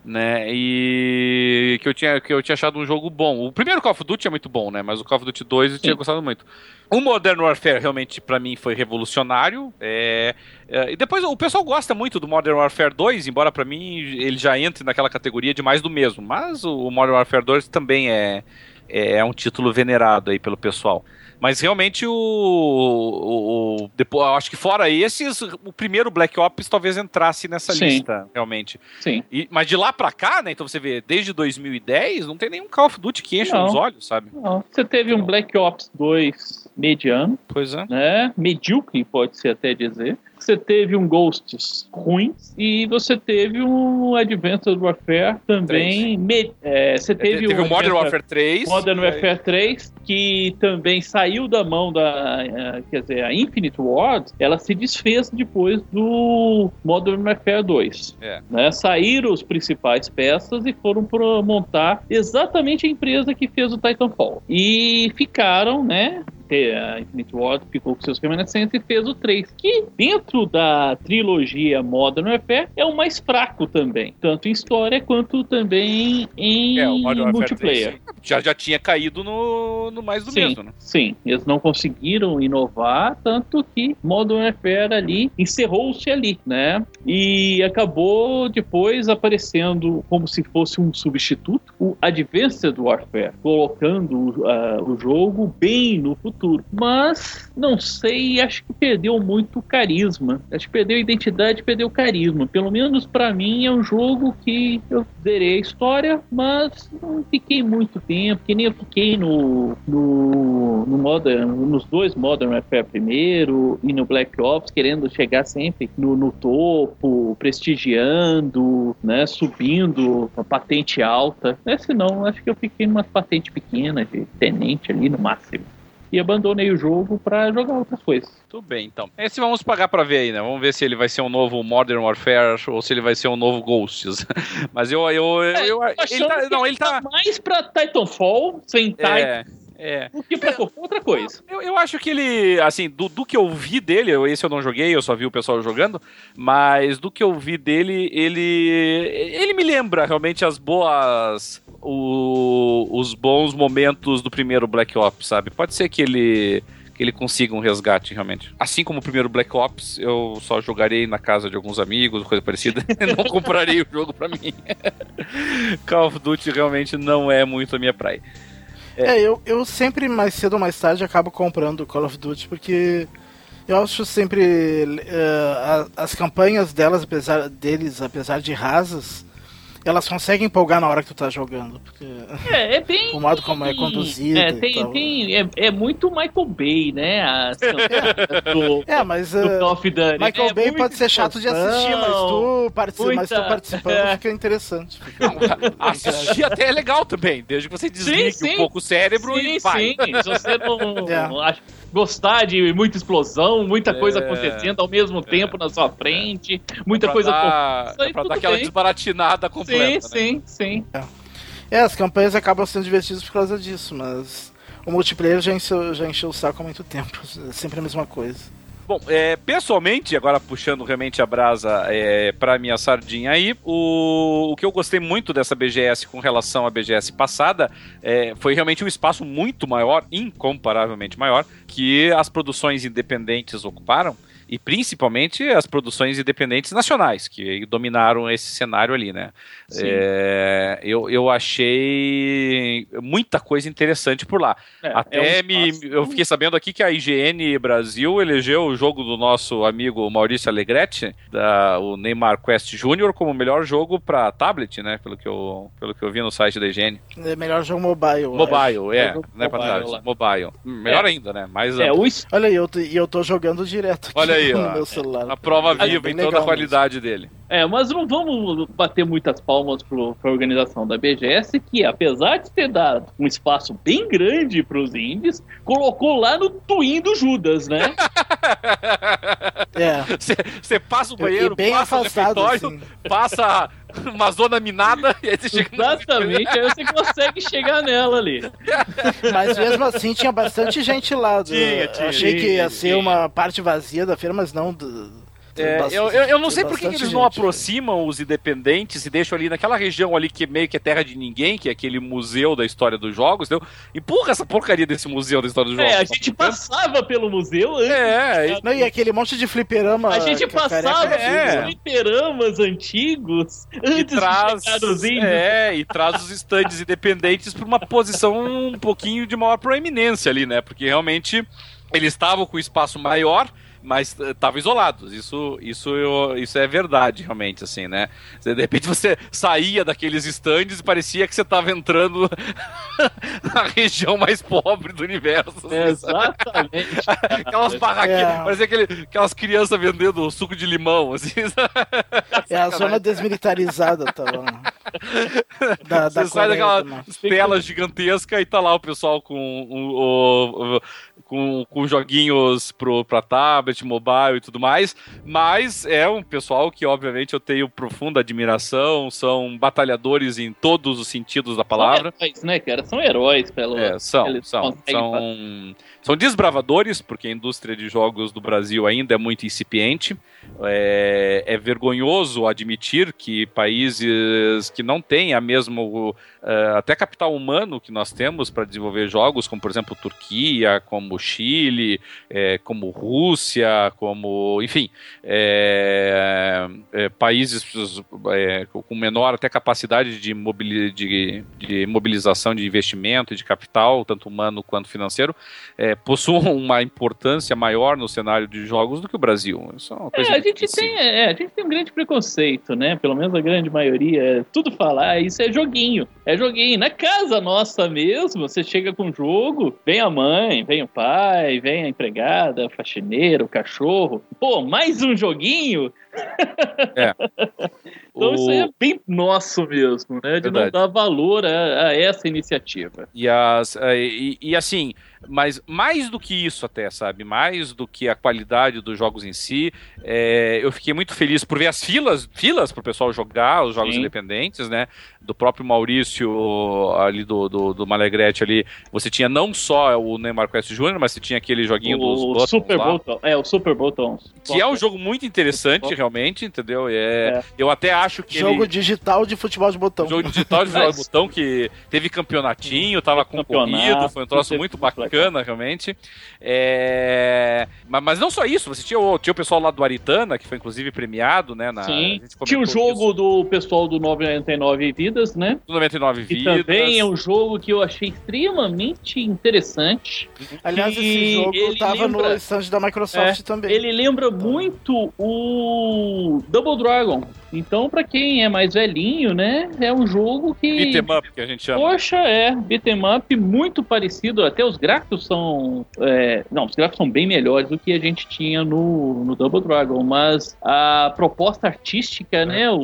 né? E que eu tinha que eu tinha achado um jogo bom. O primeiro Call of Duty é muito bom, né? Mas o Call of Duty 2 eu Sim. tinha gostado muito. O Modern Warfare realmente para mim foi revolucionário. É, é, e depois o pessoal gosta muito do Modern Warfare 2, embora para mim ele já entre naquela categoria de mais do mesmo. Mas o Modern Warfare 2 também é, é, é um título venerado aí pelo pessoal. Mas realmente o, o, o depois, acho que fora esses, o primeiro Black Ops talvez entrasse nessa Sim. lista, realmente. Sim. E- mas de lá pra cá, né? Então você vê, desde 2010, não tem nenhum Call of Duty que encha Não. os olhos, sabe? Não. Você teve um Black Ops 2 mediano, Pois é. né? Medíocre, pode-se até dizer. Você teve um Ghosts ruim e você teve um Advanced Warfare também. me- é, você teve, Teve, o Modern Warfare 3. Modern e- Warfare 3, que também saiu da mão da. eh, Quer dizer, a Infinite Ward, ela se desfez depois do Modern Warfare 2. É. Né? Saíram os principais peças e foram para montar exatamente a empresa que fez o Titanfall. E ficaram, né? A Infinite Ward ficou com seus remanescentes e fez o 3, que dentro da trilogia Modern Warfare é o mais fraco também, tanto em história quanto também em É, multiplayer. 3 já, já tinha caído no, no mais do Sim, mesmo, né? sim, eles não conseguiram inovar, tanto que Modern Warfare ali encerrou-se ali, né? E acabou depois aparecendo como se fosse um substituto, o Advanced Warfare, colocando ah, o jogo bem no futuro. Mas não sei, acho que perdeu muito carisma. Acho que perdeu identidade, perdeu carisma. Pelo menos pra mim é um jogo que eu zerei a história, mas não fiquei muito tempo, que nem eu fiquei no, no, no Modern, nos dois Modern Warfare primeiro e no Black Ops, querendo chegar sempre no, no topo, prestigiando, né, subindo a patente alta. Esse não, acho que eu fiquei numa patente pequena de tenente ali no máximo. E abandonei o jogo pra jogar outras coisas. Tudo bem, então. Esse vamos pagar pra ver aí, né? Vamos ver se ele vai ser um novo Modern Warfare ou se ele vai ser um novo Ghosts. [laughs] Mas eu. eu, eu, eu- Tô ele tá, não, que ele tá. mais pra Titanfall, sem Titan, É, é. do que pra qualquer outra coisa. Eu, eu acho que ele, assim, do, do que eu vi dele, eu- esse eu não joguei, eu só vi o pessoal jogando, mas do que eu vi dele, ele ele me lembra realmente as boas o- os bons momentos do primeiro Black Ops, sabe? Pode ser que ele que ele consiga um resgate realmente. Assim como o primeiro Black Ops, eu só jogarei na casa de alguns amigos, coisa parecida. [laughs] não comprarei o jogo pra mim. [laughs] Call of Duty realmente não é muito a minha praia. É, eu, eu sempre, mais cedo ou mais tarde, acabo comprando Call of Duty, porque eu acho sempre eh, a- as campanhas delas, apesar deles, apesar de rasas, elas conseguem empolgar na hora que tu tá jogando. Porque É, é bem. [laughs] o modo como é conduzido É, e tem, tal. tem, é, é muito Michael Bay, né? A campanha [laughs] do, É, mas do Call Duty. Michael É Bay pode ser chato de assistir, mas tu, partici muita- mas tu participando é. fica interessante. Fica- [laughs] Assistir até é legal também, desde que você desligue sim. um pouco o cérebro Sim, e vai. sim. Se você não É. gostar de muita explosão, muita coisa É. acontecendo ao mesmo tempo na sua frente, muita Pra coisa dar, é pra dar aquela bem. desbaratinada Sim, completa. né? sim, sim. É, as campanhas acabam sendo divertidas por causa disso, mas o multiplayer já encheu, já encheu o saco há muito tempo. [laughs] É sempre a mesma coisa. Bom, é, pessoalmente, agora puxando realmente a brasa é, pra minha sardinha aí, o, o que eu gostei muito dessa BGS com relação à BGS passada é, foi realmente um espaço muito maior, incomparavelmente maior, que as produções independentes ocuparam. E principalmente as produções independentes nacionais, que dominaram esse cenário ali, né? É, eu, eu achei muita coisa interessante por lá. É, Até é um me, eu fiquei sabendo aqui que a IGN Brasil elegeu o jogo do nosso amigo Maurício Alegretti, da, o Neymar Quest Jr., como o melhor jogo para tablet, né? Pelo que, eu, pelo que eu vi no site da IGN. É melhor jogo mobile. Mobile, é. É, é pra mobile tablet, mobile. Melhor ainda, né? Mais É, o Olha aí, eu, e eu tô jogando direto aqui Olha aí, [laughs] no ó. meu celular. a prova É viva em toda a qualidade dele. É, mas não vamos bater muitas palmas pro, pra organização da BGS, que apesar de ter dado um espaço bem grande pros indies, colocou lá no Twin do Judas, né? [laughs] É. Você passa o banheiro, bem passa o afastado, refeitório, assim. passa [laughs] uma zona minada e aí você chega Exatamente, aí você consegue chegar nela ali. Mas mesmo assim tinha bastante gente lá. do- Tinha, tinha. Achei que ia Tinha, ser tinha. uma parte vazia da feira, mas não. do- É, eu, eu, eu, não sei por que eles não aproximam os independentes e deixam ali naquela região ali que meio que é terra de ninguém, que é aquele museu da história dos jogos, entendeu? Empurra essa porcaria desse museu da história dos é, jogos. É, a gente passava pelo museu antes. É, e... Não, e aquele monte de fliperama. A gente passava é. pelos fliperamas antigos antes e traz, de chegar índios. É, e traz os estandes independentes para uma posição um pouquinho de maior proeminência ali, né? Porque realmente eles estavam com espaço maior mas estavam eh, isolados. Isso, isso, eu, isso é verdade, realmente, assim, né? De repente você saía daqueles estandes e parecia que você estava entrando [laughs] na região mais pobre do universo. Assim, exatamente. [laughs] aquelas barraquinhas, é. parecia aquele, aquelas crianças vendendo suco de limão, assim. [laughs] É a zona desmilitarizada, tá lá. Da, da você sai daquela tela gigantesca e tá lá o pessoal com o, o com, com joguinhos pro, pra tablet, mobile e tudo mais, mas é um pessoal que, obviamente, eu tenho profunda admiração, são batalhadores em todos os sentidos da palavra. São heróis, né, cara? São heróis, pelo. É, são, são, são, são desbravadores, porque a indústria de jogos do Brasil ainda é muito incipiente. É, é vergonhoso admitir que países que não têm a mesma, uh, até capital humano que nós temos para desenvolver jogos, como por exemplo Turquia, como Chile, é, como Rússia, como, enfim, é, é, países é, com menor até capacidade de, mobili de, de, mobilização de investimento e de capital, tanto humano quanto financeiro, é, possuam uma importância maior no cenário de jogos do que o Brasil. Isso é uma coisa a gente tem, é, a gente tem um grande preconceito, né? Pelo menos a grande maioria. É tudo falar, ah, isso é joguinho. É joguinho. Na casa nossa mesmo, você chega com um jogo, vem a mãe, vem o pai, vem a empregada, o faxineiro, o cachorro. Pô, mais um joguinho? É. [laughs] então o... isso é bem nosso mesmo, né? De Verdade. não dar valor a, a essa iniciativa. E, as, e, e assim, mas mais do que isso até, sabe? Mais do que a qualidade dos jogos em si, é, eu fiquei muito feliz por ver as filas, filas para o pessoal jogar os jogos Sim. independentes, né? Do próprio Maurício ali do, do, do Malegrete ali, você tinha não só o Neymar Quest Jr., mas você tinha aquele joguinho o, dos Super Botons. É, o Super Botons. Que é um jogo muito interessante, realmente, entendeu? É, é. Eu até acho que. Jogo ele... digital de futebol de botão. Jogo digital de [laughs] futebol de botão que teve campeonatinho, tava concorrido, foi um troço muito bacana bacana, realmente. É... Mas, mas, não só isso, você tinha o, tinha o pessoal lá do Aritana, que foi inclusive premiado, né? Na, Sim, tinha o jogo isso. do pessoal do 99 Vidas, né? Do 99 que Vidas. também é um jogo que eu achei extremamente interessante. Aliás, esse jogo ele tava lembra, no stand da Microsoft é, também. Ele lembra muito o Double Dragon. Então, para quem é mais velhinho, né, é um jogo que... Beat'em up, que a gente chama. Poxa, é. Beat'em up muito parecido, até os gráficos são... É, não, os gráficos são bem melhores do que a gente tinha no, no Double Dragon, mas a proposta artística, é. né, o,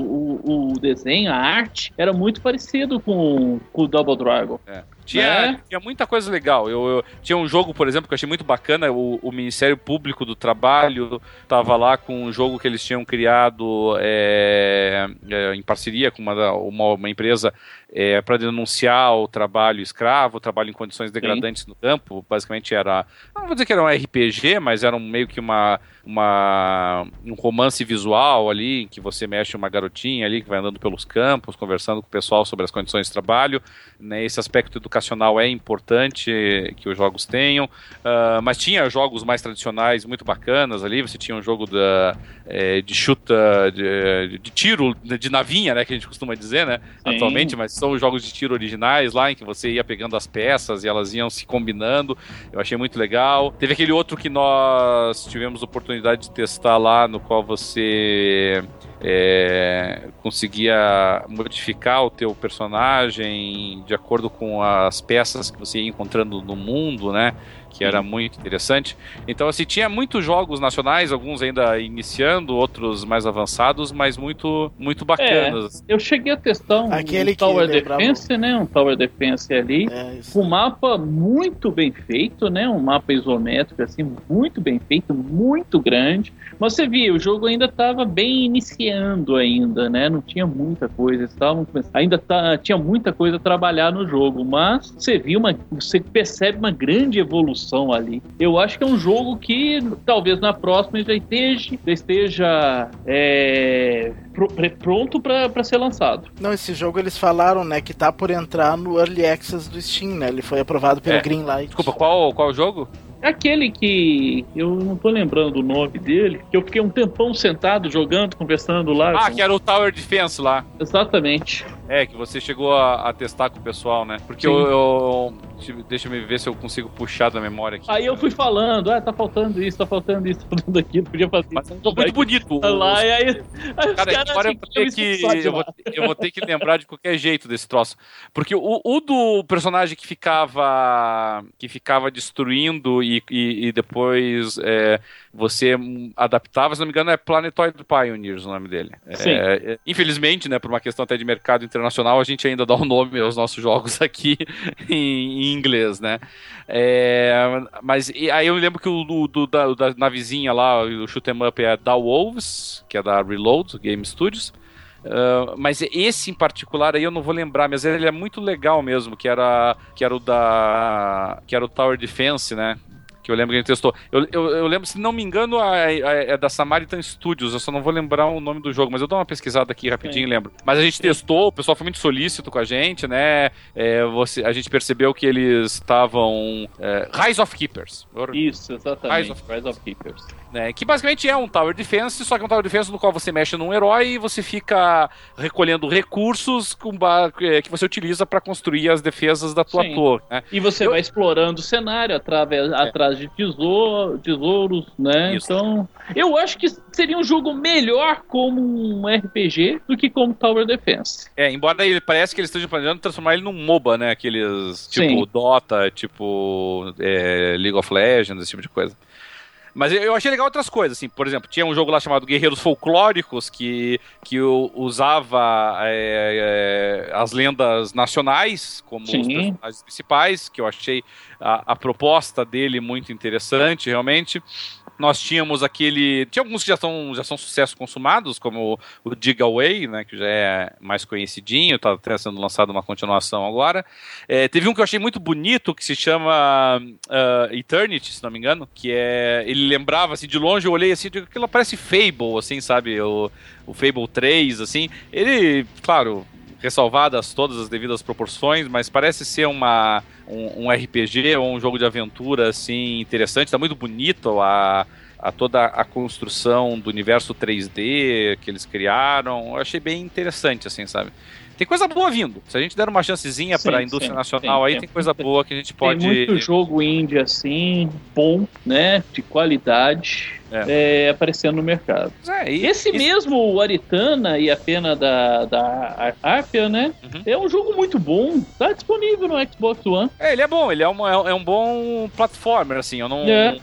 o, desenho, a arte, era muito parecido com, com o Double Dragon. É. Tinha, né? tinha muita coisa legal. Eu, eu, tinha um jogo, por exemplo, que eu achei muito bacana. O, o Ministério Público do Trabalho estava lá com um jogo que eles tinham criado é, é, em parceria com uma, uma, uma empresa é, para denunciar o trabalho escravo, o trabalho em condições degradantes Sim. no campo. Basicamente era, não vou dizer que era um RPG, mas era um, meio que uma, uma, um romance visual ali, em que você mexe uma garotinha ali que vai andando pelos campos, conversando com o pessoal sobre as condições de trabalho. Né, esse aspecto educacional é importante que os jogos tenham, uh, mas tinha jogos mais tradicionais muito bacanas ali. Você tinha um jogo da, é, de chuta, de, de, tiro, de navinha, né, que a gente costuma dizer, né, Sim. atualmente, mas são os jogos de tiro originais lá, em que você ia pegando as peças e elas iam se combinando. Eu achei muito legal. Teve aquele outro que nós tivemos oportunidade de testar lá, no qual você é, conseguia modificar o teu personagem de acordo com as peças que você ia encontrando no mundo, né? Que era muito interessante. Então, assim, tinha muitos jogos nacionais, alguns ainda iniciando, outros mais avançados, mas muito, muito bacanas. É, eu cheguei a testar um, Aquele um Tower Defense, né? Um Tower Defense ali. É, um mapa muito bem feito, né? Um mapa isométrico, assim, muito bem feito, muito grande. Mas você via, o jogo ainda estava bem iniciando ainda, né? Não tinha muita coisa, estavam ainda tá, tinha muita coisa a trabalhar no jogo, mas você viu uma, você percebe uma grande evolução construção ali. Eu acho que é um jogo que talvez na próxima já esteja, já esteja é, pronto para ser lançado. Não, esse jogo eles falaram, né, que tá por entrar no Early Access do Steam, né? Ele foi aprovado pelo é. Greenlight. Desculpa, qual, qual jogo? Aquele que eu não tô lembrando o nome dele, que eu fiquei um tempão sentado jogando, conversando lá. Ah, com... que era o Tower Defense lá. Exatamente. É, que você chegou a, a testar com o pessoal, né? Porque eu, eu, Deixa eu ver se eu consigo puxar da memória aqui. Aí eu fui falando, ah, tá faltando isso, tá faltando isso, tá faltando aquilo, podia fazer Mas isso. muito bonito. Tá lá, e aí, aí cara, agora eu vou, ter que, eu, vou, eu vou ter que lembrar de qualquer jeito desse troço. Porque o, o do personagem que ficava que ficava destruindo e, e, e depois é, você adaptava, se não me engano, é Planetoid Pioneers o nome dele. Sim. É, é, infelizmente, né, por uma questão até de mercado internacional, a gente ainda dá o um nome aos nossos jogos [laughs] aqui em, em inglês, né? É, mas aí eu lembro que o do, do da, da navezinha lá, o shoot 'em up é da Wolves, que é da Reload Game Studios. Uh, mas esse em particular aí eu não vou lembrar, mas ele é muito legal mesmo, que era que era o da que era o Tower Defense, né? Que eu lembro que a gente testou. Eu, eu, eu lembro, se não me engano, é da Samaritan Studios, eu só não vou lembrar o nome do jogo, mas eu dou uma pesquisada aqui rapidinho e lembro. Mas a gente Sim. testou, o pessoal foi muito solícito com a gente, né? É, você, a gente percebeu que eles estavam. É, Rise of Keepers. Isso, exatamente. Rise of, Rise of Keepers. Né, que basicamente é um Tower Defense, só que é um Tower Defense no qual você mexe num herói e você fica recolhendo recursos com é, que você utiliza para construir as defesas da tua Sim. torre. Né? E você eu... vai explorando o cenário através, é. Atrás de tesouro, tesouros, né? Isso. Então, eu acho que seria um jogo melhor como um RPG do que como Tower Defense. É, embora ele parece que eles estejam planejando transformar ele num MOBA, né? Aqueles tipo Sim. Dota, tipo é, League of Legends, esse tipo de coisa. Mas eu achei legal outras coisas, assim, por exemplo, tinha um jogo lá chamado Guerreiros Folclóricos que, que usava é, é, as lendas nacionais como Sim. os personagens principais, que eu achei a, a proposta dele muito interessante, realmente. Nós tínhamos aquele. Tinha alguns que já são, já são sucessos consumados, como o, Dig Away, né, que já é mais conhecidinho, está sendo lançado uma continuação agora. É, teve um que eu achei muito bonito, que se chama uh, Eternity, se não me engano, que é. Ele lembrava, assim, de longe eu olhei assim, aquilo parece Fable, assim, sabe? O, o Fable 3, assim. Ele, claro, ressalvadas todas as devidas proporções, mas parece ser uma, um, um RPG ou um jogo de aventura assim interessante, está muito bonito a, a toda a construção do universo 3D que eles criaram. Eu achei bem interessante, assim, sabe? Tem coisa boa vindo. Se a gente der uma chancezinha para a indústria sim, nacional aí, tem, tem coisa boa que a gente pode. Tem muito jogo indie assim, bom, né? De qualidade. É. É, aparecendo no mercado. É, e, Esse e... mesmo Aritana e a pena da, da Arpia, né? Uhum. É um jogo muito bom. Tá disponível no Xbox One. É, ele é bom, ele é, uma, é um bom platformer, assim. Eu não. É.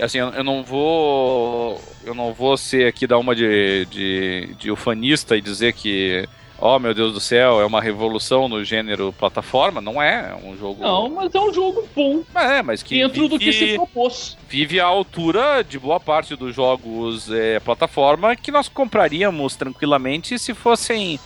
Assim, eu não vou. Eu não vou ser aqui dar uma de, de, de ufanista e dizer que oh meu Deus do céu, é uma revolução no gênero plataforma. Não é, é um jogo. Não, mas é um jogo bom. É, mas que. Dentro vive, do que se propôs. Vive à altura de boa parte dos jogos é, plataforma que nós compraríamos tranquilamente se fossem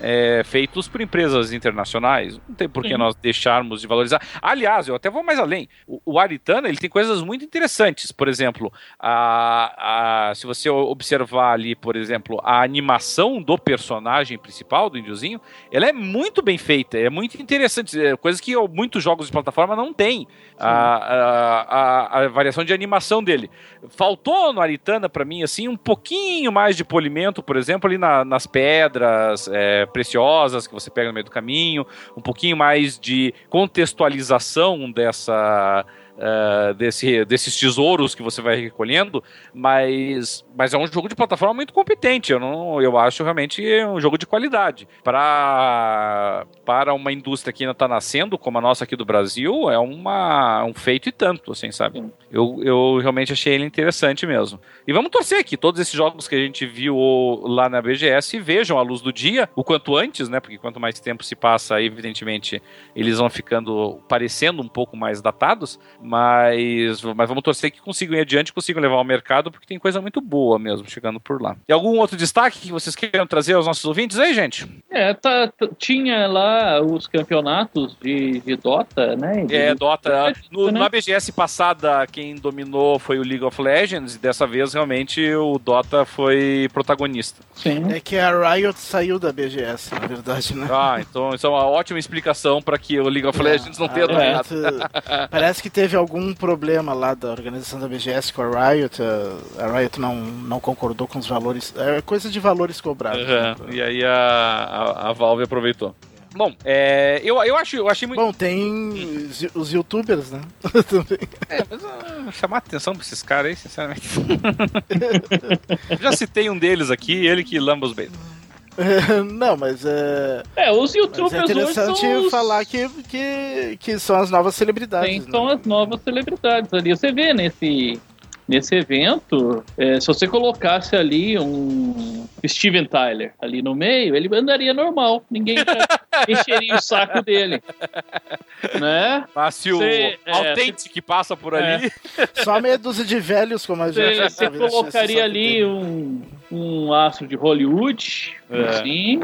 é, feitos por empresas internacionais. Não tem por que nós deixarmos de valorizar. Aliás, eu até vou mais além. O, o Aritana ele tem coisas muito interessantes. Por exemplo, a, a, se você observar ali, por exemplo, a animação do personagem principal, do índiozinho, ela é muito bem feita, é muito interessante. É, coisas que muitos jogos de plataforma não têm. A, a, variação de animação dele. Faltou no Aritana, para mim, assim, um pouquinho mais de polimento, por exemplo, ali na, nas pedras. É, preciosas que você pega no meio do caminho, um pouquinho mais de contextualização dessa uh, desse, desses tesouros que você vai recolhendo, mas, mas é um jogo de plataforma muito competente. Eu, não, eu acho realmente um jogo de qualidade. Para, para uma indústria que ainda está nascendo, como a nossa aqui do Brasil, é uma, um feito e tanto, assim, sabe? Eu, eu realmente achei ele interessante mesmo. E vamos torcer que todos esses jogos que a gente viu lá na BGS vejam a luz do dia o quanto antes, né? Porque quanto mais tempo se passa, evidentemente, eles vão ficando parecendo um pouco mais datados Mas, mas vamos torcer que consigam ir adiante, consigam levar ao mercado, porque tem coisa muito boa mesmo chegando por lá. E algum outro destaque que vocês queiram trazer aos nossos ouvintes aí, gente? É, tá, tinha lá os campeonatos de, de Dota, né? De- É, Dota. No, né? Na BGS passada, quem dominou foi o League of Legends, e dessa vez realmente o Dota foi protagonista. Sim. É que a Riot saiu da BGS, na verdade, né? Ah, então isso é uma ótima explicação para que o League of Legends não tenha dominado. Parece que teve algum problema lá da organização da BGS com a Riot. A a Riot não, não concordou com os valores. É coisa de valores cobrados. Aham, E aí a, a, a Valve aproveitou. Bom, é, eu, eu, acho, eu achei muito. Bom, tem os, youtubers, né? [laughs] Também. É, mas ah, chamar atenção pra esses caras aí, sinceramente. [laughs] Já citei um deles aqui, ele que lamba os beitos. [laughs] Não, mas é, É, os mas youtubers é interessante hoje são os... falar que, que, que são as novas celebridades. Tem, né? são as novas celebridades ali. Você vê nesse, nesse evento, é, se você colocasse ali um Steven Tyler ali no meio, ele andaria normal. Ninguém [laughs] encheria o saco dele. Né? Mas se o Cê, é, Authentic passa por ali. Só meia dúzia de velhos como a gente. Você, colocaria ali um, um astro de Hollywood, É. assim,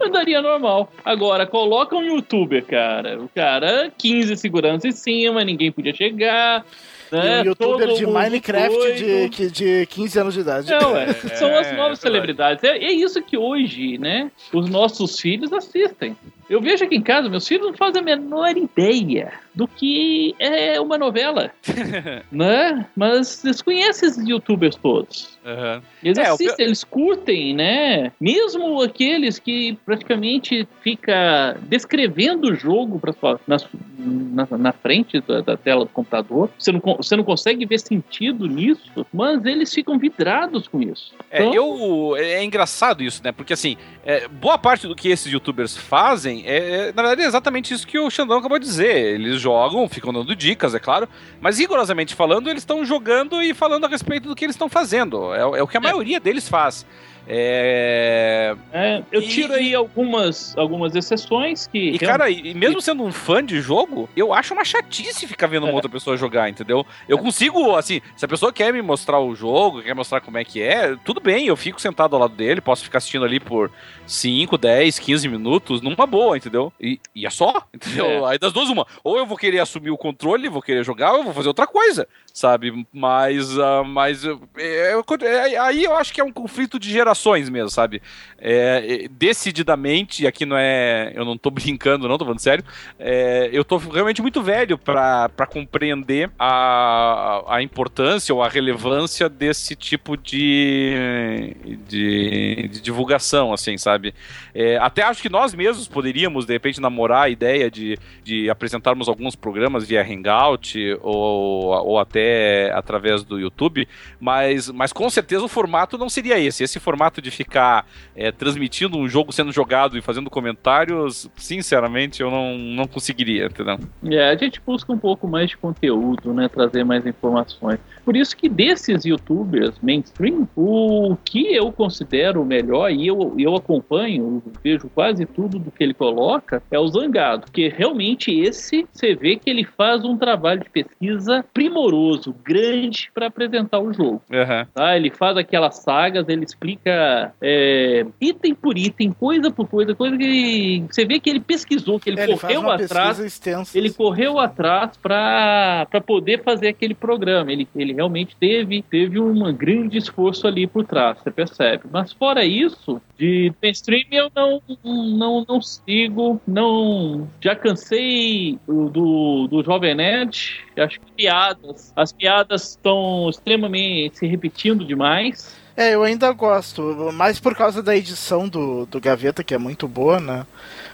andaria normal. Agora, coloca um youtuber, cara. O cara, 15 seguranças em cima, ninguém podia chegar. E Né? um youtuber Todo de Minecraft de, que- de 15 anos de idade. Não, é, são as É, é novas verdade. celebridades. É, é isso que hoje, né, os nossos filhos assistem. Eu vejo aqui em casa, meus filhos não fazem a menor ideia do que é uma novela, [laughs] né? Mas eles conhecem esses youtubers todos. Aham. Eles É, assistem, eles curtem, né? Mesmo aqueles que praticamente fica descrevendo o jogo pra sua, na, na, na frente da, da tela do computador. Você não, você não consegue ver sentido nisso, mas eles ficam vidrados com isso. É, Então, eu, é engraçado isso, né? Porque assim, é, boa parte do que esses youtubers fazem é, é, na verdade, é exatamente isso que o Xandão acabou de dizer. Eles jogam, ficam dando dicas, é claro, mas rigorosamente falando, eles estão jogando e falando a respeito do que eles estão fazendo. É, é o que a maioria deles faz. É, é, eu E- tiro aí algumas, algumas exceções que. E, cara, e mesmo sendo um fã de jogo, eu acho uma chatice ficar vendo uma É. outra pessoa jogar, entendeu? Eu consigo, assim, se a pessoa quer me mostrar o jogo, quer mostrar como é que é, tudo bem, eu fico sentado ao lado dele, posso ficar assistindo ali por 5, 10, 15 minutos, numa boa, entendeu? E, e é só, [laughs] entendeu? É. Aí das duas, uma. Ou eu vou querer assumir o controle, vou querer jogar, ou eu vou fazer outra coisa, sabe? Mas, ah, mas é, é, é, aí eu acho que é um conflito de gerações mesmo, sabe? É, decididamente, e aqui não é. Eu não tô [laughs] brincando, não, tô falando sério. é, eu tô realmente muito velho pra compreender a, a importância ou a relevância desse tipo de, de, de divulgação, assim, sabe? É, até acho que nós mesmos poderíamos, de repente, namorar a ideia de, de apresentarmos alguns programas via Hangout ou, ou até através do YouTube, mas, mas com certeza o formato não seria esse. Esse formato de ficar é, transmitindo um jogo sendo jogado e fazendo comentários, sinceramente, eu não, não conseguiria, entendeu? É, a gente busca um pouco mais de conteúdo, né? Trazer mais informações. Por isso que desses youtubers mainstream, o que eu considero melhor, e eu, eu acompanho, eu vejo quase tudo do que ele coloca, é o Zangado. Porque realmente esse, você vê que ele faz um trabalho de pesquisa primoroso, grande, para apresentar o jogo. Aham. Tá? Ele faz aquelas sagas, ele explica é, item por item, coisa por coisa, coisa que você vê que ele pesquisou, que ele ele faz correu uma atrás pesquisa extensa. ele assim. correu atrás para poder fazer aquele programa. Ele, ele realmente teve, teve um grande esforço ali por trás, você percebe. Mas fora isso, de mainstream eu não, não, não sigo, não. Já cansei do, do, Jovem Nerd. Acho que piadas. As piadas estão extremamente se repetindo demais. É, eu ainda gosto, mais por causa da edição do, do Gaveta, que é muito boa, né?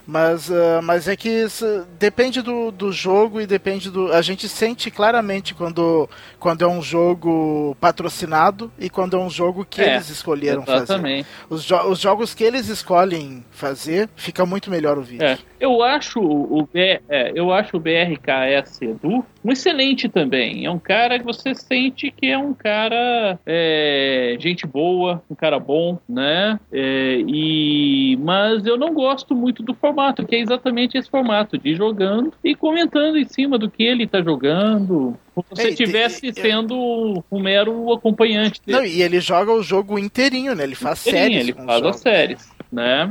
Mas, ah, mas é que isso depende do, do jogo e depende do. A gente sente claramente quando, quando é um jogo patrocinado e quando é um jogo que É, eles escolheram fazer. Exatamente. Os, jo- os jogos que eles escolhem fazer, fica muito melhor o vídeo. É, eu acho o B, é, eu acho o BRKS Edu um excelente também. É um cara que você sente que é um cara é, gente boa, um cara bom, né? É, e mas eu não gosto muito do formato, que é exatamente esse formato de jogando e comentando em cima do que ele está jogando, como se você estivesse sendo um mero acompanhante dele. Não, e ele joga o jogo inteirinho, né? Ele faz inteirinho, séries. Ele faz as séries, né?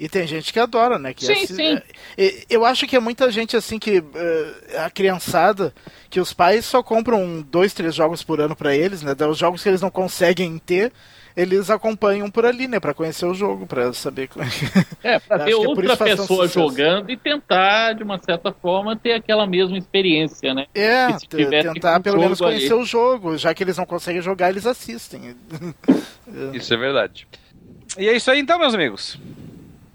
E tem gente que adora, né? Que sim, sim. É, eu acho que é muita gente assim que a criançada, que os pais só compram dois, três jogos por ano para eles, né? Os jogos que eles não conseguem ter, eles acompanham por ali, né? Para conhecer o jogo, para saber como é. [laughs] É, pra ter é outra pessoa jogando e tentar, de uma certa forma, ter aquela mesma experiência, né? É, tentar pelo menos conhecer ali. o jogo, já que eles não conseguem jogar, eles assistem. [laughs] Isso é verdade. E é isso aí então, meus amigos.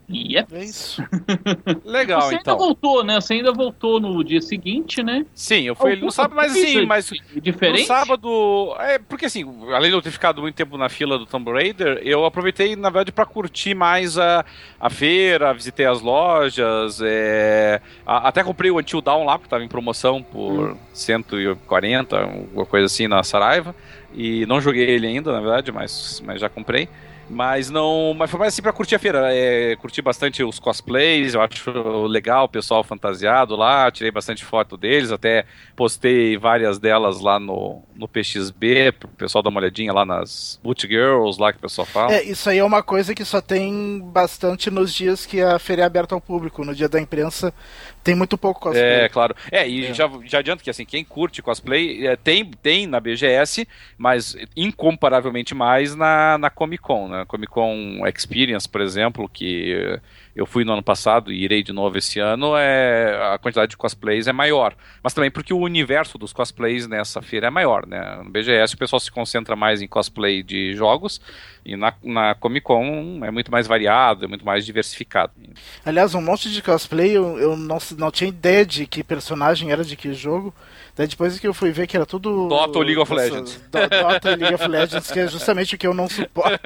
Yep. É isso. [laughs] Legal, Você então. ainda voltou, né? Você ainda voltou no dia seguinte, né? Sim, eu fui no sábado, mas assim, mas diferente. No sábado, é porque assim, além de eu ter ficado muito tempo na fila do Tomb Raider, eu aproveitei na verdade para curtir mais a, a feira, visitei as lojas, é, a, até comprei o Until Down lá, porque tava em promoção por hum. 140, alguma coisa assim na Saraiva. E não joguei ele ainda, na verdade, mas, mas já comprei. Mas não. Mas foi mais assim pra curtir a feira. É, curti bastante os cosplays, eu acho legal o pessoal fantasiado lá, tirei bastante foto deles, até postei várias delas lá no, no PXB, pro pessoal dar uma olhadinha lá nas Boot Girls lá que o pessoal fala. É, isso aí é uma coisa que só tem bastante nos dias que a feira é aberta ao público. No dia da imprensa tem muito pouco cosplay. É, claro. É, e é. Já, já adianto que assim, quem curte cosplay é, tem, tem na BGS, mas incomparavelmente mais na, na Comic Con, né? Comic Con Experience, por exemplo, que eu fui no ano passado e irei de novo esse ano, é, a quantidade de cosplays é maior. Mas também porque o universo dos cosplays nessa feira é maior, né? No BGS o pessoal se concentra mais em cosplay de jogos e na, na Comic Con é muito mais variado, é muito mais diversificado. Aliás, um monte de cosplay, eu, eu não, não tinha ideia de que personagem era de que jogo. Daí depois que eu fui ver que era tudo. Dota ou League of Legends. Dota e League of Legends, que é justamente o que eu não suporto.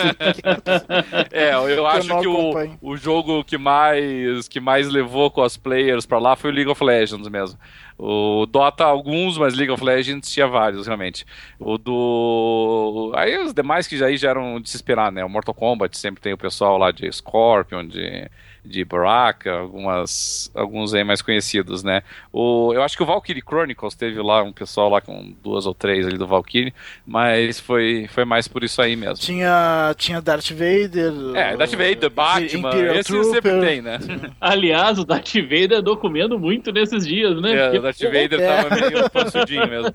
é, eu acho eu que o, o jogo que mais, que mais levou cosplayers pra lá foi o League of Legends mesmo. O Dota, alguns, mas League of Legends tinha vários, realmente. O do. Aí os demais que já, aí já eram de se esperar, né? O Mortal Kombat sempre tem o pessoal lá de Scorpion, de de Baraka, algumas, alguns aí mais conhecidos, né? O, eu acho que o Valkyrie Chronicles teve lá um pessoal lá com duas ou três ali do Valkyrie, mas foi, foi mais por isso aí mesmo. Tinha, tinha Darth Vader. É, Darth Vader, Batman, Imperial esse Trooper. sempre tem, né? [laughs] Aliás, o Darth Vader andou comendo muito nesses dias, né? É, o Darth Vader é. tava meio pansudinho mesmo.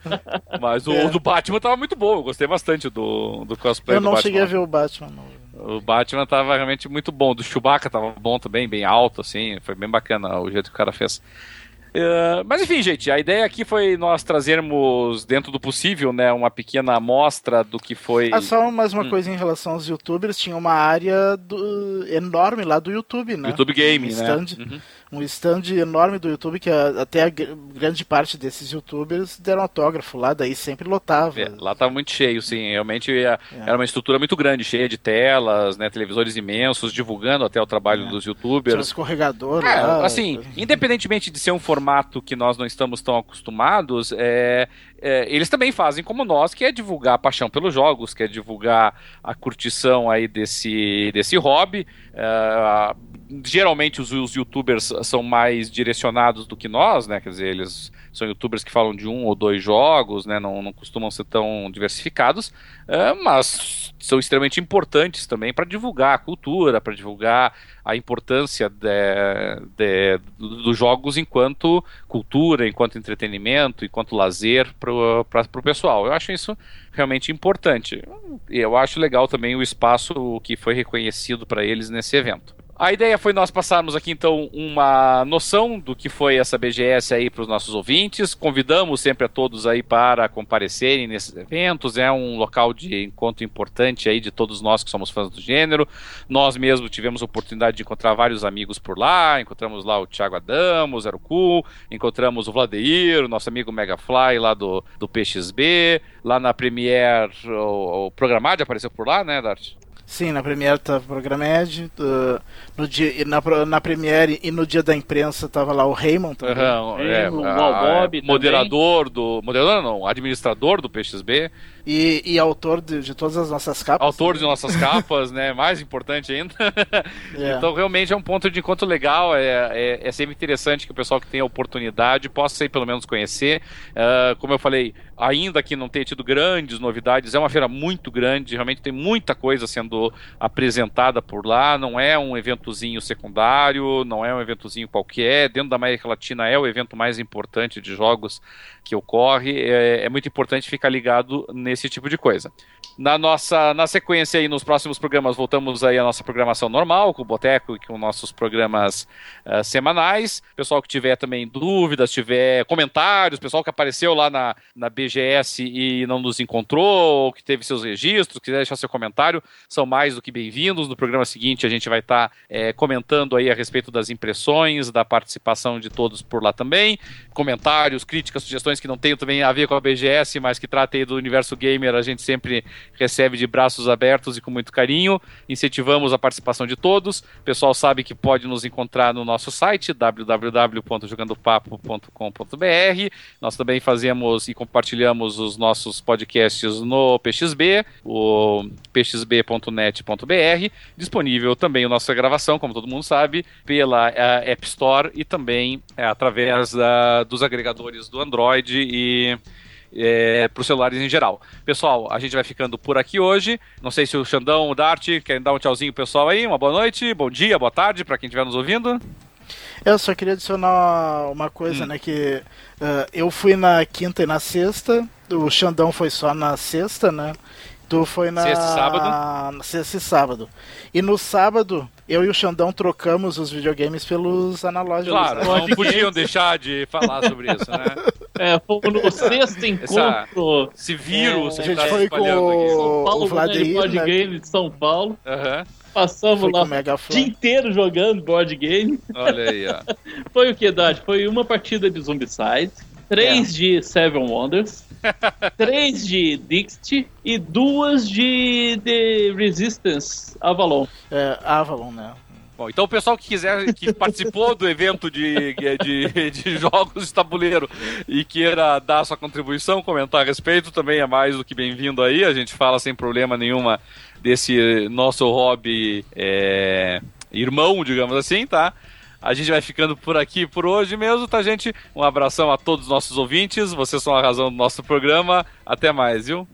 Mas o, é. o, do Batman tava muito bom, eu gostei bastante do, do cosplay eu Batman. Não cheguei a ver o Batman, não. O Batman tava realmente muito bom. Do Chewbacca tava bom também, bem alto, assim. Foi bem bacana o jeito que o cara fez. Uh, mas enfim, gente, a ideia aqui foi nós trazermos, dentro do possível, né, uma pequena amostra do que foi. Ah, só mais uma hum. coisa em relação aos youtubers, tinha uma área do... enorme lá do YouTube, né? YouTube Game, um né? Stand, uhum. Um stand enorme do YouTube que a, até a grande parte desses youtubers deram autógrafo lá, daí sempre lotava. É, lá tava muito cheio, sim. Realmente é. era uma estrutura muito grande, cheia de telas, né, televisores imensos, divulgando até o trabalho é. dos youtubers. Tinha um escorregador é, lá. Assim, independentemente de ser um formato que nós não estamos tão acostumados, é, é, eles também fazem como nós, que é divulgar a paixão pelos jogos, que é divulgar a curtição aí desse, desse hobby. É, geralmente os, os, youtubers são mais direcionados do que nós, né? Quer dizer, eles são youtubers que falam de um ou dois jogos, né? Não, não costumam ser tão diversificados, é, mas são extremamente importantes também para divulgar a cultura, para divulgar a importância dos jogos enquanto cultura, enquanto entretenimento, enquanto lazer para o pessoal. Eu acho isso realmente importante. Eu acho legal também o espaço que foi reconhecido para eles nesse evento. A ideia foi nós passarmos aqui então uma noção do que foi essa BGS aí para os nossos ouvintes. Convidamos sempre a todos aí para comparecerem nesses eventos. É um local de encontro importante aí de todos nós que somos fãs do gênero. Nós mesmos tivemos a oportunidade de encontrar vários amigos por lá. Encontramos lá o Thiago Adamo, o Zero Cool, encontramos o Vladeir, o nosso amigo Megafly lá do, do PXB. Lá na Premiere, o, o apareceu por lá, né, Dart? Sim, na Premiere tava o Programed, uh, no dia, na, na Premiere e no dia da imprensa tava lá o Raymond também. Uhum, é, o a- Walbob moderador do. Moderador não, administrador do PXB, E, e autor de, de todas as nossas capas. autor de nossas capas, né? Mais importante ainda. [laughs] É. Então realmente é um ponto de encontro legal. É, é, é sempre interessante que o pessoal que tem a oportunidade possa aí pelo menos conhecer. Ah, como eu falei, ainda que não tenha tido grandes novidades, é uma feira muito grande, realmente tem muita coisa sendo apresentada por lá. Não é um eventozinho secundário, não é um eventozinho qualquer. Dentro da América Latina é o evento mais importante de jogos que ocorre. É, é muito importante ficar ligado nesse tipo de coisa. Na nossa na sequência aí nos próximos programas voltamos aí à nossa programação normal com o Boteco e com nossos programas ah, semanais. Pessoal que tiver também dúvidas, tiver comentários, pessoal que apareceu lá na, na BGS e não nos encontrou, ou que teve seus registros, quiser deixar seu comentário, são mais do que bem-vindos. No programa seguinte a gente vai estar eh, comentando aí a respeito das impressões, da participação de todos por lá também. Comentários, críticas, sugestões que não tenham também a ver com a BGS, mas que tratem do universo gamer, a gente sempre recebe de braços abertos e com muito carinho. Incentivamos a participação de todos. O pessoal sabe que pode nos encontrar no nosso site www.jogandopapo.com.br. Nós também fazemos e compartilhamos os nossos podcasts no PXB, o pxb.net.br. Disponível também a nossa gravação, como todo mundo sabe, pela eh, App Store e também eh, através dos agregadores do Android e para os celulares em geral. Pessoal, a gente vai ficando por aqui hoje. Não sei se o Xandão, o Dart, querem dar um tchauzinho pro pessoal aí. Uma boa noite, bom dia, boa tarde para quem estiver nos ouvindo. Eu só queria adicionar uma coisa, né? Que ah, eu fui na quinta e na sexta, o Xandão foi só na sexta, né? Tu foi na. Sexta e sábado. na sexta e sábado. E no sábado, eu e o Xandão trocamos os videogames pelos analógicos. Claro, né? não podiam deixar de falar sobre isso, né? [laughs] É, fomos no [laughs] sexto encontro Esse vírus É, a gente tá foi com espalhando aqui. o- São Paulo, o né, board né? game de São Paulo. Aham, Passamos lá o dia inteiro jogando board game. Olha aí, ó. [laughs] Foi o que, Dade? Foi uma partida de Zombicide, três É. de Seven Wonders, [laughs] três de Dixit e duas de, de Resistance Avalon. É, Avalon, né? Bom, então o pessoal que quiser, que participou do evento de, de, de jogos de tabuleiro e queira dar sua contribuição, comentar a respeito, também é mais do que bem-vindo aí. A gente fala sem problema nenhuma desse nosso hobby é, irmão, digamos assim, tá? A gente vai ficando por aqui por hoje mesmo, tá, gente? Um abração a todos os nossos ouvintes. Vocês são a razão do nosso programa. Até mais, viu?